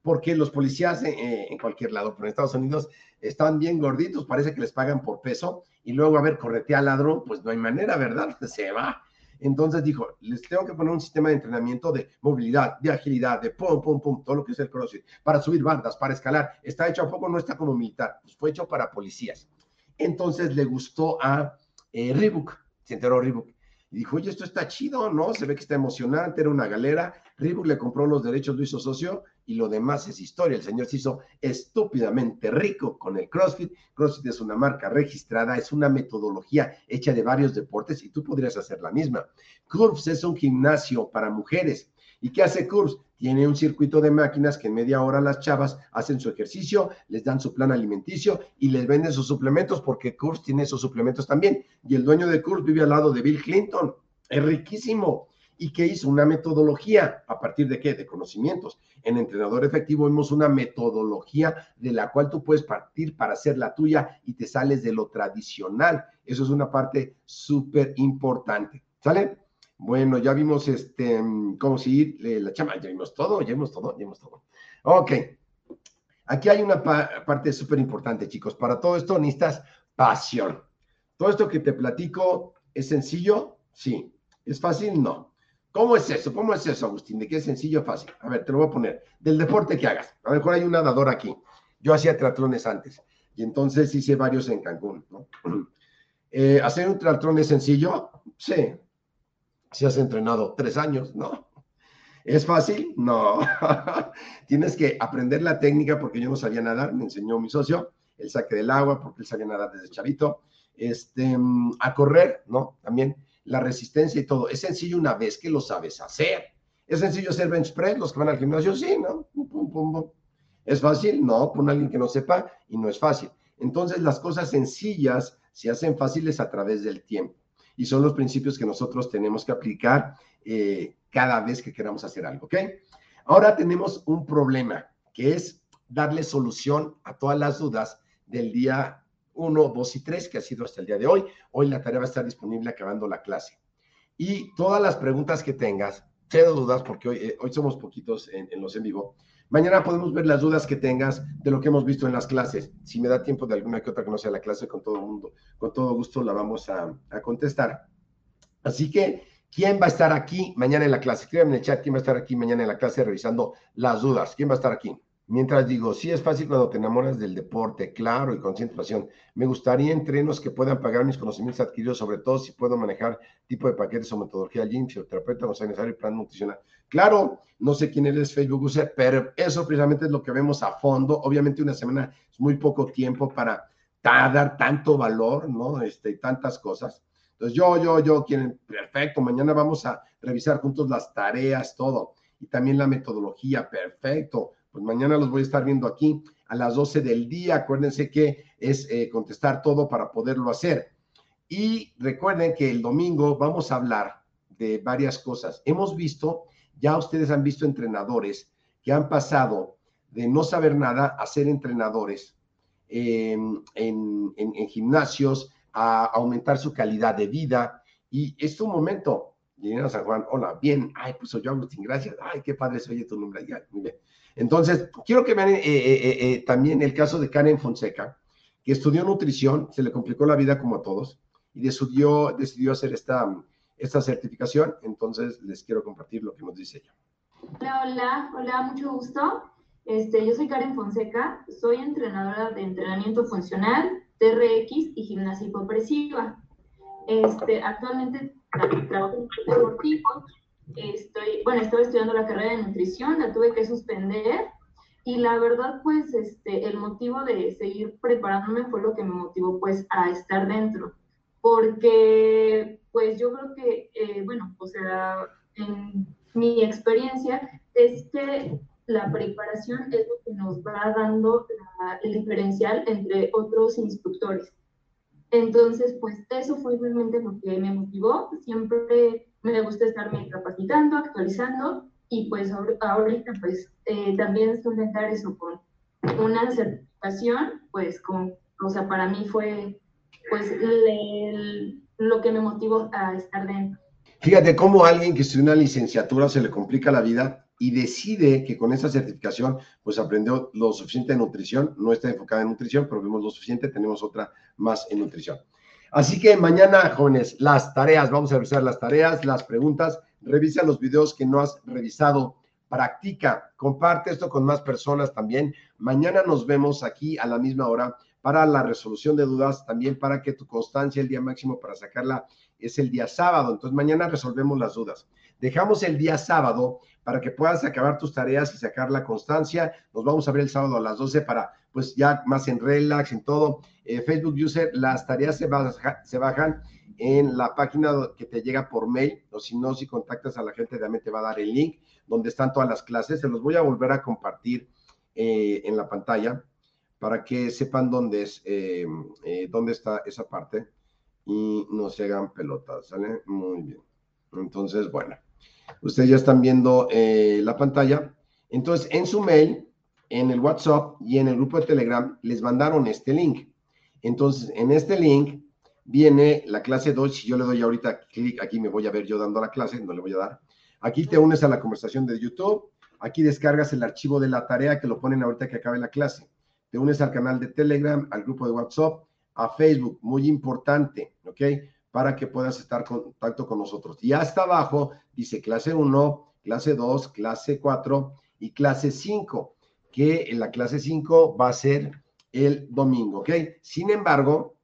porque los policías eh, en cualquier lado, pero en Estados Unidos están bien gorditos, parece que les pagan por peso, y luego, a ver, corretea al ladrón, pues no hay manera, ¿verdad? Se va. Entonces dijo, les tengo que poner un sistema de entrenamiento de movilidad, de agilidad, de pum, pum, pum, todo lo que es el CrossFit, para subir bandas, para escalar. Está hecho a poco, no está como militar, pues fue hecho para policías. Entonces le gustó a eh, Reebok, se enteró Reebok, y dijo, oye, esto está chido, ¿no? Se ve que está emocionante, era una galera. Reebok le compró los derechos, lo hizo socio y lo demás es historia. El señor se hizo estúpidamente rico con el CrossFit. CrossFit es una marca registrada, es una metodología hecha de varios deportes y tú podrías hacer la misma. Curves es un gimnasio para mujeres. ¿Y qué hace Curves? Tiene un circuito de máquinas que en media hora las chavas hacen su ejercicio, les dan su plan alimenticio y les venden sus suplementos porque Curves tiene esos suplementos también. Y el dueño de Curves vive al lado de Bill Clinton. Es riquísimo y que hizo una metodología a partir de qué? De conocimientos. En Entrenador Efectivo vemos una metodología de la cual tú puedes partir para hacer la tuya y te sales de lo tradicional. Eso es una parte súper importante. ¿Sale? Bueno, ya vimos este, cómo seguir la chama, ya vimos todo, ya vimos todo, ya vimos todo. Ok. Aquí hay una parte súper importante, chicos. Para todo esto necesitas pasión. Todo esto que te platico es sencillo, sí. ¿Es fácil? No. ¿Cómo es eso? ¿Cómo es eso, Agustín? ¿De qué es sencillo fácil? A ver, te lo voy a poner. Del deporte que hagas. A lo mejor hay un nadador aquí. Yo hacía triatlones antes y entonces hice varios en Cancún. Eh, ¿Hacer un triatlón es sencillo? Sí. Si has entrenado tres años, ¿no? ¿Es fácil? No. Tienes que aprender la técnica porque yo no sabía nadar, me enseñó mi socio, el saque del agua porque él sabía nadar desde chavito. Este, a correr, ¿no? También la resistencia y todo. Es sencillo una vez que lo sabes hacer. ¿Es sencillo hacer bench press? Los que van al gimnasio, sí, ¿no? ¿Es fácil? No, con alguien que no sepa y no es fácil. Entonces, las cosas sencillas se hacen fáciles a través del tiempo y son los principios que nosotros tenemos que aplicar eh, cada vez que queramos hacer algo, ¿ok? Ahora tenemos un problema que es darle solución a todas las dudas del día 1, 2 y 3, que ha sido hasta el día de hoy. Hoy la tarea va a estar disponible acabando la clase. Y todas las preguntas que tengas, cero dudas, porque hoy, eh, hoy somos poquitos en, los en vivo. Mañana podemos ver las dudas que tengas de lo que hemos visto en las clases. Si me da tiempo de alguna que otra que no sea la clase, con todo mundo, con todo gusto la vamos a, a contestar. Así que, ¿quién va a estar aquí mañana en la clase? Escríbanme en el chat quién va a estar aquí mañana en la clase revisando las dudas. ¿Quién va a estar aquí? Mientras digo, sí es fácil cuando te enamoras del deporte, claro, y concentración. Me gustaría entrenos que puedan pagar mis conocimientos adquiridos, sobre todo si puedo manejar tipo de paquetes o metodología gym, fisioterapeuta, no sea necesario plan nutricional. Claro, no sé quién eres Facebook user, pero eso precisamente es lo que vemos a fondo. Obviamente una semana es muy poco tiempo para dar tanto valor, ¿no? Este, tantas cosas. Entonces yo, yo, yo, quieren, perfecto, mañana vamos a revisar juntos las tareas, todo, y también la metodología, perfecto pues mañana los voy a estar viendo aquí a las 12 del día. Acuérdense que es eh, contestar todo para poderlo hacer. Y recuerden que el domingo vamos a hablar de varias cosas. Hemos visto, ya ustedes han visto entrenadores que han pasado de no saber nada a ser entrenadores en, gimnasios, a aumentar su calidad de vida. Y es un momento, San Juan, hola, bien, ay, pues soy yo, Agustín, gracias, ay, qué padre se oye tu nombre, ya. Entonces, quiero que vean eh, eh, eh, también el caso de Karen Fonseca, que estudió nutrición, se le complicó la vida como a todos, y decidió, decidió hacer esta, esta certificación. Entonces, les quiero compartir lo que nos dice ella. Hola, hola, hola, mucho gusto. Este, yo soy Karen Fonseca, soy entrenadora de entrenamiento funcional, TRX y gimnasia hipopresiva. Este, actualmente trabajo en deportivo estoy, bueno, estaba estudiando la carrera de nutrición, la tuve que suspender y la verdad, pues, este, el motivo de seguir preparándome fue lo que me motivó, pues, a estar dentro. Porque, pues, yo creo que, eh, bueno, o sea, en mi experiencia es que la preparación es lo que nos va dando el diferencial entre otros instructores. Entonces, pues, eso fue realmente lo que me motivó. Siempre me gusta estarme capacitando, actualizando y pues ahorita pues eh, también sustentar eso con una certificación, pues con, o sea, para mí fue pues lo que me motivó a estar dentro. Fíjate cómo alguien que estudia una licenciatura se le complica la vida y decide que con esa certificación pues aprendió lo suficiente de nutrición, no está enfocada en nutrición, pero vimos lo suficiente, tenemos otra más en nutrición. Así que mañana, jóvenes, las tareas, vamos a revisar las tareas, las preguntas, revisa los videos que no has revisado, practica, comparte esto con más personas también. Mañana nos vemos aquí a la misma hora para la resolución de dudas, también para que tu constancia, el día máximo para sacarla es el día sábado. Entonces mañana resolvemos las dudas. Dejamos el día sábado para que puedas acabar tus tareas y sacar la constancia. Nos vamos a ver el sábado a las 12 para, pues ya más en relax, en todo. Eh, Facebook User, las tareas se, se bajan en la página que te llega por mail, o si no, si contactas a la gente, realmente te va a dar el link donde están todas las clases. Se los voy a volver a compartir eh, en la pantalla para que sepan dónde es, eh, dónde está esa parte y no se hagan pelotas, ¿sale? Muy bien. Entonces, bueno. Ustedes ya están viendo eh, la pantalla. Entonces, en su mail, en el WhatsApp y en el grupo de Telegram les mandaron este link. Entonces, en este link viene la clase 2. Si yo le doy ahorita clic aquí, me voy a ver yo dando la clase, no le voy a dar. Aquí te unes a la conversación de YouTube. Aquí descargas el archivo de la tarea que lo ponen ahorita que acabe la clase. Te unes al canal de Telegram, al grupo de WhatsApp, a Facebook, muy importante, ¿ok? para que puedas estar en contacto con nosotros. Y hasta abajo dice clase 1, clase 2, clase 4 y clase 5, que en la clase 5 va a ser el domingo, ¿ok? Sin embargo,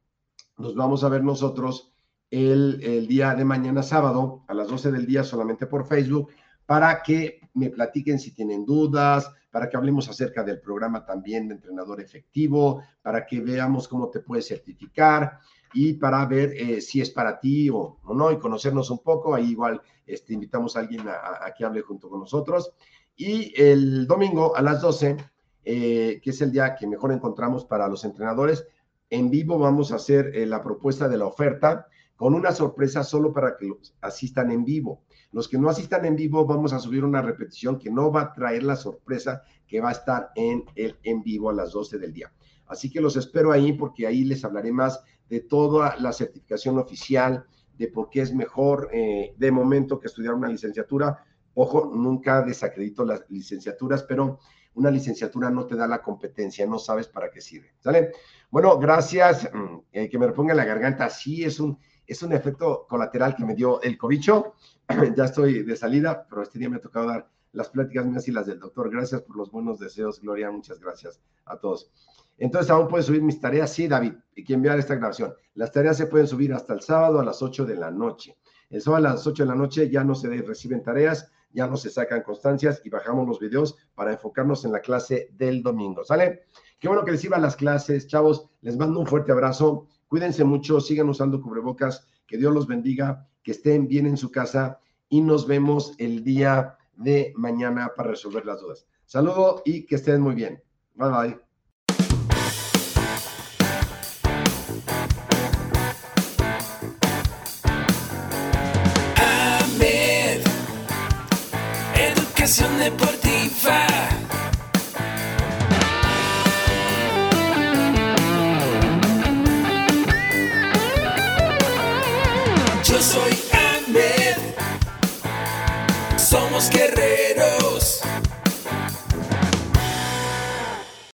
nos vamos a ver nosotros el, el, día de mañana sábado a las 12 del día solamente por Facebook para que me platiquen si tienen dudas, para que hablemos acerca del programa también de entrenador efectivo, para que veamos cómo te puedes certificar, y para ver eh, si es para ti o, no y conocernos un poco. Ahí igual este, invitamos a alguien a, que hable junto con nosotros. Y el domingo a las 12, eh, que es el día que mejor encontramos para los entrenadores, en vivo vamos a hacer eh, la propuesta de la oferta con una sorpresa solo para que los asistan en vivo. Los que no asistan en vivo, vamos a subir una repetición que no va a traer la sorpresa que va a estar en el en vivo a las 12 del día. Así que los espero ahí porque ahí les hablaré más de toda la certificación oficial, de por qué es mejor eh, de momento que estudiar una licenciatura. Ojo, nunca desacredito las licenciaturas, pero una licenciatura no te da la competencia, no sabes para qué sirve. ¿Sale? Bueno, gracias. Mm, eh, que me reponga la garganta. Sí, es un, es un efecto colateral que me dio el cobicho. ya estoy de salida, pero este día me ha tocado dar las pláticas mías y las del doctor. Gracias por los buenos deseos, Gloria. Muchas gracias a todos. Entonces, ¿aún puedes subir mis tareas? Sí, David, y que enviar esta grabación. Las tareas se pueden subir hasta el sábado a las 8 de la noche. El sábado a las 8 de la noche ya no se reciben tareas, ya no se sacan constancias y bajamos los videos para enfocarnos en la clase del domingo. ¿Sale? Qué bueno que les iban las clases, chavos. Les mando un fuerte abrazo. Cuídense mucho, sigan usando cubrebocas. Que Dios los bendiga, que estén bien en su casa y nos vemos el día de mañana para resolver las dudas. Saludo y que estén muy bien. Bye bye. de por